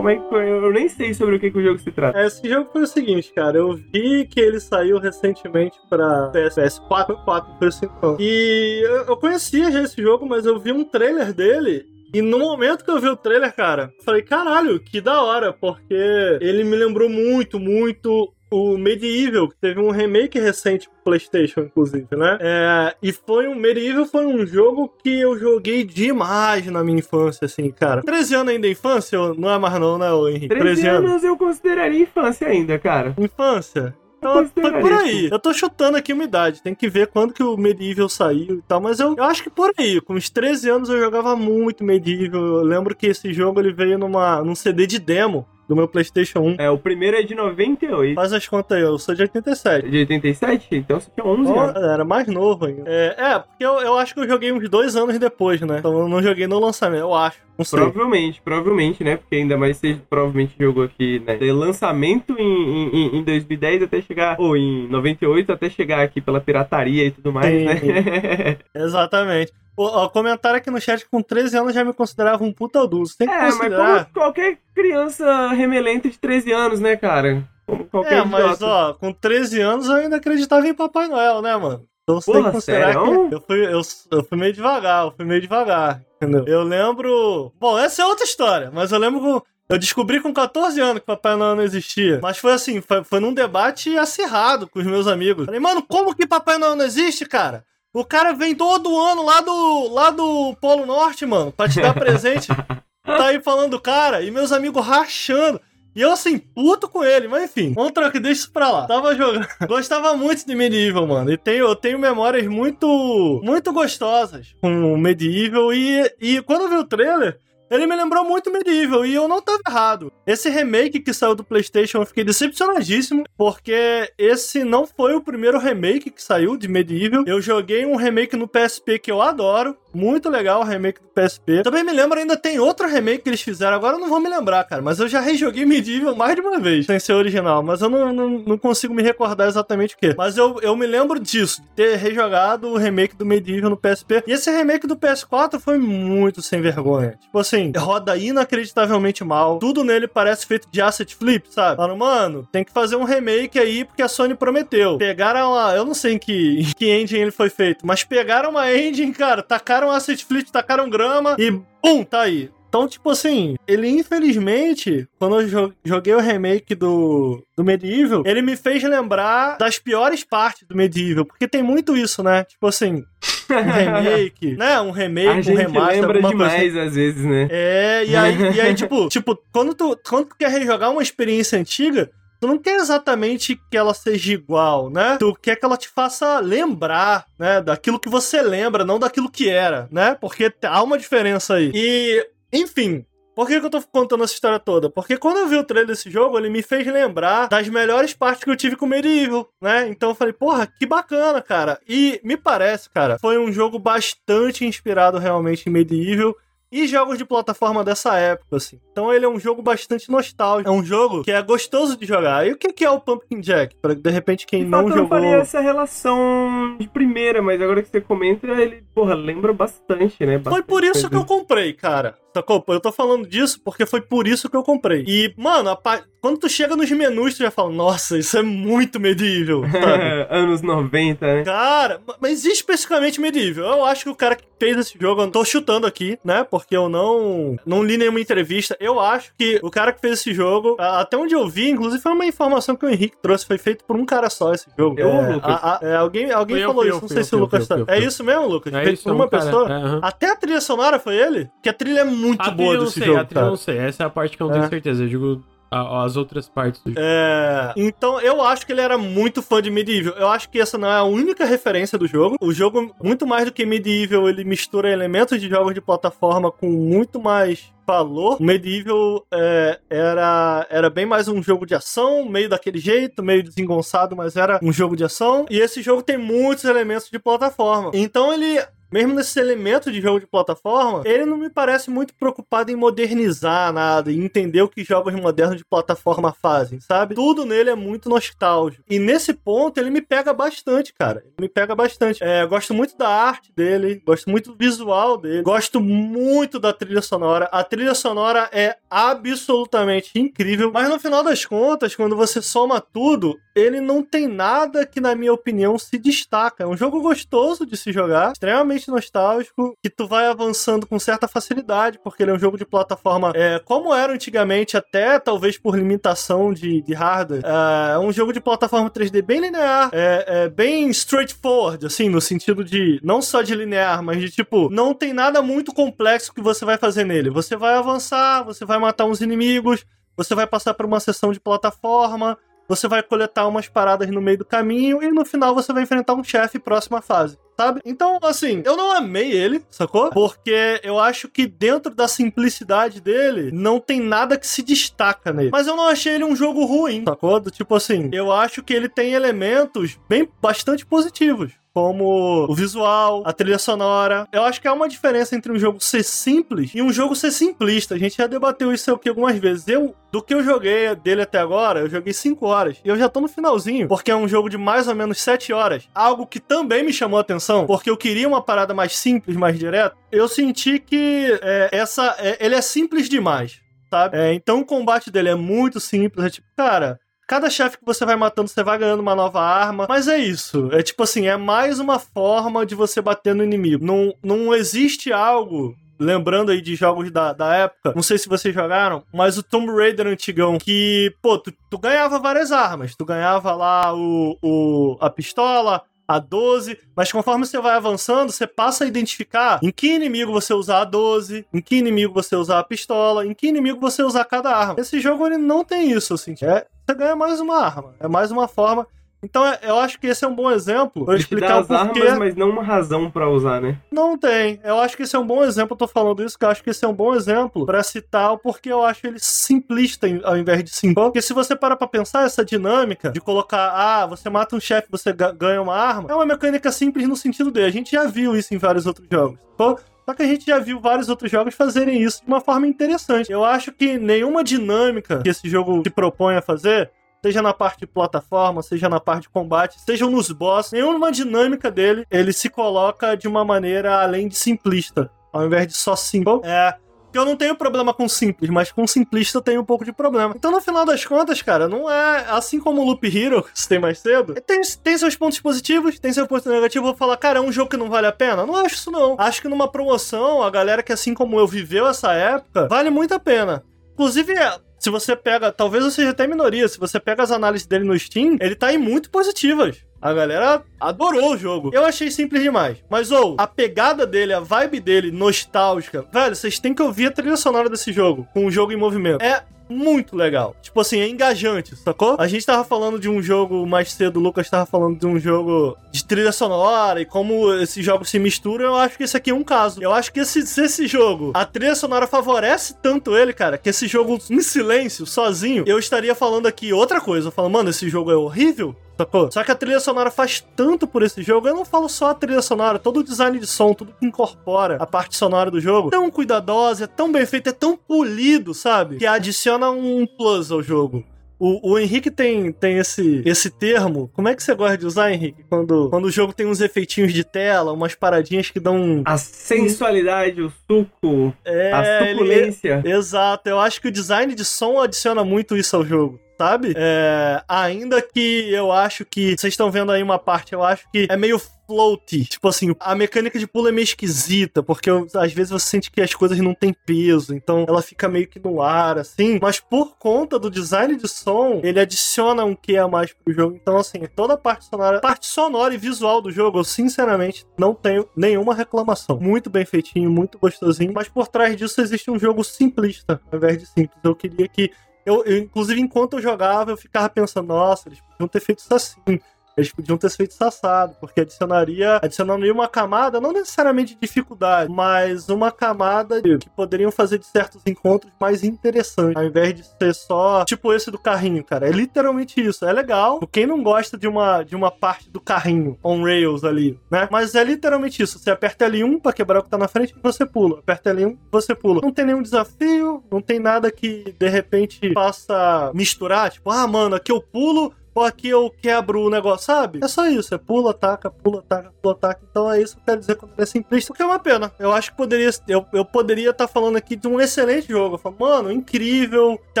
Como é que? Eu nem sei sobre o que, que o jogo se trata. É, Esse jogo foi o seguinte, cara. Eu vi que ele saiu recentemente pra PS, PS4, 4, foi 5 não. E eu, conhecia já esse jogo, mas eu vi um trailer dele. E no momento que eu vi o trailer, cara, falei, caralho, que da hora, porque ele me lembrou muito, muito o Medieval, que teve um remake recente pro PlayStation, inclusive, né? É, e foi um Medieval foi um jogo que eu joguei demais na minha infância, assim, cara. 13 anos ainda é infância? Não é mais não, né, Henrique? 13 anos eu consideraria infância ainda, cara. Infância? Então, foi por consideraria, aí. Eu tô chutando aqui uma idade. Tem que ver quando que o Medieval saiu e tal. Mas eu, eu acho que por aí. Com uns 13 anos eu jogava muito Medieval. Eu lembro que esse jogo ele veio numa, num CD de demo do meu PlayStation 1. É, o primeiro é de 98. Faz as contas aí, eu sou de 87. De 87? Então você tinha 11 Então, anos. era mais novo ainda. É, é, porque eu, eu acho que eu joguei uns dois anos depois, né? Então eu não joguei no lançamento, eu acho. Não sei. Provavelmente, provavelmente, né? Porque ainda mais você provavelmente jogou aqui, né? De lançamento em, em, em 2010 até chegar. Ou em 98 até chegar aqui pela pirataria e tudo mais, Sim. né? Exatamente. O, o comentário aqui no chat com 13 anos já me considerava um puta adulto. Tem que é, mas considerar. como qualquer criança remelenta de 13 anos, né, cara? Como qualquer É, mas idiota. ó, com 13 anos eu ainda acreditava em Papai Noel, né, mano? Então você tem Porra, que considerar sério? que eu fui, eu, eu fui meio devagar, eu fui meio devagar, entendeu? Eu lembro. Bom, essa é outra história, mas eu lembro que eu descobri com 14 anos que Papai Noel não existia. Mas foi assim, foi, foi num debate acirrado com os meus amigos. Falei, mano, como que Papai Noel não existe, cara? O cara vem todo ano lá do, lá do Polo Norte, mano, pra te dar presente. tá aí falando do cara, e meus amigos rachando. E eu assim, puto com ele, mas enfim, vamos trocar, deixa isso pra lá. Tava jogando. Gostava muito de Medieval, mano. E tenho, eu tenho memórias muito, muito gostosas com Medieval. E, e quando eu vi o trailer, ele me lembrou muito Medieval. E eu não tava errado. Esse remake que saiu do PlayStation, eu fiquei decepcionadíssimo. Porque esse não foi o primeiro remake que saiu de Medieval. Eu joguei um remake no PSP que eu adoro. Muito legal o remake do PSP. Também me lembro, ainda tem outro remake que eles fizeram. Agora eu não vou me lembrar, cara. Mas eu já rejoguei Medieval mais de uma vez, sem ser original. Mas eu não, não, não consigo me recordar exatamente o que. Mas eu, eu me lembro disso, de ter rejogado o remake do Medieval no PSP. E esse remake do PS4 foi muito sem vergonha. Tipo assim, roda inacreditavelmente mal. Tudo nele parece feito de asset flip, sabe? Falaram, mano, tem que fazer um remake aí porque a Sony prometeu. Pegaram a. Eu não sei em que, em que engine ele foi feito, mas pegaram uma engine, cara, tacaram asset flip, tacaram grama e pum, tá aí. Então, tipo assim, ele infelizmente, quando eu jo- joguei o remake do, do Medieval, ele me fez lembrar das piores partes do Medieval, porque tem muito isso, né? Tipo assim, um remake, né? Um remake, A um remaster, lembra alguma coisa assim. demais às vezes, né? É, e aí, e aí tipo, tipo quando, tu, quando tu quer rejogar uma experiência antiga, tu não quer exatamente que ela seja igual, né? Tu quer que ela te faça lembrar, né? Daquilo que você lembra, não daquilo que era, né? Porque há uma diferença aí. E, enfim. Por que, que eu tô contando essa história toda? Porque quando eu vi o trailer desse jogo, ele me fez lembrar das melhores partes que eu tive com o Medieval, né? Então eu falei, porra, que bacana, cara. E me parece, cara, foi um jogo bastante inspirado realmente em Medieval e jogos de plataforma dessa época, assim. Então ele é um jogo bastante nostálgico. É um jogo que é gostoso de jogar. E o que é o Pumpkin Jack? Pra de repente quem De não fato, eu jogou. faria essa relação de primeira, mas agora que você comenta, ele, porra, lembra bastante, né? Foi Bastante por isso coisa. que eu comprei, cara. Sacou? Eu tô falando disso porque foi por isso que eu comprei. E, mano, pa... quando tu chega nos menus, tu já fala, nossa, isso é muito medieval? Anos 90, né? Cara, mas especificamente medieval. Eu acho que o cara que fez esse jogo, eu não tô chutando aqui, né? Porque eu não, não li nenhuma entrevista. Eu acho que o cara que fez esse jogo, até onde eu vi, inclusive foi uma informação que o Henrique trouxe, foi feito por um cara só esse jogo. Eu, É, Lucas? a- a- é, alguém alguém eu, falou fui isso, eu, não sei eu, se o eu, Lucas eu, tá. eu. É isso mesmo, Lucas? É Feito isso, por é uma um cara, pessoa? é, aham. Até a trilha sonora foi ele? Porque a trilha é muito A boa desse sei, jogo, a trilha cara. não sei. Essa é a parte que eu não É. tenho certeza. Eu digo as outras partes do jogo. É, então eu acho que ele era muito fã de Medieval. Eu acho que essa não é a única referência do jogo. O jogo, muito mais do que Medieval, ele mistura elementos de jogos de plataforma com muito mais valor. O Medieval é, era, era bem mais um jogo de ação, meio daquele jeito, meio desengonçado, mas era um jogo de ação. E esse jogo tem muitos elementos de plataforma. Então ele mesmo nesses elementos de jogo de plataforma, ele não me parece muito preocupado em modernizar nada e entender o que jogos modernos de plataforma fazem, sabe? Tudo nele é muito nostálgico. E nesse ponto ele me pega bastante, cara. Ele me pega bastante. É, gosto muito da arte dele, gosto muito do visual dele, gosto muito da trilha sonora. A trilha sonora é absolutamente incrível, mas no final das contas, quando você soma tudo, ele não tem nada que, na minha opinião, se destaca. É um jogo gostoso de se jogar, extremamente nostálgico, que tu vai avançando com certa facilidade, porque ele é um jogo de plataforma é, como era antigamente, até talvez por limitação de, de hardware. É um jogo de plataforma 3D bem linear, é, é bem straightforward, assim, no sentido de não só de linear, mas de tipo, não tem nada muito complexo que você vai fazer nele. Você vai avançar, você vai matar uns inimigos, você vai passar por uma sessão de plataforma, você vai coletar umas paradas no meio do caminho e no final você vai enfrentar um chefe próxima fase, sabe? Então, assim, eu não amei ele, sacou? Porque eu acho que dentro da simplicidade dele, não tem nada que se destaca nele. Mas eu não achei ele um jogo ruim, sacou? Tipo assim, eu acho que ele tem elementos bem bastante positivos como o visual, a trilha sonora. Eu acho que há uma diferença entre um jogo ser simples e um jogo ser simplista. A gente já debateu isso aqui algumas vezes. Eu, do que eu joguei dele até agora, eu joguei 5 horas. E eu já tô no finalzinho, porque é um jogo de mais ou menos 7 horas. Algo que também me chamou a atenção, porque eu queria uma parada mais simples, mais direta. Eu senti que é, essa, é, ele é simples demais. Sabe? É, então o combate dele é muito simples. É tipo, cara, Cada chefe que você vai matando, você vai ganhando uma nova arma. Mas é isso. É tipo assim, é mais uma forma de você bater no inimigo. Não, não existe algo. Lembrando aí de jogos da, da época, não sei se vocês jogaram, mas o Tomb Raider antigão, que, pô, tu, tu ganhava várias armas. Tu ganhava lá o, o, a pistola, a 12, mas conforme você vai avançando, você passa a identificar em que inimigo você usar a 12, em que inimigo você usar a pistola, em que inimigo você usar cada arma. Esse jogo ele não tem isso, assim. É, você ganha mais uma arma, é mais uma forma. Então é- eu acho que esse é um bom exemplo dá explicar o porquê. armas, mas não uma razão pra usar, né? Não tem. Eu acho que esse é um bom exemplo. Eu tô falando isso, que eu acho que esse é um bom exemplo pra citar o porquê eu acho ele simplista ao invés de simples. Porque se você parar pra pensar essa dinâmica de colocar, ah, você mata um chefe, você ga- ganha uma arma, é uma mecânica simples no sentido dele. A gente já viu isso em vários outros jogos. Só só que a gente já viu vários outros jogos fazerem isso de uma forma interessante. Eu acho que nenhuma dinâmica que esse jogo se propõe a fazer seja na parte de plataforma, seja na parte de combate, seja nos boss, nenhuma dinâmica dele, ele se coloca de uma maneira além de simplista, ao invés de só simples. É. Eu não tenho problema com simples, mas com simplista eu tenho um pouco de problema. Então, no final das contas, cara, não é assim como o Loop Hero, que tem mais cedo. Tem, tem seus pontos positivos, tem seus pontos negativos. Eu vou falar, cara, é um jogo que não vale a pena? Não acho isso, não. Acho que numa promoção, a galera que, assim como eu, viveu essa época, vale muito a pena. Inclusive, se você pega, talvez eu seja até minoria, se você pega as análises dele no Steam, ele tá em muito positivas. A galera adorou o jogo. Eu achei simples demais. Mas, ou, a pegada dele, a vibe dele, nostálgica. Velho, vocês têm que ouvir a trilha sonora desse jogo, com o jogo em movimento. É muito legal. Tipo assim, é engajante, sacou? A gente tava falando de um jogo mais cedo, o Lucas tava falando de um jogo de trilha sonora e como esses jogos se misturam, eu acho que esse aqui é um caso. Eu acho que esse, se esse jogo, a trilha sonora favorece tanto ele, cara, que esse jogo em silêncio, sozinho, eu estaria falando aqui outra coisa. Eu falo, mano, esse jogo é horrível. Sacou? Só que a trilha sonora faz tanto por esse jogo. Eu não falo só a trilha sonora, todo o design de som, tudo que incorpora a parte sonora do jogo. É Tão cuidadosa, é tão bem feito, é tão polido, sabe? Que adiciona um plus ao jogo. O, o Henrique tem, tem esse, esse termo. Como é que você gosta de usar, Henrique? Quando, quando o jogo tem uns efeitinhos de tela, umas paradinhas que dão. A sensualidade, o suco, É, a ele- suculência. Exato, eu acho que o design de som adiciona muito isso ao jogo. Sabe? É, ainda que eu acho que. Vocês estão vendo aí uma parte, eu acho que é meio floaty. Tipo assim, a mecânica de pulo é meio esquisita, porque às vezes você sente que as coisas não têm peso, então ela fica meio que no ar, assim. Mas por conta do design de som, ele adiciona um que a mais pro jogo. Então, assim, toda a parte sonora, parte sonora e visual do jogo, eu sinceramente não tenho nenhuma reclamação. Muito bem feitinho, muito gostosinho, mas por trás disso existe um jogo simplista, ao invés de simples. Eu queria que. Eu, eu, inclusive, enquanto eu jogava, eu ficava pensando, nossa, eles podiam ter feito isso assim. Eles podiam ter feito isso assado, porque adicionaria, adicionaria uma camada, não necessariamente de dificuldade, mas uma camada de- que poderiam fazer de certos encontros mais interessantes, ao invés de ser só tipo esse do carrinho, cara. É literalmente isso. É legal. Quem não gosta de uma, de uma parte do carrinho on rails ali, né? Mas é literalmente isso. Você aperta L1 pra quebrar o que tá na frente você pula. Aperta L1 você pula. Não tem nenhum desafio, não tem nada que de repente faça misturar, tipo, ah, mano, aqui eu pulo ou aqui eu quebro o negócio, sabe? É só isso, é pula, ataca, pula, ataca, pula, ataca. Então é isso que eu quero dizer quando é simplista, porque é uma pena. Eu acho que poderia, eu, eu poderia estar falando aqui de um excelente jogo. Eu falo, mano, incrível, se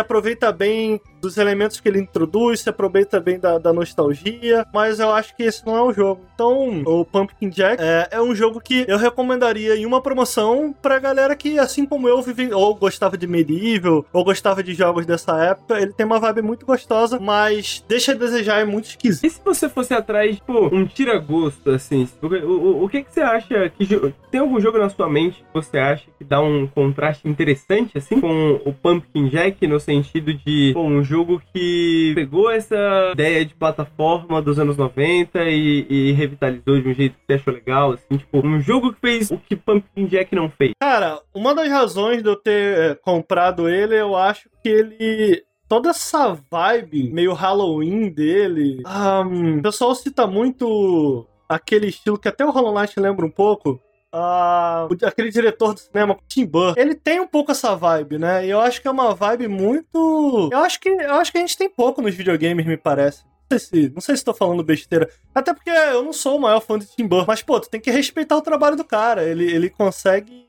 aproveita bem dos elementos que ele introduz, se aproveita bem da, da nostalgia, mas eu acho que esse não é o jogo. Então, o Pumpkin Jack é, é um jogo que eu recomendaria em uma promoção pra galera que, assim como eu, vive, ou gostava de Medieval, ou gostava de jogos dessa época. Ele tem uma vibe muito gostosa, mas deixa a desejar, é muito esquisito. E se você fosse atrás, tipo, um tira-gosto, assim? O, o, o que, que você acha que. Tem algum jogo na sua mente que você acha que dá um contraste interessante, assim, com o Pumpkin Jack, no sentido de, pô, um jogo que pegou essa ideia de plataforma dos anos 90 e, e revitalizou de um jeito que você achou legal, assim, tipo, um jogo que fez o que Pumpkin Jack não fez. Cara, uma das razões de eu ter é, comprado ele, eu acho que ele. Toda essa vibe meio Halloween dele. ah, hum, o pessoal cita muito aquele estilo que até o Hollow Knight lembra um pouco. Ah, aquele diretor do cinema, Tim Burton, ele tem um pouco essa vibe, né? E eu acho que é uma vibe muito. Eu acho que, eu acho que a gente tem pouco nos videogames, me parece. Não sei se, não sei se tô falando besteira. Até porque eu não sou o maior fã de Tim Burton. Mas, pô, tu tem que respeitar o trabalho do cara. Ele, ele consegue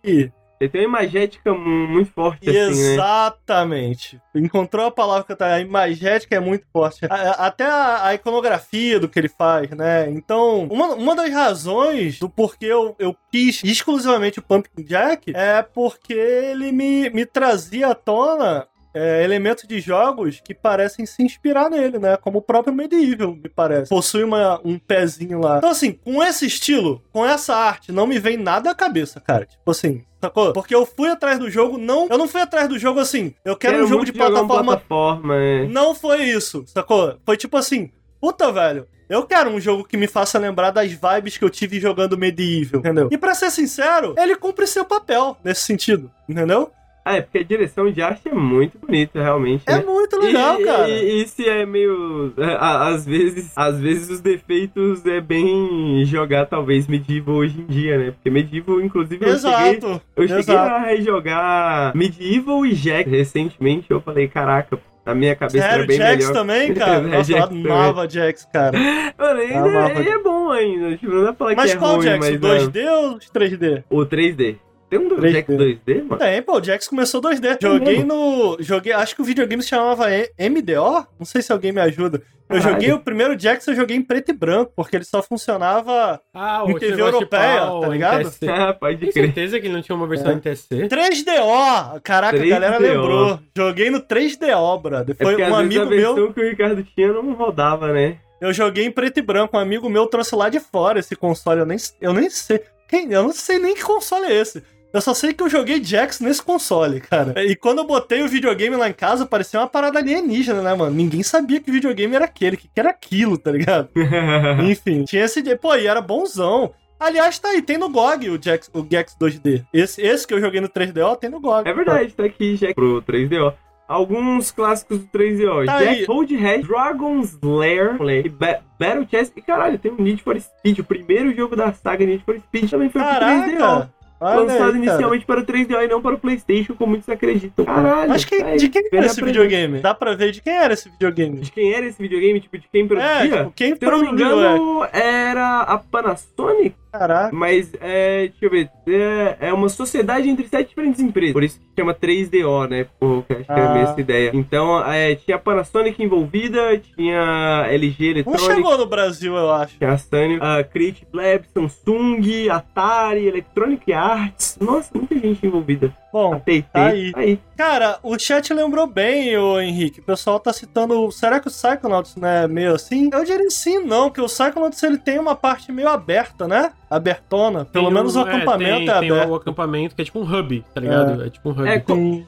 Ele tem uma imagética mu- muito forte, assim, né? Exatamente. Encontrou a palavra que eu. A imagética é muito forte. A- até a, a iconografia do que ele faz, né? Então, uma, uma das razões do porquê eu, eu quis exclusivamente o Pumpkin Jack é porque ele me, me trazia à tona. É, elementos de jogos que parecem se inspirar nele, né? Como o próprio Medieval, me parece. Possui uma, um pezinho lá. Então, assim, com esse estilo, com essa arte, não me vem nada à cabeça, cara. Tipo assim, sacou? Porque eu fui atrás do jogo, não. Eu não fui atrás do jogo assim. Eu quero, um jogo de plataforma. plataforma, é. Não foi isso, sacou? Foi tipo assim, puta, velho. Eu quero um jogo que me faça lembrar das vibes que eu tive jogando Medieval, entendeu? E pra ser sincero, ele cumpre seu papel nesse sentido, entendeu? Ah, é porque a direção de arte é muito bonita, realmente. É né? muito legal, e, cara. E, e se é meio. é, a- Às vezes, às vezes os defeitos é bem jogar, talvez, Medieval hoje em dia, né? Porque Medieval, inclusive, eu cheguei, Exato. eu cheguei exato. a rejogar Medieval e Jack recentemente. Eu falei, caraca, na minha cabeça era Sério, bem Jax melhor. também, cara? É, Nossa, eu Jax também. amava Jax, cara. Mano, ainda amava. ele é bom ainda. Tipo, não dá pra falar Mas que é qual ruim, Jax? mas. O 2D ou o 3D? O 3D. Tem um do 3D. Jack 2D, mano? Tem, pô, o Jax começou 2D. Joguei no. Joguei. Acho que o videogame se chamava MDO? Não sei se alguém me ajuda. Eu Caralho. joguei o primeiro Jax, eu joguei em preto e branco, porque ele só funcionava Ah, Em TV europeia, pau, tá ligado? NTSC. Ah, pode Tem crer. certeza que ele não tinha uma versão É. NTSC? 3DO! Caraca, a 3DO. galera lembrou. Joguei no 3DO, brother. É Foi porque, um amigo a versão meu. que o Ricardo tinha não rodava, né? Eu joguei em preto e branco. Um amigo meu trouxe lá de fora esse console. Eu nem, eu nem sei. Quem, eu não sei nem que console é esse. Eu só sei que eu joguei Jax nesse console, cara. E quando eu botei o videogame lá em casa, parecia uma parada alienígena, né, mano? Ninguém sabia que videogame era aquele, que era aquilo, tá ligado? Enfim, tinha esse. Pô, e era bonzão. Aliás, tá aí, tem no GOG o Jax, o Gex 2D. Esse, esse que eu joguei no 3DO tem no GOG. É verdade, tá aqui já pro 3DO. Alguns clássicos do 3DO. Tá Jack aí. Hold Head, Dragon's Lair, Ba- Battle Chess. E caralho, tem um Need for Speed. O primeiro jogo da saga Need for Speed também foi pro 3DO. Olha lançado cara. inicialmente para o 3DO e não para o Playstation, como muitos acreditam. Caralho, Mas quem- tá de quem era esse aprendendo. videogame? Dá pra ver de quem era esse videogame. De quem era esse videogame? Tipo, de quem É, produzia? tipo, quem Se eu não me produziu, é. engano, era a Panasonic, Caraca. mas é, deixa eu ver, é, é uma sociedade entre sete diferentes empresas, por isso que chama 3DO, né? Pô, que acho que era Ah. meio essa ideia. Então, é, tinha a Panasonic envolvida, tinha LG Não Electronics, chegou no Brasil, eu acho. tinha a Sanyo, a Creative Labs, Samsung, Atari, Electronic Arts, nossa, muita gente envolvida. A Bom, tá aí. aí. cara, o chat lembrou bem, ô Henrique. O pessoal tá citando. Será que o Psychonauts não é meio assim? Eu diria sim, não, porque o Psychonauts ele tem uma parte meio aberta, né? Abertona. Pelo Tem menos o um- acampamento tem, é, tem aberto. o acampamento que é tipo um hub, tá ligado? É, tipo um hub. É,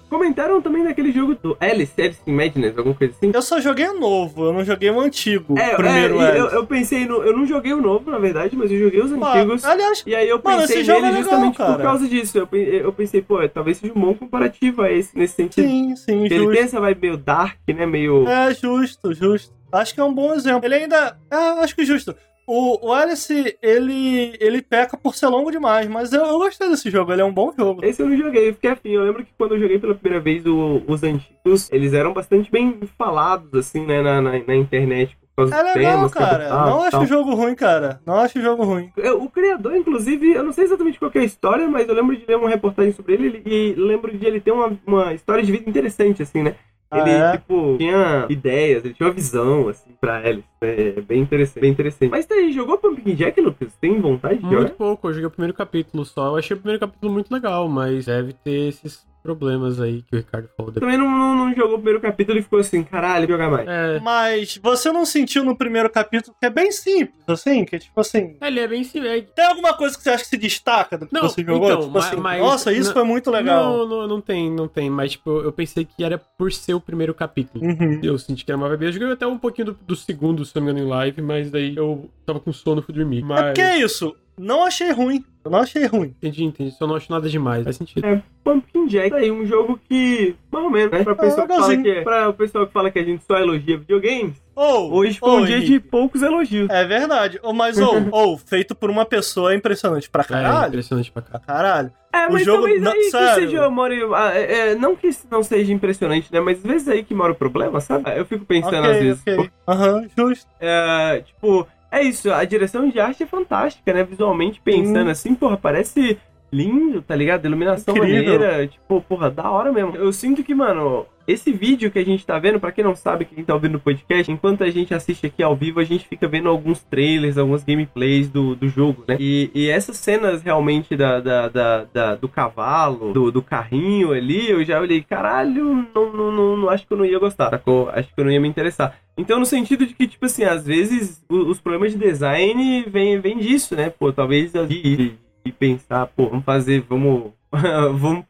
comentaram também daquele jogo do Alice, Alice in Madness, alguma coisa assim. Eu só joguei o novo, eu não joguei o antigo. É, o primeiro é, eu, eu pensei no. Eu não joguei o novo, na verdade, mas eu joguei os Pô, antigos. aliás, E aí eu Mano, pensei esse jogo nele é legal, justamente cara. por causa disso. Eu, eu pensei, pô, talvez seja um bom comparativo a esse nesse sentido. sim, sim, Porque ele justo. tem essa vibe meio dark, né? Meio. É, justo, justo. Acho que é um bom exemplo. Ele ainda. É, acho que justo. O, o Alice, ele, ele peca por ser longo demais, mas eu, eu gostei desse jogo, ele é um bom jogo. Esse eu não joguei, fiquei afim. Eu lembro que quando eu joguei pela primeira vez o- os antigos, eles eram bastante bem falados, assim, né, na, na, na internet. Por causa É legal, temas, cara. abordavam Não acho tal. o jogo ruim, cara. Não acho o jogo ruim. Eu- O criador, inclusive, eu não sei exatamente qual é a história, mas eu lembro de ler uma reportagem sobre ele e lembro de ele ter uma, uma história de vida interessante, assim, né? Ah, Ele, é? tipo, tinha ideias, ele tinha uma visão, assim, pra Alice. É bem interessante, bem interessante. Mas tá aí, jogou Pumpkin Jack, Lucas? Tem vontade de Muito jogar? pouco, eu joguei o primeiro capítulo só. Eu achei o primeiro capítulo muito legal, mas deve ter esses problemas aí que o Ricardo falou depois. Também não, não, não jogou o primeiro capítulo e ficou assim, caralho, jogar mais. É, Mas você não sentiu no primeiro capítulo que é bem simples, assim? Que é tipo assim. ele é bem sim. É... Tem alguma coisa que você acha que se destaca do que Não, você jogou? então, tipo ma- assim, mas- nossa, isso não- foi muito legal. Não, não, não tem, não tem. Mas, tipo, eu pensei que era por ser o primeiro capítulo. Uhum. Eu senti que era uma vibe. Eu joguei até um pouquinho do, do segundo, se não me engano, em live, mas daí eu tava com sono fui dormir. É Mas. porque é isso. Não achei ruim. Eu não achei ruim. Entendi, entendi. Só não acho nada demais. Faz sentido. É, Pumpkin Jack, aí, um jogo que, mais ou menos, né? Pra, pessoa que fala que, é- pra o pessoal que fala que a gente só elogia videogames, Ou, hoje foi ou, um dia de Henrique, poucos elogios. É verdade. Ou, mas, ou, ou, feito por uma pessoa é impressionante pra É, caralho. impressionante pra caralho. É, O mas jogo- talvez não, aí sério. que seja, mora, ah, é, é, não que isso não seja impressionante, né? Mas às vezes aí que mora o problema, sabe? Eu fico pensando às Ok, vezes. Aham, justo. é, tipo, é isso, a direção de arte é fantástica, né? Visualmente pensando Hum. assim, porra, parece lindo, tá ligado? Iluminação Incrível. maneira, tipo, porra, da hora mesmo. Eu sinto que, mano, esse vídeo que a gente tá vendo, pra quem não sabe, quem tá ouvindo no podcast, enquanto a gente assiste aqui ao vivo, a gente fica vendo alguns trailers, algumas gameplays do, do jogo, né? E, e essas cenas realmente da, da, da, da- do cavalo, do, do carrinho ali, eu já olhei, caralho, não, não, não, não- acho que eu não ia gostar, sacou? Acho que eu não ia me interessar. Então, no sentido de que, tipo assim, às vezes o- os problemas de design vêm vem disso, né? Pô, talvez e, e pensar, pô, vamos fazer, vamos, vamos,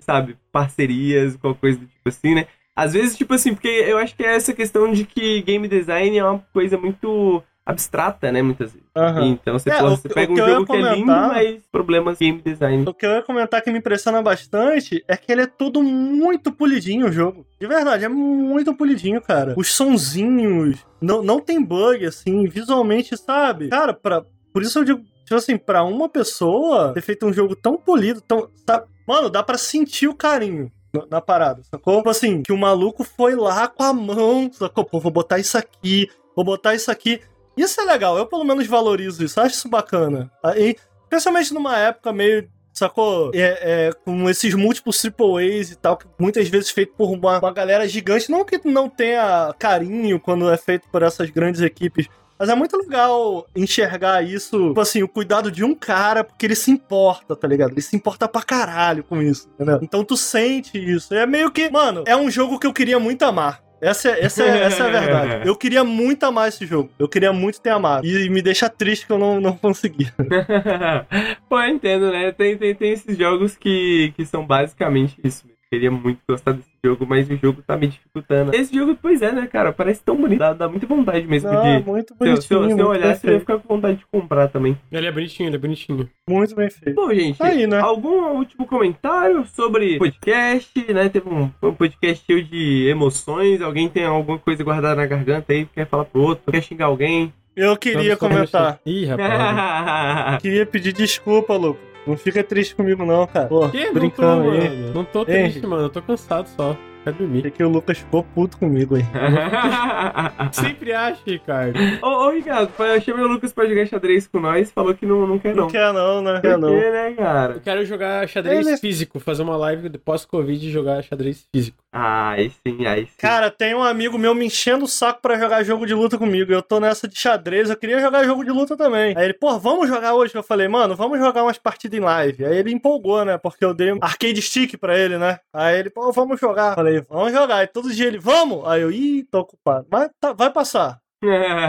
sabe, parcerias, qualquer coisa do tipo assim, né? Às vezes, tipo assim, porque eu acho que é essa questão de que game design é uma coisa muito abstrata, né? Muitas vezes. Aham. Então você, É, o você pega um jogo que é lindo, comentar- mas problemas game design. O que eu ia comentar que me impressiona bastante é que ele é todo muito polidinho o jogo. De verdade, é muito polidinho, cara. Os sonzinhos, não, não tem bug, assim, visualmente, sabe? Cara, pra, por isso eu digo, tipo assim, pra uma pessoa ter feito um jogo tão polido, tão. Sabe? Mano, dá pra sentir o carinho. na- parada, sacou? Tipo assim, que o maluco foi lá com a mão, sacou? Pô, vou botar isso aqui, vou botar isso aqui. Isso é legal, eu pelo menos valorizo isso, acho isso bacana. Aí, Especialmente numa época meio. Sacou? É, é, com esses múltiplos triple A's e tal, que muitas vezes feito por uma, uma galera gigante. Não que não tenha carinho quando é feito por essas grandes equipes. Mas é muito legal enxergar isso, tipo assim, o cuidado de um cara, porque ele se importa, tá ligado? Ele se importa pra caralho com isso, entendeu? Então tu sente isso. É meio que, mano, é um jogo que eu queria muito amar. Essa, é- essa, é- essa é a verdade. Eu queria muito amar esse jogo. Eu queria muito ter amado. E me deixa triste que eu não, não consegui. Pô, eu entendo, né? Tem, tem, tem esses jogos que, que são basicamente isso. Eu queria muito gostar desse jogo, mas o jogo tá me dificultando. Esse jogo, pois é, né, cara? Parece tão bonito. Dá, dá muita vontade mesmo Não, de. muito Se eu, bonitinho. se eu, se eu muito olhasse, eu ia ficar com vontade de comprar também. Ele é bonitinho, ele é bonitinho. Muito bem feito. Bom, gente, Aí, né? algum último comentário sobre podcast, né? Teve um, um podcast cheio de emoções. Alguém tem alguma coisa guardada na garganta aí, quer falar pro outro, quer xingar alguém? Eu queria Vamos comentar. Ih, rapaz. Queria pedir desculpa, Lucas. Não fica triste comigo, não, cara. Pô, Que? Não tô, brincando aí. mano. Não tô triste, mano. Eu tô cansado só. Quero dormir. Achei que o Lucas ficou puto comigo aí. Sempre acha, Ricardo. ô, ô, Ricardo, eu chamei o Lucas pra jogar xadrez com nós, falou que não, não quer não. Não quer não, né? Quer não. quê, né, cara? Eu quero jogar xadrez Ele- físico, fazer uma live pós-Covid e jogar xadrez físico. Ah, aí sim, aí sim. Cara, tem um amigo meu me enchendo o saco pra jogar jogo de luta comigo. Eu tô nessa de xadrez, eu queria jogar jogo de luta também. Aí ele, pô, vamos jogar hoje? Eu falei, mano, vamos jogar umas partidas em live. Aí ele empolgou, né? Porque eu dei um arcade stick pra ele, né? Aí ele, pô, vamos jogar. Eu falei, vamos jogar. Aí todo dia ele, vamos? Aí eu, ih, tô ocupado. Mas tá, vai passar.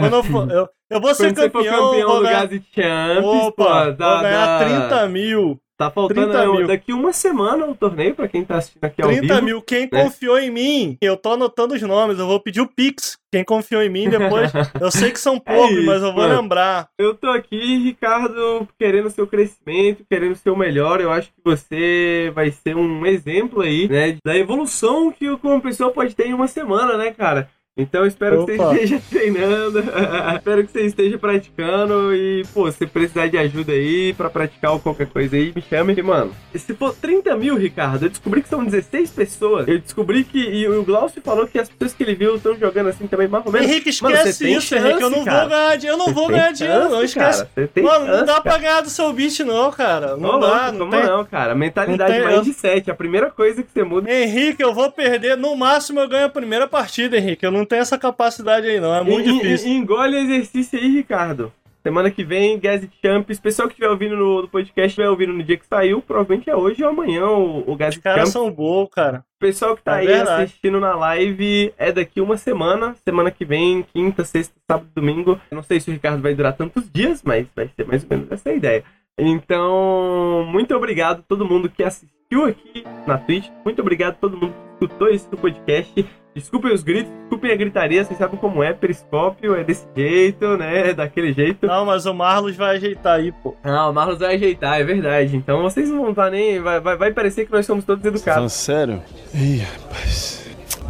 Quando eu for, eu, eu vou ser Quando você for campeão, campeão vou do ganhar, Champs, Opa, pô, vou dá, ganhar dá- 30 mil. Tá faltando 30 mil. daqui uma semana o torneio pra quem tá assistindo aqui ao 30 vivo. mil. Quem né? confiou em mim, eu tô anotando os nomes. Eu vou pedir o Pix. Quem confiou em mim depois. eu sei que são poucos, isso, mas eu vou mano. lembrar. Eu tô aqui, Ricardo, querendo seu crescimento, querendo ser o melhor. Eu acho que você vai ser um exemplo aí, né? Da evolução que uma pessoa pode ter em uma semana, né, cara? Então eu espero que Opa. você esteja treinando, espero que você esteja praticando e, pô, se precisar de ajuda aí pra praticar ou qualquer coisa aí, me chame. E, mano, se for 30 mil, Ricardo, eu descobri que são 16 pessoas. Eu descobri que, e o Glaucio falou que as pessoas que ele viu estão jogando assim também, mais ou menos. Henrique, Mano, esquece tem isso, Henrique. Eu não chance, cara. vou ganhar dinheiro. Eu não Você vou ganhar dinheiro, não. chance, Esquece. cara. Você tem Mano, não chance, dá cara. pra ganhar do seu beat, não, cara. Não Ô, dá, louco, não como tem. não, cara. Mentalidade não tem- mais de 7. A primeira coisa que você muda. Henrique, eu vou perder. No máximo eu ganho a primeira partida, Henrique. Eu não tenho essa capacidade aí, não. É muito En- difícil. Engole o exercício aí, Ricardo. Semana que vem, Gazet Champs. Pessoal que estiver ouvindo no, no podcast, estiver ouvindo no dia que saiu, provavelmente é hoje ou amanhã o, o Os Gazet caras Champs. são bons, cara. Pessoal que tá É aí verdade. assistindo na live é daqui uma semana. Semana que vem, quinta, sexta, sábado, domingo. Eu não sei se o Ricardo vai durar tantos dias, mas vai ser mais ou menos essa a ideia. Então, muito obrigado a todo mundo que assistiu aqui na Twitch. Muito obrigado a todo mundo que escutou esse podcast. Desculpem os gritos, desculpem a gritaria, vocês sabem como é, periscópio é desse jeito, né? Daquele jeito. Não, mas o Marlos vai ajeitar aí, pô. Ah, o Marlos vai ajeitar, é verdade. Então vocês não vão estar nem. Vai, vai, vai parecer que nós somos todos educados. sério? Ih, rapaz.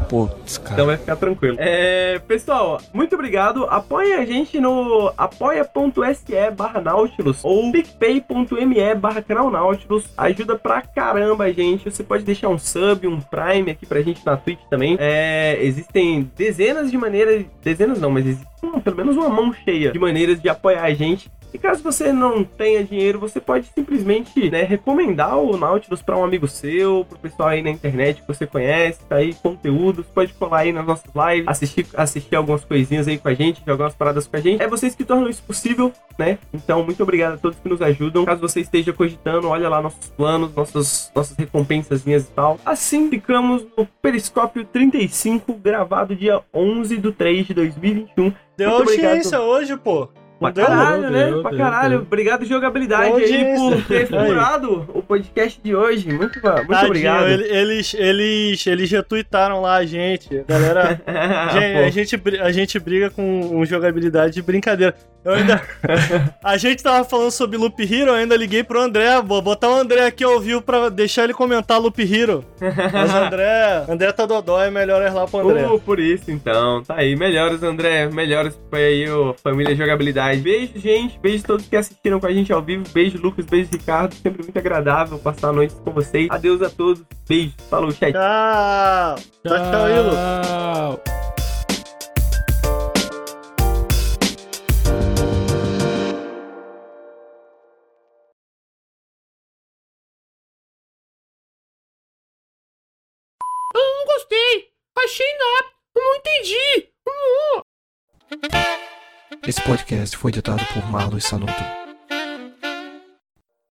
Putz, cara. Então vai ficar tranquilo. É, pessoal, muito obrigado. Apoiem a gente no apoia.se barra Nautilus ou picpay.me barra canal Nautilus. Ajuda pra caramba a gente. Você pode deixar um sub, um prime aqui pra gente na Twitch também. É, existem dezenas de maneiras, dezenas não, mas existe hum, pelo menos uma mão cheia de maneiras de apoiar a gente. E caso você não tenha dinheiro, você pode simplesmente né, recomendar o Nautilus para um amigo seu, pro pessoal aí na internet que você conhece, tá aí conteúdos, pode colar aí nas nossas lives, assistir, assistir algumas coisinhas aí com a gente, jogar umas paradas com a gente. É vocês que tornam isso possível, né? Então, muito obrigado a todos que nos ajudam. Caso você esteja cogitando, olha lá nossos planos, nossos, nossas recompensazinhas e tal. Assim ficamos no Periscópio 35, gravado dia 11 de 3 de 2021. Deu audiência hoje, pô. Pra caralho, Deu, né? deu, pra deu, caralho. deu. Obrigado, jogabilidade, aí, por ter furado o podcast de hoje. Muito, muito Tadinho, obrigado. ele- Eles, eles, eles retweetaram lá a gente. Galera. Ah, a, gente, a gente briga com um jogabilidade de brincadeira. Eu ainda. a gente tava falando sobre Loop Hero, eu ainda liguei pro André. Vou botar o André aqui ao vivo pra deixar ele comentar Loop Hero. Mas o André. André tá dodó, é melhor ir lá pro André. Uh, por isso, então. Tá aí. Melhores, André. Melhores. Foi aí, o Família Jogabilidade. Beijo, gente. Beijo a todos que assistiram com a gente ao vivo. Beijo, Lucas. Beijo, Ricardo. Sempre muito agradável passar a noite com vocês. Adeus a todos. Beijo. Falou, chat. Tchau! Tchau, tchau, Ilo. Tchau. Esse podcast foi editado por Marlos Sanuto.